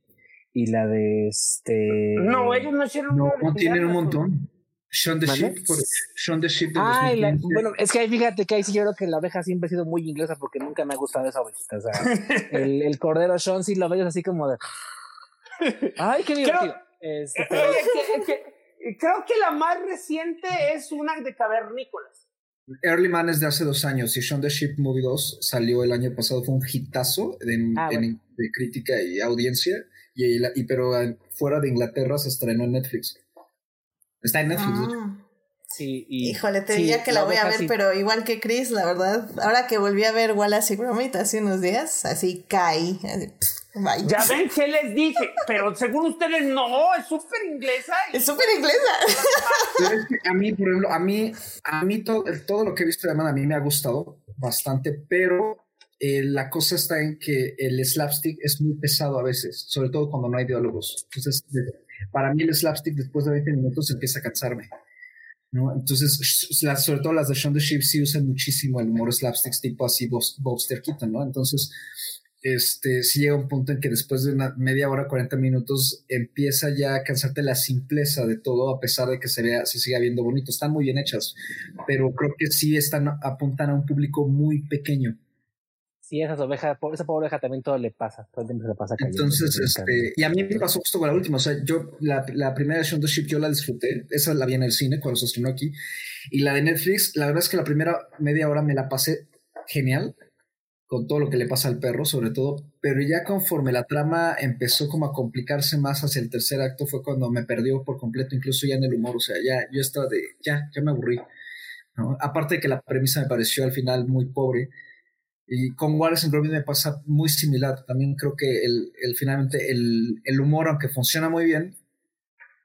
y la de este... No, ellos no hicieron... No, tienen un montón. Sean the Ship, por, Sean the Ship de bueno, es que ahí fíjate que ahí sí yo creo que la oveja siempre ha sido muy inglesa porque nunca me ha gustado esa ovejita. O sea, el, el cordero Sean sí lo ves así como de. Ay, qué divertido. Creo, este, creo que la más reciente es una de cavernícolas. Early Man es de hace dos años y Sean the Ship Movie 2 salió el año pasado, fue un hitazo de, ah, de crítica y audiencia, y, y, pero fuera de Inglaterra se estrenó en Netflix. Está en Netflix. Ah. Sí, y, Híjole, te diría que la, voy a ver, pero igual que Chris, la verdad, ahora que volví a ver Wallace y Gromit hace unos días, así caí. Ya ven que les dije, pero según ustedes no, es súper inglesa. Es súper inglesa. a mí, por ejemplo, a mí, a mí todo, todo lo que he visto de Man a mí me ha gustado bastante, pero eh, la cosa está en que el slapstick es muy pesado a veces, sobre todo cuando no hay diálogos. Entonces, para mí el slapstick después de 20 minutos empieza a cansarme. ¿no? Entonces, sobre todo las de Shaun the Sheep sí usan muchísimo el humor slapstick tipo así Bobster Keaton, ¿no? Entonces, este, sí llega un punto en que después de una media hora, 40 minutos, empieza ya a cansarte la simpleza de todo, a pesar de que se vea, se siga viendo bonito. Están muy bien hechas, pero creo que sí están, apuntan a un público muy pequeño y esas ovejas, esa pobre oveja también todo le pasa, todo el tiempo se le pasa Entonces, este, y a mí me pasó justo con la última, o sea, yo, la, la primera de Shaun Ship yo la disfruté, esa la vi en el cine cuando se estrenó aquí, y la de Netflix, la verdad es que la primera media hora me la pasé genial, con todo lo que le pasa al perro, sobre todo, pero ya conforme la trama empezó como a complicarse más hacia el tercer acto, fue cuando me perdió por completo, incluso ya en el humor, o sea, ya yo estaba de, ya, ya me aburrí, ¿no? Aparte de que la premisa me pareció al final muy pobre, y con Wallace and Gromit me pasa muy similar. También creo que el, finalmente el, el, humor, aunque funciona muy bien,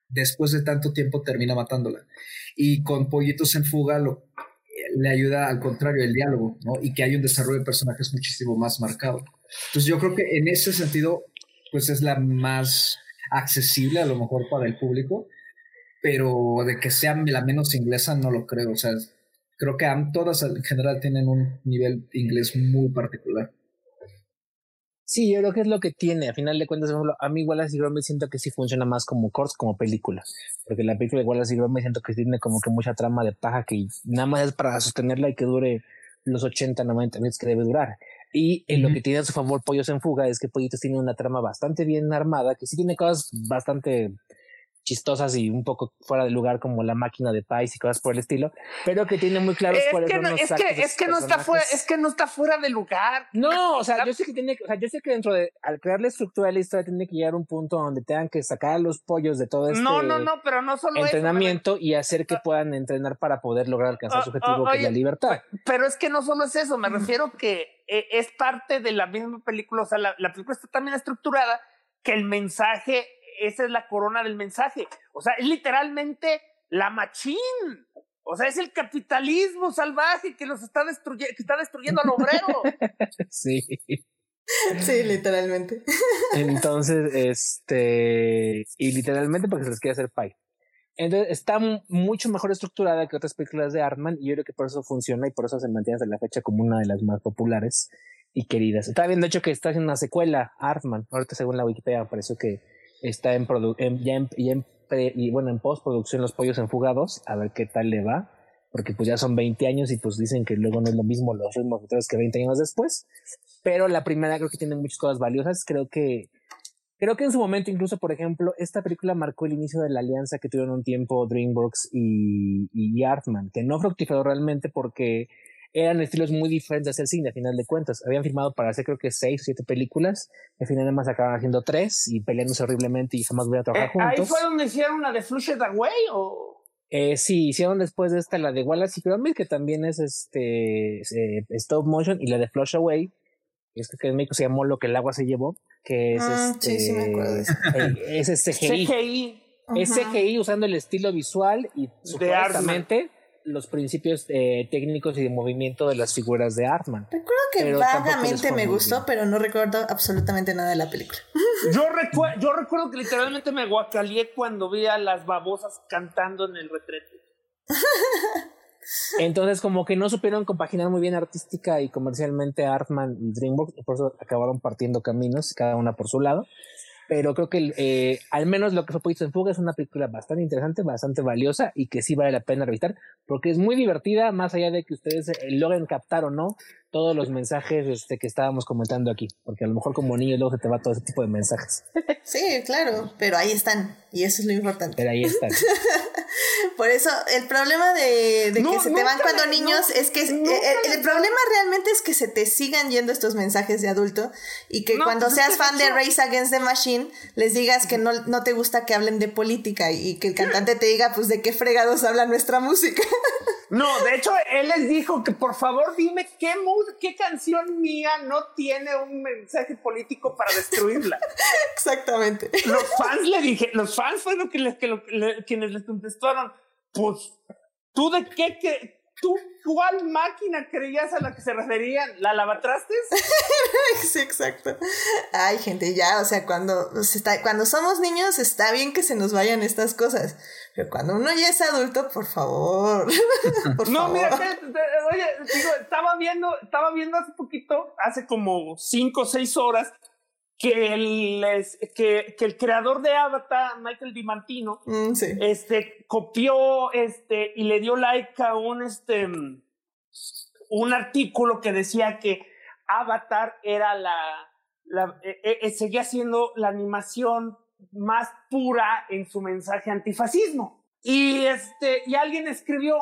después de tanto tiempo termina matándola. Y con Pollitos en Fuga lo, le ayuda al contrario el diálogo, ¿no? Y que hay un desarrollo de personajes muchísimo más marcado. Entonces yo creo que en ese sentido, pues es la más accesible a lo mejor para el público, pero de que sea la menos inglesa no lo creo. O sea, creo que todas en general tienen un nivel inglés muy particular. Sí, yo creo que es lo que tiene. A final de cuentas, a mí Wallace y Gromit siento que sí funciona más como cortos, como película. Porque la película de Wallace y Gromit siento que tiene como que mucha trama de paja que nada más es para sostenerla y que dure los 80, 90 minutos que debe durar. Y en lo que tiene a su favor Pollos en Fuga es que Pollitos tiene una trama bastante bien armada, que sí tiene cosas bastante chistosas y un poco fuera de lugar como la máquina de Pais y cosas por el estilo, pero que tiene muy claros es cuáles que son no, los es que, es que no está fuera, es que no está fuera de lugar. No, o sea, yo sé que tiene, o sea, yo sé que dentro de, al crear la estructura de la historia tiene que llegar a un punto donde tengan que sacar los pollos de todo este No, no, no, pero no solo entrenamiento y hacer que puedan entrenar para poder lograr alcanzar su Ah, objetivo, ah, que es la libertad. Pero es que no solo es eso, me refiero que eh, es parte de la misma película, o sea, la, la película está también estructurada que el mensaje, esa es la corona del mensaje. O sea, es literalmente la machín. O sea, es el capitalismo salvaje que los está destruyendo, que está destruyendo al obrero. Sí. Sí, literalmente. Entonces, este, y literalmente porque se les quiere hacer pie. Entonces, está mu- mucho mejor estructurada que otras películas de Artman y yo creo que por eso funciona y por eso se mantiene hasta la fecha como una de las más populares y queridas. Estaba viendo, de hecho, que está haciendo una secuela, Artman. Ahorita, según la Wikipedia, me pareció que está en, en- ya en, y bueno, en postproducción Los Pollos Enfugados, a ver qué tal le va. Porque pues ya son 20 años y pues dicen que luego no es lo mismo los ritmos que 20 años después. Pero la primera creo que tiene muchas cosas valiosas. Creo que Creo que en su momento, incluso, por ejemplo, esta película marcó el inicio de la alianza que tuvieron un tiempo DreamWorks y, y Artman, que no fructificó realmente porque eran estilos muy diferentes de hacer cine, a final de cuentas. Habían firmado para hacer creo que seis o siete películas, al final nada más acabaron haciendo tres y peleándose horriblemente y jamás volvieron a trabajar Eh, ahí juntos. fue donde hicieron la de Flushed Away o. Eh, sí, hicieron después de esta la de Wallace y Gromit, que también es este eh, stop motion, y la de Flush Away, que es que en México se llamó Lo que el agua se llevó, que es Ah, este, sí, sí me eh, es CGI. CGI. Es. CGI usando el estilo visual y supuestamente los principios eh, técnicos y de movimiento de las figuras de Artman. Recuerdo que vagamente me gustó, bien. pero no recuerdo absolutamente nada de la película. Yo, yo recuerdo que literalmente me guacalié cuando vi a las babosas cantando en el retrete. Entonces, como que no supieron compaginar muy bien artística y comercialmente Artman y DreamWorks, y por eso acabaron partiendo caminos, cada una por su lado. Pero creo que eh, al menos lo que fue en Fuga es una película bastante interesante, bastante valiosa y que sí vale la pena revisitar, porque es muy divertida, más allá de que ustedes eh, logren captar o no todos los mensajes este, que estábamos comentando aquí, porque a lo mejor como niño luego se te va todo ese tipo de mensajes. Sí, claro, pero ahí están, y eso es lo importante. Pero ahí están. Por eso, el problema de, de No, que se te van cuando le- niños no, es que eh, el, le- el problema realmente es que se te sigan yendo estos mensajes de adulto y que No, cuando pues es seas fan de Race Against the Machine les digas que no, no te gusta que hablen de política y que el cantante te diga pues de qué fregados habla nuestra música. No, de hecho, él les dijo que por favor dime qué, qué canción mía no tiene un mensaje político para destruirla. Exactamente. los fans le dije, los fans fueron que les, que lo- le- quienes les contestaron, pues, ¿tú de qué, que, tú cuál máquina creías a la que se referían? ¿La lavatrastes? Sí, exacto. Ay, gente, ya, o sea, cuando, se está, cuando somos niños está bien que se nos vayan estas cosas, pero cuando uno ya es adulto, por favor, por No, favor. mira, te- te- oye, digo, estaba viendo, estaba viendo hace poquito, hace como cinco o seis horas, que el, que, que el creador de Avatar, Michael Dimantino, Mm, sí. este, copió este, y le dio like a un, este, un artículo que decía que Avatar era la, la eh, eh, seguía siendo la animación más pura en su mensaje antifascismo. Y, este, y alguien escribió,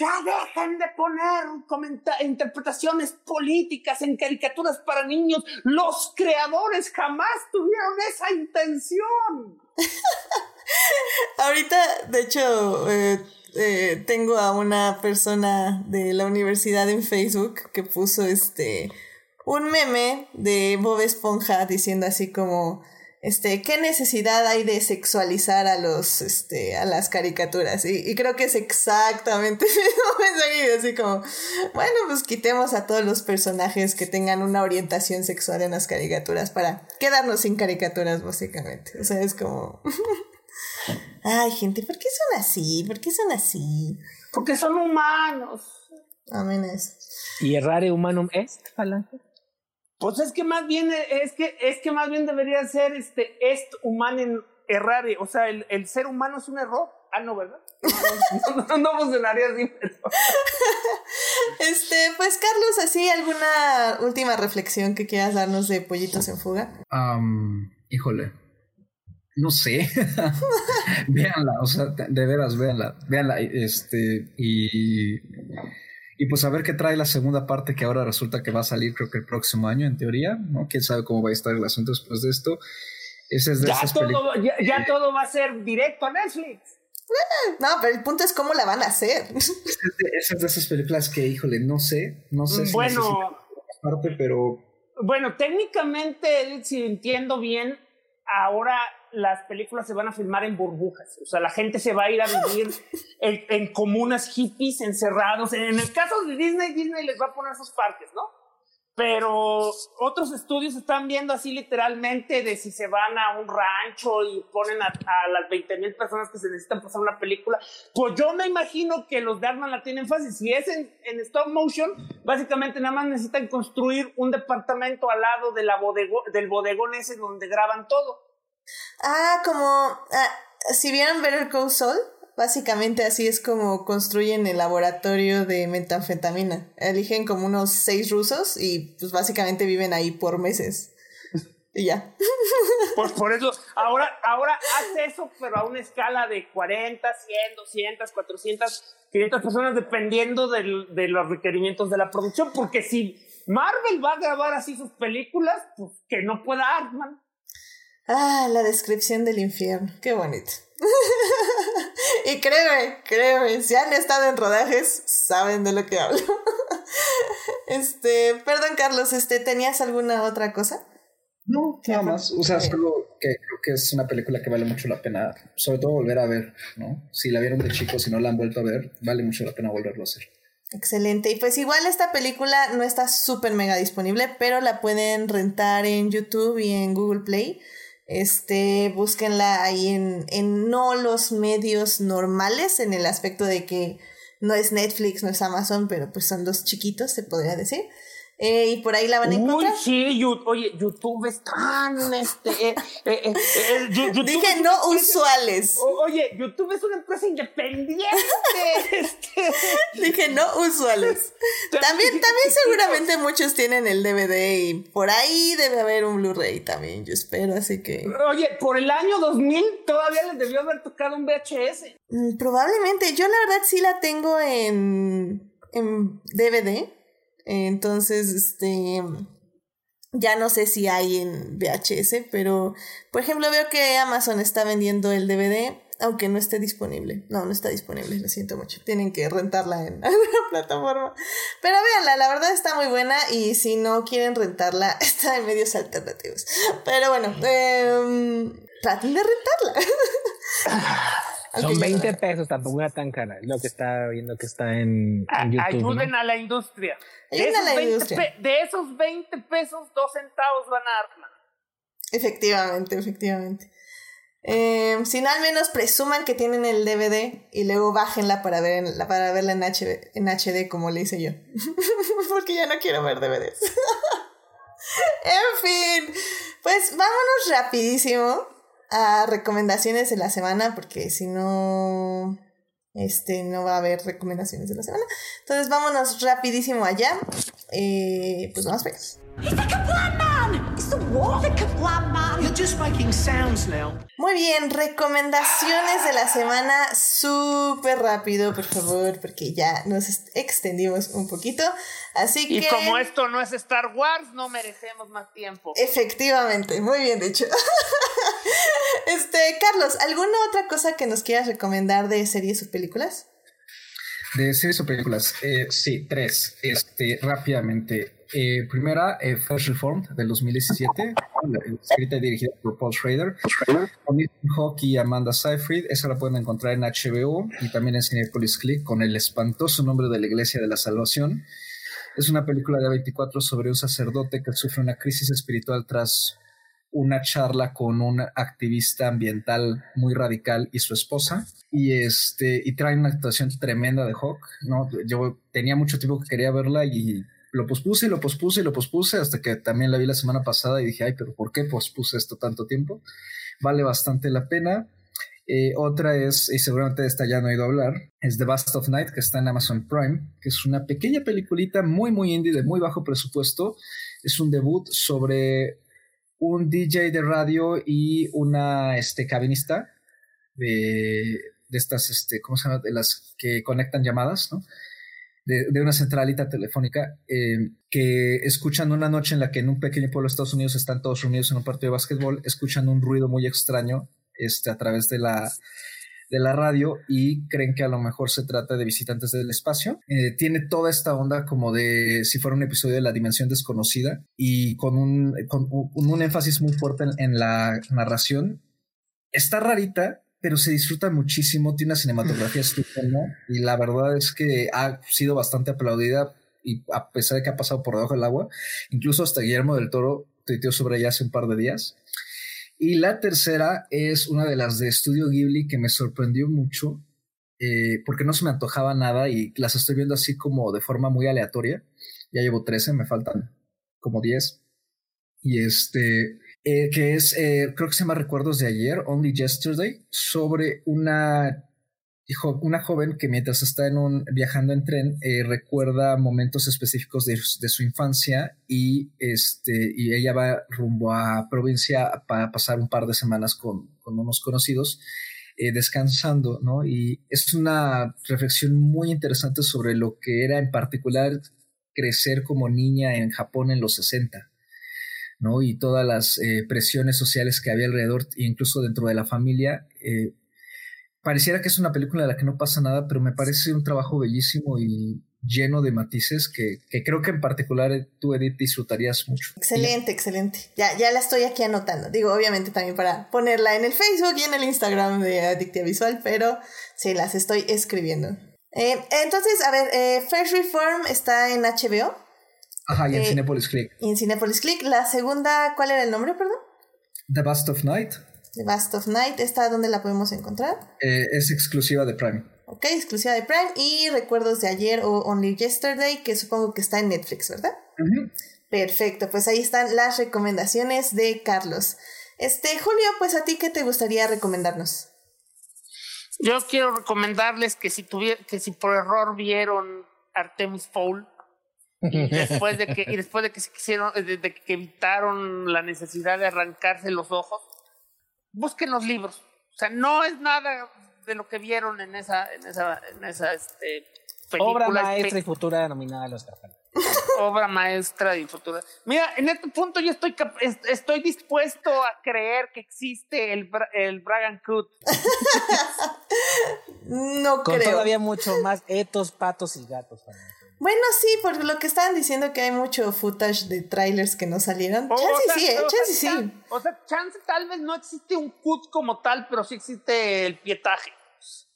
ya dejen de poner interpretaciones políticas en caricaturas para niños. Los creadores jamás tuvieron esa intención. Ahorita, de hecho, eh, eh, tengo a una persona de la universidad en Facebook que puso este un meme de Bob Esponja diciendo así como este qué necesidad hay de sexualizar a los este a las caricaturas y, y creo que es exactamente el mismo mensaje así como bueno pues quitemos a todos los personajes que tengan una orientación sexual en las caricaturas para quedarnos sin caricaturas básicamente o sea es como Ay, gente, ¿por qué son así? ¿Por qué son así? Porque son humanos. Amén. Y errare humanum est, falange. Pues es que más bien es que es que más bien debería ser este est humanen errare, o sea, el, el ser humano es un error. Ah, no, ¿verdad? No, no, no, no funcionaría así. pero- Este, pues Carlos, así alguna última reflexión que quieras darnos de Pollitos en Fuga. Am, híjole. No sé. véanla, o sea, de veras, véanla. Véanla, este, y, y pues a ver qué trae la segunda parte que ahora resulta que va a salir creo que el próximo año, en teoría, ¿no? Quién sabe cómo va a estar el asunto después de esto. Ese es de ya, todo, ya, todo va a ser directo a Netflix. No, pero el punto es cómo la van a hacer. Esas de esas películas que, híjole, no sé, no sé si bueno, parte, pero bueno, técnicamente, si entiendo bien, ahora las películas se van a filmar en burbujas. O sea, la gente se va a ir a vivir en, comunas hippies encerrados. En el caso de Disney, Disney les va a poner sus parques, ¿no? Pero otros estudios están viendo así literalmente de si se van a un rancho y ponen a, las 20 mil personas que se necesitan pasar una película. Pues yo me imagino que los de Arman la tienen fácil. Si es en, stop motion, básicamente nada más necesitan construir un departamento al lado de la del bodegón ese donde graban todo. Ah, como ah, si vieron ver el Call Saul, básicamente así es como construyen el laboratorio de metanfetamina. Eligen como unos seis rusos y pues básicamente viven ahí por meses. Y ya. Pues por eso, ahora, ahora hace eso, pero a una escala de 40, 100, 200, 400, 500 personas, dependiendo del, de los requerimientos de la producción. Porque si Marvel va a grabar así sus películas, pues que no pueda Artman. Ah, la descripción del infierno. Qué bonito. y créeme, créeme, si han estado en rodajes, saben de lo que hablo. este, perdón, Carlos, este, ¿tenías alguna otra cosa? No, nada más. O sea, solo que creo que es una película que vale mucho la pena, sobre todo volver a ver, ¿no? Si la vieron de chicos, si no la han vuelto a ver, vale mucho la pena volverlo a hacer. Excelente. Y pues igual esta película no está súper mega disponible, pero la pueden rentar en YouTube y en Google Play. Este, búsquenla ahí en, en no los medios normales, en el aspecto de que no es Netflix, no es Amazon, pero pues son dos chiquitos, se podría decir. Eh, y por ahí la van a encontrar. Uy, sí, oye, YouTube es tan este. Eh, eh, Dije no usuales. oye, YouTube es una empresa independiente. este. Dije no usuales. También, también seguramente muchos tienen el DVD y por ahí debe haber un Blu-ray también, yo espero, así que. Oye, por el año 2000 todavía les debió haber tocado un VHS. Mm, probablemente. Yo la verdad sí la tengo en, en DVD entonces, este, ya no sé si hay en VHS, pero por ejemplo veo que Amazon está vendiendo el DVD, aunque no esté disponible. No, no está disponible, lo siento mucho. Tienen que rentarla en alguna plataforma. Pero véanla, la verdad está muy buena y si no quieren rentarla, está en medios alternativos. Pero bueno, eh, traten de rentarla. Son 20 pesos, tampoco era tan cara. lo que está viendo que está en, YouTube. Ayuden a la industria. Ayuden a la industria. de esos 20 pesos, 2 centavos van a armar. Efectivamente, efectivamente. Eh, sin al menos presuman que tienen el DVD y luego bájenla para, ver, para verla en, en HD como le hice yo. Porque ya no quiero ver DVDs. en fin, pues vámonos rapidísimo a recomendaciones de la semana, porque si no, este, no va a haber recomendaciones de la semana. Entonces vámonos rapidísimo allá. Eh, pues vamos pues. Muy bien, recomendaciones de la semana súper rápido, por favor, porque ya nos extendimos un poquito. Así que. Y como esto no es Star Wars, no merecemos más tiempo. Efectivamente, muy bien dicho. este, Carlos, ¿alguna otra cosa que nos quieras recomendar de series o películas? De series o películas, eh, sí, tres. Este, rápidamente. Eh, primera, eh, Fresh Reformed del 2017, escrita y dirigida por Paul Schrader, con Ethan Hawke y Amanda Seyfried. Esa la pueden encontrar en HBO y también en Cinepolis Click con el espantoso nombre de la Iglesia de la Salvación. Es una película de 24 sobre un sacerdote que sufre una crisis espiritual tras una charla con un activista ambiental muy radical y su esposa y este y trae una actuación tremenda de Hawk no yo tenía mucho tiempo que quería verla y lo pospuse y lo pospuse y lo pospuse hasta que también la vi la semana pasada y dije, ay, pero ¿por qué pospuse esto tanto tiempo? Vale bastante la pena. Eh, otra es, y seguramente de esta ya no he oído hablar, es The Bust of Night, que está en Amazon Prime, que es una pequeña peliculita muy, muy indie, de muy bajo presupuesto. Es un debut sobre un DJ de radio y una este, cabinista de, de estas, este, ¿cómo se llama? De las que conectan llamadas, ¿no? de, una centralita telefónica eh, que escuchan una noche en la que en un pequeño pueblo de Estados Unidos están todos reunidos en un partido de básquetbol, escuchan un ruido muy extraño este, a través de la, de la radio y creen que a lo mejor se trata de visitantes del espacio. Eh, tiene toda esta onda como de si fuera un episodio de la dimensión desconocida y con un, con un, énfasis muy fuerte en la narración. Está rarita, pero se disfruta muchísimo, tiene una cinematografía estupenda y la verdad es que ha sido bastante aplaudida y a pesar de que ha pasado por debajo del agua, incluso hasta Guillermo del Toro tuiteó sobre ella hace un par de días. Y la tercera es una de las de Estudio Ghibli que me sorprendió mucho eh, porque no se me antojaba nada y las estoy viendo así como de forma muy aleatoria. Ya llevo 13, me faltan como 10. Y este, eh, que es, eh, creo que se llama Recuerdos de ayer, Only Yesterday, sobre una, una joven que mientras está en un, viajando en tren eh, recuerda momentos específicos de, su infancia y, este, y ella va rumbo a provincia para pasar un par de semanas con, con unos conocidos. descansando, ¿no? Y es una reflexión muy interesante sobre lo que era en particular crecer como niña en Japón en los 60 ¿no? Y todas las eh, presiones sociales que había alrededor, incluso dentro de la familia. Eh, pareciera que es una película de la que no pasa nada, pero me parece un trabajo bellísimo y lleno de matices que, creo que en particular eh, tú, Edith, disfrutarías mucho. Excelente, excelente. Ya, ya la estoy aquí anotando. Digo, obviamente también para ponerla en el Facebook y en el Instagram de Adictia Visual, pero sí, las estoy escribiendo. entonces, a ver, First Reform está en HBO. Ajá, y en eh, Cinepolis Click. Y en Cinepolis Click. La segunda, ¿cuál era el nombre, perdón? The Bust of Night. The Bust of Night, ¿esta dónde la podemos encontrar? Eh, es exclusiva de Prime. Ok, exclusiva de Prime. Y Recuerdos de ayer o Only Yesterday, que supongo que está en Netflix, ¿verdad? Perfecto, pues ahí están las recomendaciones de Carlos. Este, Julio, pues a ti, ¿qué te gustaría recomendarnos? Yo quiero recomendarles que si, que si por error vieron Artemis Fowl, y después de que, y después de que se quisieron, de, que evitaron la necesidad de arrancarse los ojos, busquen los libros. O sea, no es nada de lo que vieron en esa, en esa, en esa este, película. Obra maestra y futura nominada a los Obra maestra y futura. Mira, en este punto yo estoy, estoy dispuesto a creer que existe el, el Bragan Cut. no Con todavía mucho más etos, patos y gatos. También. Bueno, sí, por lo que estaban diciendo que hay mucho footage de trailers que no salieron. chance sí, ¿eh? Chance sí. O sea, chance tal vez no existe un cut como tal, pero sí existe el pietaje.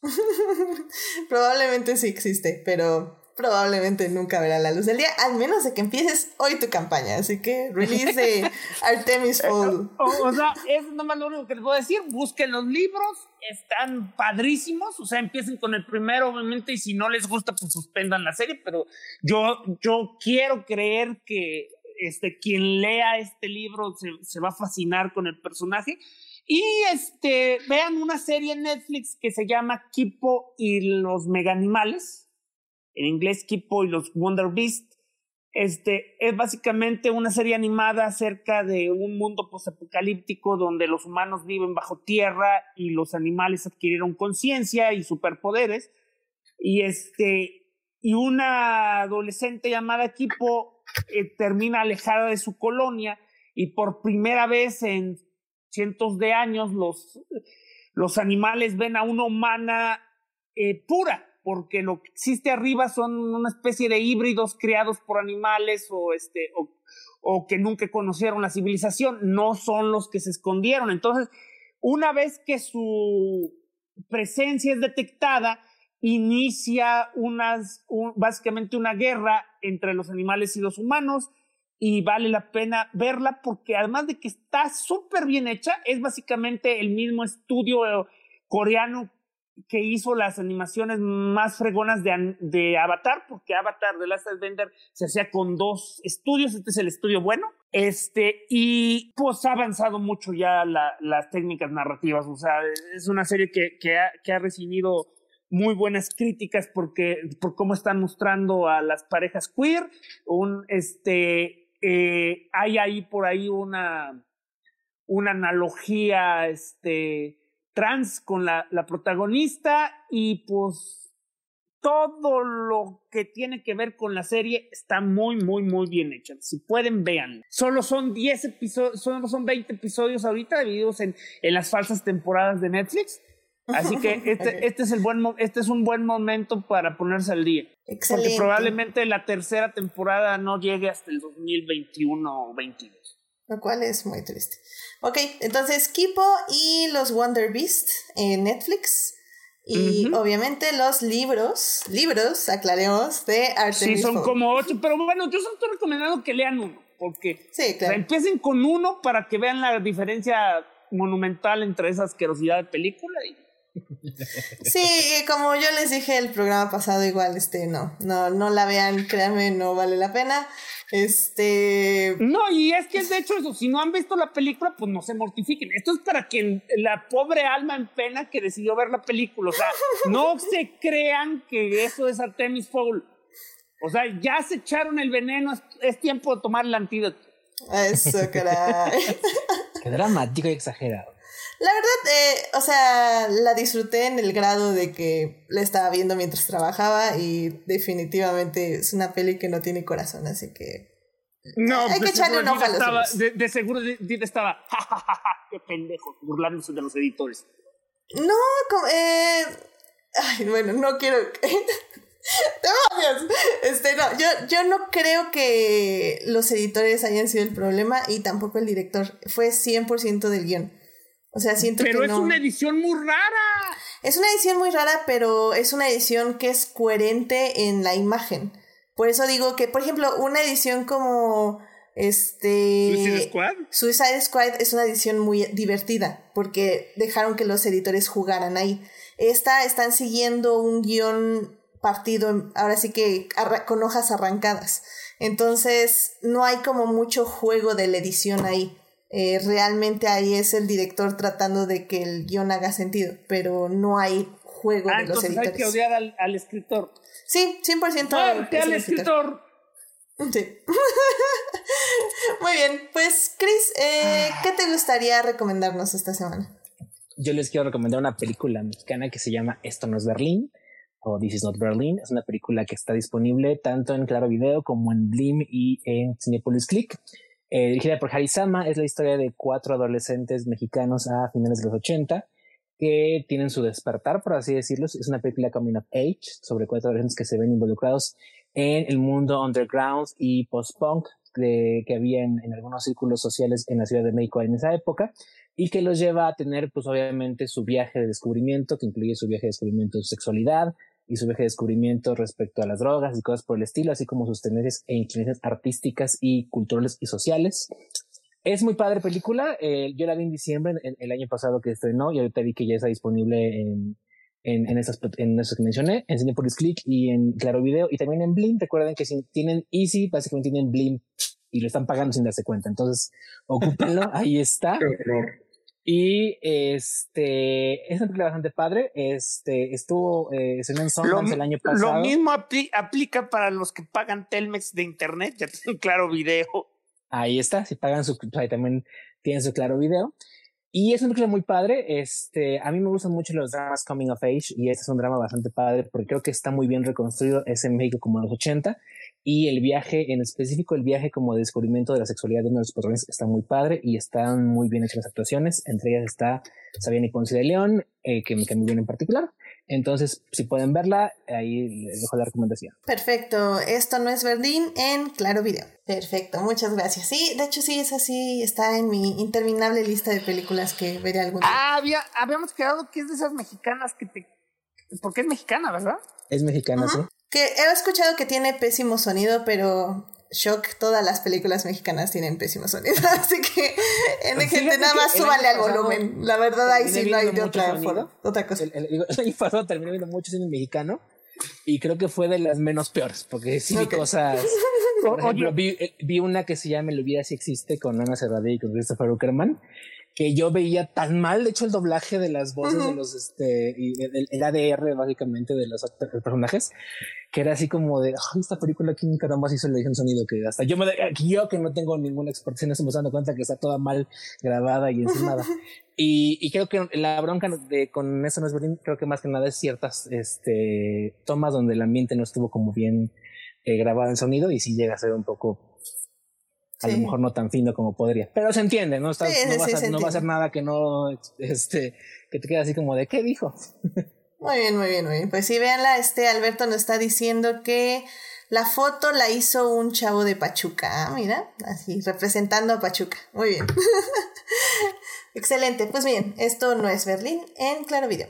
Probablemente sí existe, pero probablemente nunca verá la luz del día, al menos de que empieces hoy tu campaña. Así que release de Artemis Fowl. O, sea, es nomás lo único que les puedo decir. Busquen los libros, están padrísimos. O sea, empiecen con el primero, obviamente, y si no les gusta, pues suspendan la serie. Pero yo, yo quiero creer que este, quien lea este libro se, se va a fascinar con el personaje. Y este, vean una serie en Netflix que se llama Kipo y los meganimales en inglés Kipo y los Wonder Beast. Este es básicamente una serie animada acerca de un mundo posapocalíptico donde los humanos viven bajo tierra y los animales adquirieron conciencia y superpoderes. Y este y una adolescente llamada Kipo eh, termina alejada de su colonia y por primera vez en cientos de años los, los animales ven a una humana eh, pura, porque lo que existe arriba son una especie de híbridos creados por animales o, este, o, que nunca conocieron la civilización, no son los que se escondieron. Entonces, una vez que su presencia es detectada, inicia unas, básicamente una guerra entre los animales y los humanos y vale la pena verla porque además de que está súper bien hecha, es básicamente el mismo estudio coreano que hizo las animaciones más fregonas de, de Avatar, porque Avatar de Last Airbender se hacía con dos estudios, este es el estudio bueno, este, y pues ha avanzado mucho ya la, las técnicas narrativas, o sea, es una serie que, que ha recibido muy buenas críticas porque, por cómo están mostrando a las parejas queer, un, este, eh, hay ahí por ahí una una analogía este, trans con la, la protagonista y pues todo lo que tiene que ver con la serie está muy, muy, muy bien hecha. Si pueden, vean. Solo son 10 episodios, solo son 20 episodios ahorita divididos en, en las falsas temporadas de Netflix. Así que este, este, es el buen, este es un buen momento para ponerse al día. Excelente. Porque probablemente la tercera temporada no llegue hasta el 2021 o 22. Lo cual es muy triste. Ok, entonces Kipo y los Wonder Beast en Netflix. Y obviamente los libros, libros, aclaremos, de Artemis Sí, son como ocho, pero bueno, yo estoy recomendando que lean uno, porque sí, claro. empiecen con uno para que vean la diferencia monumental entre esa asquerosidad de película y Sí, como yo les dije el programa pasado, igual, este, no, no, no la vean, créanme, no vale la pena. Este. No, y es que es de hecho eso, si no han visto la película, pues no se mortifiquen. Esto es para quien la pobre alma en pena que decidió ver la película. O sea, no se crean que eso es Artemis Fowl. O sea, ya se echaron el veneno, es, tiempo de tomar el antídoto. Eso, caray. Qué dramático y exagerado. La verdad, eh, o sea, la disfruté en el grado de que la estaba viendo mientras trabajaba y definitivamente es una peli que no tiene corazón, así que... No, hay que echarle un ojo a los de, de, seguro estaba, jajaja, qué pendejo, burlándose de los editores. No, como, eh, ay, bueno, no quiero... ¡Demonios! Este, no, yo, yo no creo que los editores hayan sido el problema y tampoco el director. Fue 100% del guion. O sea, siento pero que es una edición muy rara. Es una edición muy rara, pero es una edición que es coherente en la imagen. Por eso digo que, por ejemplo, una edición como este Suicide Squad. Suicide Squad es una edición muy divertida porque dejaron que los editores jugaran ahí. Esta están siguiendo un guion partido, ahora sí que con hojas arrancadas. Entonces, no hay como mucho juego de la edición ahí. Eh, realmente ahí es el director tratando de que el guion haga sentido, pero no hay juego ah, de los editores. Hay que odiar al, escritor. Sí, 100% al escritor. Sí. Muy bien, pues Chris, eh, ¿qué te gustaría recomendarnos esta semana? Yo les quiero recomendar una película mexicana que se llama Esto no es Berlín o This is not Berlin. Es una película que está disponible tanto en Claro Video como en Blim y en Cinepolis Click. Eh, dirigida por Harisama, es la historia de cuatro adolescentes mexicanos a finales de los 80 que tienen su despertar, por así decirlo. Es una película coming of age sobre cuatro adolescentes que se ven involucrados en el mundo underground y post-punk que había en, en, algunos círculos sociales en la Ciudad de México en esa época y que los lleva a tener, pues obviamente, su viaje de descubrimiento, que incluye su viaje de descubrimiento de su sexualidad, y su viaje de descubrimiento respecto a las drogas y cosas por el estilo, así como sus tendencias e inclinaciones artísticas y culturales y sociales. Es muy padre película. Eh, yo la vi en diciembre, el año pasado que estrenó, y ahorita vi que ya está disponible en, en, en, esas, en eso que mencioné, en Cinepolis Click y en Claro Video, y también en Blim. Recuerden que si tienen Easy, básicamente tienen Blim y lo están pagando sin darse cuenta. Entonces, ocúpenlo, ahí está. Y este es una película bastante padre. Este estuvo eh, en Sundance el año pasado. Lo mismo aplica para los que pagan Telmex de internet, ya tienen claro video. Ahí está, si pagan su ahí también tienen su claro video. Y es una película muy padre. Este, a mí me gustan mucho los dramas coming of age y este es un drama bastante padre porque creo que está muy bien reconstruido. Es en México como en los 80 y el viaje, en específico el viaje como descubrimiento de la sexualidad de uno de los patrones está muy padre y están muy bien hechas las actuaciones. Entre ellas está Sabiana y Ponce de León, eh, que me cae muy bien en particular. Entonces, si pueden verla, ahí les dejo la recomendación. Perfecto. Esto no es Berlín en Claro Video. Perfecto, muchas gracias. Sí, de hecho sí, es así, está en mi interminable lista de películas que veré algún día. Ah, había, habíamos quedado que es de esas mexicanas que te... Porque es mexicana, ¿verdad? Es mexicana, sí. Que he escuchado que tiene pésimo sonido, pero shock, todas las películas mexicanas tienen pésimo sonido. Así que, en gente, nada más súbale al volumen. La verdad, ahí sí no hay de otra, otra cosa. El, año pasado terminé viendo mucho cine mexicano y creo que fue de las menos peores, porque sí vi cosas. Por ejemplo, vi, eh, vi, una que se llama El hubiera si existe con Ana Serradí y con Christopher Uckerman que yo veía tan mal, de hecho, el doblaje de las voces de los, este, y el, el, ADR básicamente de los personajes, que era así como de, esta película aquí caramba hizo el edición sonido, que hasta yo me, yo que no tengo ninguna expertise en eso me estoy dando cuenta que está toda mal grabada y encimada. y, y creo que la bronca de, con eso no es Berlín, creo que más que nada es ciertas, este, tomas donde el ambiente no estuvo como bien eh, grabado en sonido y sí llega a ser un poco a lo mejor no tan fino como podría. Pero se entiende, ¿no? No, va a, no, va a, ser nada que no, este, que te quede así como de, ¿qué dijo? Muy bien, muy bien, muy bien. Pues sí, véanla, este Alberto nos está diciendo que la foto la hizo un chavo de Pachuca. Ah, mira, así, representando a Pachuca. Muy bien. Excelente. Pues bien, esto no es Berlín en Claro Video.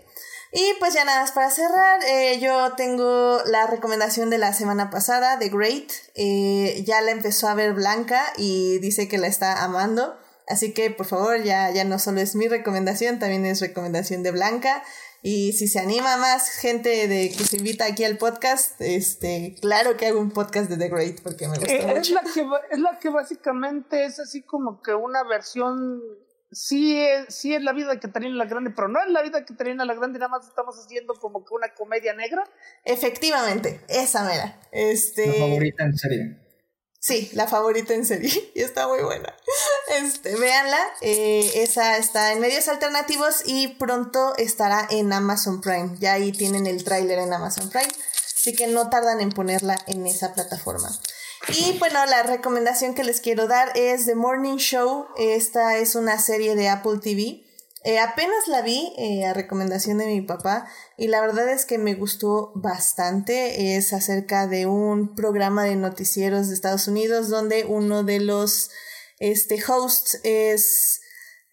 Y pues ya nada más para cerrar, eh, yo tengo la recomendación de la semana pasada, The Great. Eh, ya la empezó a ver Blanca y dice que la está amando. Así que por favor, ya, ya no solo es mi recomendación, también es recomendación de Blanca. Y si se anima más gente de que se invita aquí al podcast, este, claro que hago un podcast de The Great porque me gusta eh, mucho. Es la, que, es la que básicamente es así como que una versión sí es, sí es la vida de Catarina la Grande, pero no es la vida de Catarina la Grande, nada más estamos haciendo como que una comedia negra. Efectivamente, esa mera. Este... La favorita en serie. Sí, la favorita en serie. Y está muy buena. Este, véanla. Eh, esa está en medios alternativos y pronto estará en Amazon Prime. Ya ahí tienen el tráiler en Amazon Prime. Así que no tardan en ponerla en esa plataforma. Y bueno, la recomendación que les quiero dar es The Morning Show. Esta es una serie de Apple TV. Eh, apenas la vi eh, a recomendación de mi papá y la verdad es que me gustó bastante. Es acerca de un programa de noticieros de Estados Unidos donde uno de los este, hosts es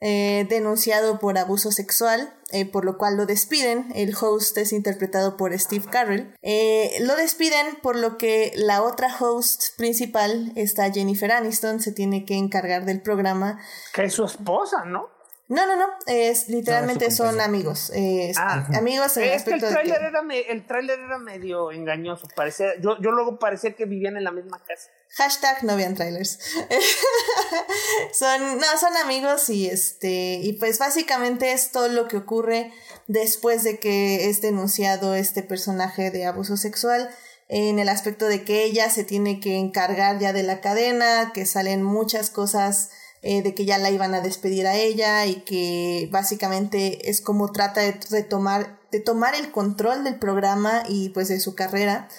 eh, denunciado por abuso sexual, eh, por lo cual lo despiden. El host es interpretado por Steve Carell. Eh, lo despiden por lo que la otra host principal, esta Jennifer Aniston, se tiene que encargar del programa. Que es su esposa, ¿no? No, no, no, es literalmente son amigos, ah, amigos en el aspecto el tráiler era el tráiler era medio engañoso, parecía, yo, yo luego parecía que vivían en la misma casa. Hashtag no vean trailers. son, no, son amigos y este, y pues básicamente es todo lo que ocurre después de que es denunciado este personaje de abuso sexual en el aspecto de que ella se tiene que encargar ya de la cadena, que salen muchas cosas eh, de que ya la iban a despedir a ella y que básicamente es como trata de retomar, de tomar el control del programa y pues de su carrera,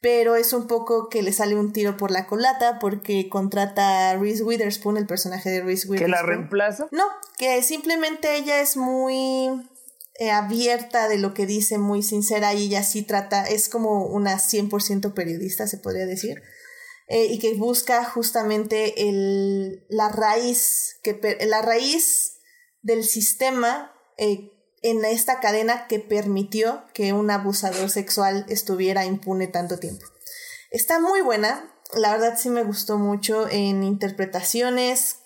pero es un poco que le sale un tiro por la colata porque contrata a Reese Witherspoon, el personaje de Reese Witherspoon. ¿Que la reemplaza? No, que simplemente ella es muy eh, abierta de lo que dice, muy sincera y ella sí trata, es como una 100% periodista, se podría decir. Eh, y que busca justamente el, la raíz, que, la raíz del sistema eh, en esta cadena que permitió que un abusador sexual estuviera impune tanto tiempo. Está muy buena, la verdad sí me gustó mucho en interpretaciones,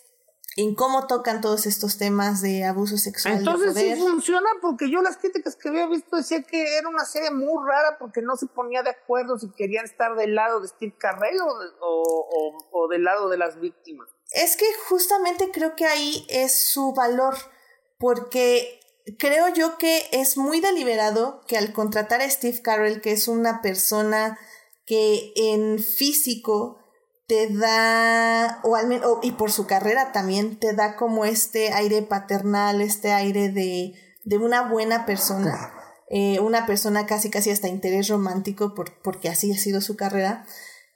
en cómo tocan todos estos temas de abuso sexual. Entonces sí funciona porque yo las críticas que había visto decía que era una serie muy rara porque no se ponía de acuerdo si querían estar del lado de Steve Carrell o, o, del lado de las víctimas. Es que justamente creo que ahí es su valor porque creo yo que es muy deliberado que al contratar a Steve Carrell, que es una persona que en físico te da, o al menos, y por su carrera también, te da como este aire paternal, este aire de, de una buena persona, eh, una persona casi casi hasta interés romántico, por, porque así ha sido su carrera.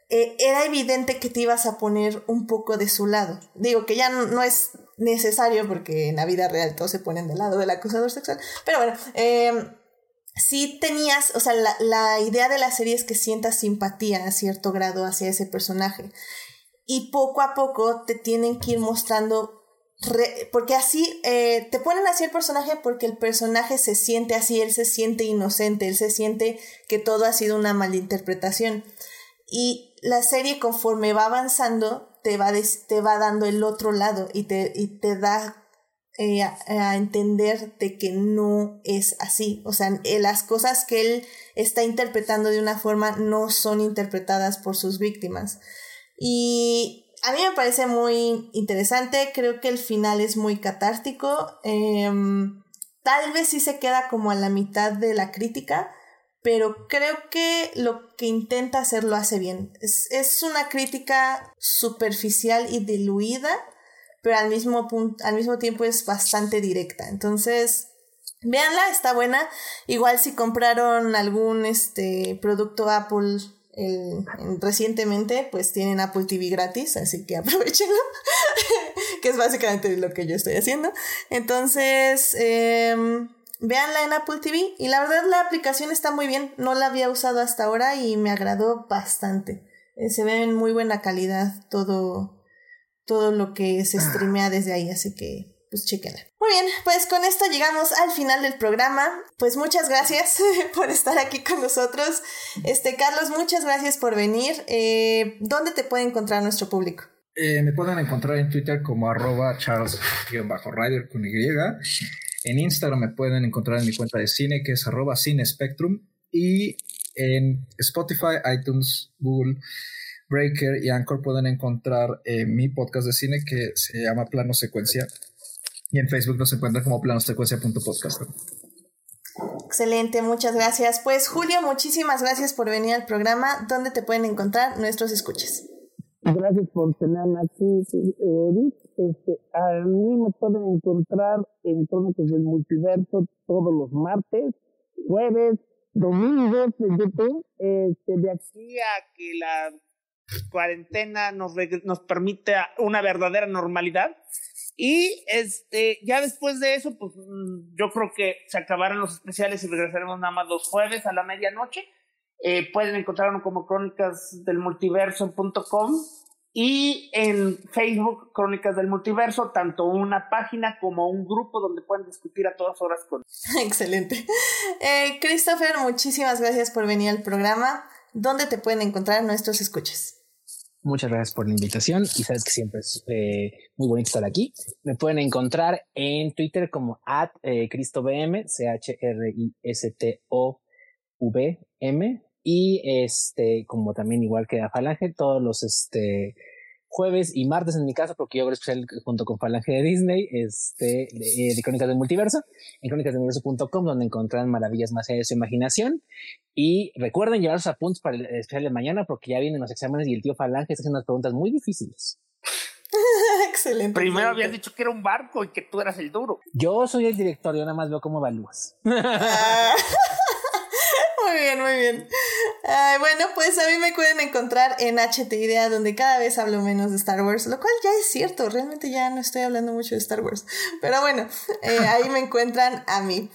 Eh, era evidente que te ibas a poner un poco de su lado. Digo que ya no, no, es necesario porque en la vida real todos se ponen del lado del acusador sexual, pero bueno, eh, si tenías, o sea, la, la, idea de la serie es que sientas simpatía a cierto grado hacia ese personaje. Y poco a poco te tienen que ir mostrando, porque así eh, te ponen así el personaje porque el personaje se siente así, él se siente inocente, él se siente que todo ha sido una malinterpretación. Y la serie conforme va avanzando te va, te va dando el otro lado y te, y te da eh, a, entender de que no es así. O sea, eh, las cosas que él está interpretando de una forma no son interpretadas por sus víctimas. Y a mí me parece muy interesante, creo que el final es muy catártico, em, tal vez sí se queda como a la mitad de la crítica, pero creo que lo que intenta hacer lo hace bien. Es, es una crítica superficial y diluida, pero al mismo, al mismo tiempo es bastante directa. Entonces, véanla, está buena. Igual si compraron algún este, producto Apple recientemente, pues tienen Apple TV gratis, así que aprovechenlo, que es básicamente lo que yo estoy haciendo. Entonces, eh, véanla en Apple TV y la verdad la aplicación está muy bien, no la había usado hasta ahora y me agradó bastante. Eh, se ve en muy buena calidad todo, todo lo que se streamea desde ahí, así que pues chequenla. Muy bien, pues con esto llegamos al final del programa. Pues muchas gracias por estar aquí con nosotros. Este, Carlos, muchas gracias por venir. Eh, ¿Dónde te puede encontrar nuestro público? Eh, me pueden encontrar en Twitter como arroba charles-rider con Y. En Instagram me pueden encontrar en mi cuenta de cine que es arroba cinespectrum. Y en Spotify, iTunes, Google, Breaker y Anchor pueden encontrar eh, mi podcast de cine que se llama Plano Secuencia y en Facebook nos encuentran como planosecuencia.podcast. Excelente, muchas gracias. Pues Julio, muchísimas gracias por venir al programa. ¿Dónde te pueden encontrar nuestros escuches? Gracias por tenerme aquí, Edith. Este, a mí me pueden encontrar en Crónicas del Multiverso todos los martes, jueves, domingos en YouTube. Este, de aquí a que la cuarentena nos, nos permite una verdadera normalidad, y este, ya después de eso, pues mm, yo creo que se acabaron los especiales y regresaremos nada más los jueves a la medianoche. Eh, pueden encontrarnos como crónicas del multiverso.com y en Facebook Crónicas del Multiverso, tanto una página como un grupo donde pueden discutir a todas horas con. Excelente. Eh, Christopher, muchísimas gracias por venir al programa. ¿Dónde te pueden encontrar nuestros escuchas? Muchas gracias por la invitación y sabes que siempre es eh, muy bonito estar aquí. Me pueden encontrar en Twitter como at eh, CristoVM, C-H-R-I-S-T-O-V-M y este, como también igual que a Falange, todos los este, jueves y martes en mi casa, porque yo hago especial junto con Falange de Disney, este, de, eh, de Crónicas del Multiverso, en crónicasdeluniverso.com, donde encontrarán maravillas más allá de su imaginación. Y recuerden llevar sus apuntes para el especial de mañana, porque ya vienen los exámenes y el tío Falange está haciendo unas preguntas muy difíciles. excelente. Primero habías dicho que era un barco y que tú eras el duro. Yo soy el director, yo nada más veo cómo evalúas. Ah. muy bien, muy bien. Bueno, pues a mí me pueden encontrar en HT Idea, donde cada vez hablo menos de Star Wars, lo cual ya es cierto, realmente ya no estoy hablando mucho de Star Wars. Pero bueno, eh, ahí me encuentran a mí.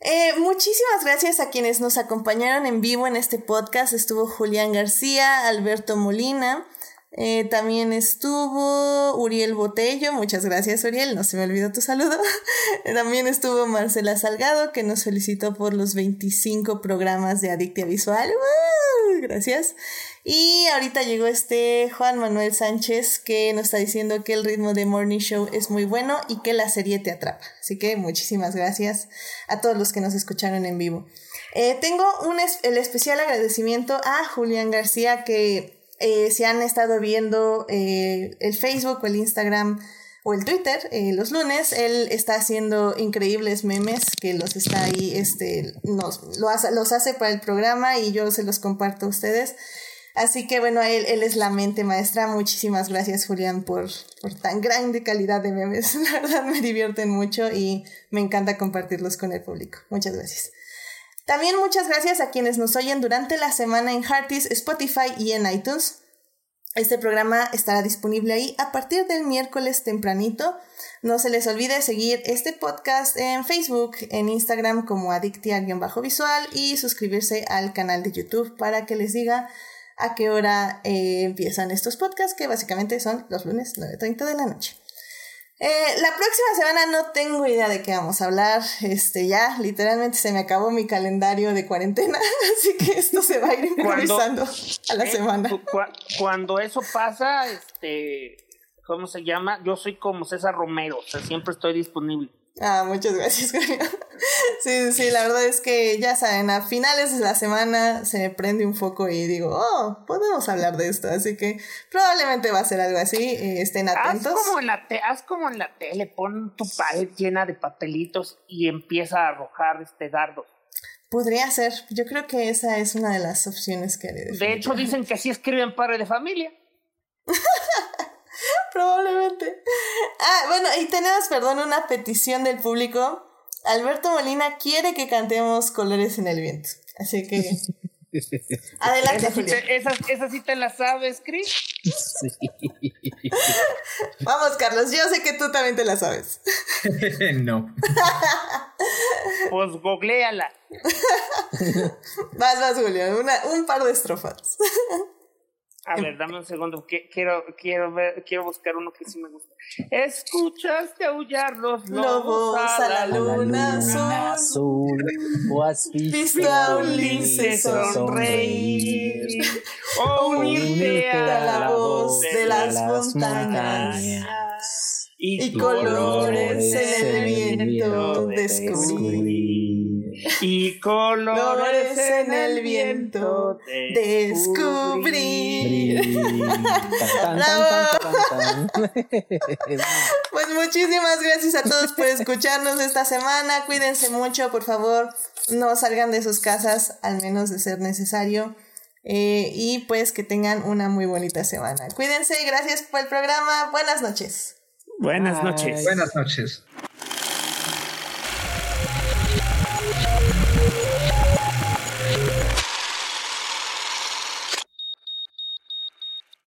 Eh, muchísimas gracias a quienes nos acompañaron en vivo en este podcast. Estuvo Julián García, Alberto Molina, eh, también estuvo Uriel Botello, muchas gracias Uriel, no se me olvidó tu saludo. también estuvo Marcela Salgado, que nos felicitó por los 25 programas de Adictia Visual. Gracias. Y ahorita llegó este Juan Manuel Sánchez que nos está diciendo que el ritmo de Morning Show es muy bueno y que la serie te atrapa. Así que muchísimas gracias a todos los que nos escucharon en vivo. Eh, tengo un el especial agradecimiento a Julián García que eh, si han estado viendo eh, el Facebook o el Instagram o el Twitter eh, los lunes, él está haciendo increíbles memes que los está ahí, este, nos, los hace para el programa y yo se los comparto a ustedes. Así que bueno, él, él es la mente maestra. Muchísimas gracias Julián por, por tan grande calidad de memes. La verdad me divierten mucho y me encanta compartirlos con el público. Muchas gracias. También muchas gracias a quienes nos oyen durante la semana en Hearties, Spotify y en iTunes. Este programa estará disponible ahí a partir del miércoles tempranito. No se les olvide seguir este podcast en Facebook, en Instagram como adictia-visual y suscribirse al canal de YouTube para que les diga a qué hora eh, empiezan estos podcasts, que básicamente son los lunes 9.30 de la noche. Eh, la próxima semana no tengo idea de qué vamos a hablar. Este, ya literalmente se me acabó mi calendario de cuarentena, así que esto se va a ir improvisando a la eh, semana. cuando eso pasa, este, ¿cómo se llama? Yo soy como César Romero, o sea, siempre estoy disponible. Ah, muchas gracias, Sí, sí, la verdad es que ya saben, a finales de la semana se me prende un foco y digo, oh, podemos hablar de esto. Así que probablemente va a ser algo así. eh, estén atentos. Haz como, en la te haz como en la tele, pon tu pared llena de papelitos y empieza a arrojar este dardos. Podría ser. Yo creo que esa es una de las opciones que haré. De hecho, dicen que así escriben padre de familia. Probablemente. Ah, bueno, y tenemos, perdón, una petición del público. Alberto Molina quiere que cantemos Colores en el Viento. Así que. Adelante, Esa sí, Julio. te, esa, esa sí te la sabes, Chris. Sí. Vamos, Carlos. Yo sé que tú también te la sabes. no. Pues googleala. Vas, vas, Julio. Una, un par de estrofas. A ver, dame un segundo. que- Quiero, quiero, ver, quiero buscar uno que sí me gusta. Escuchaste aullar los lobos, a la A la luna luna azul, o has Visto a un lince sonreír, o o unirte a la voz de las montañas. y, y colores en el viento descubrir. Y colores en el viento tan, tan, tan. Pues muchísimas gracias a todos por escucharnos esta semana. Cuídense mucho, por favor. No salgan de sus casas, al menos de ser necesario. Eh, y pues que tengan una muy bonita semana. Cuídense, gracias por el programa. Buenas noches. Buenas Bye. noches. Buenas noches.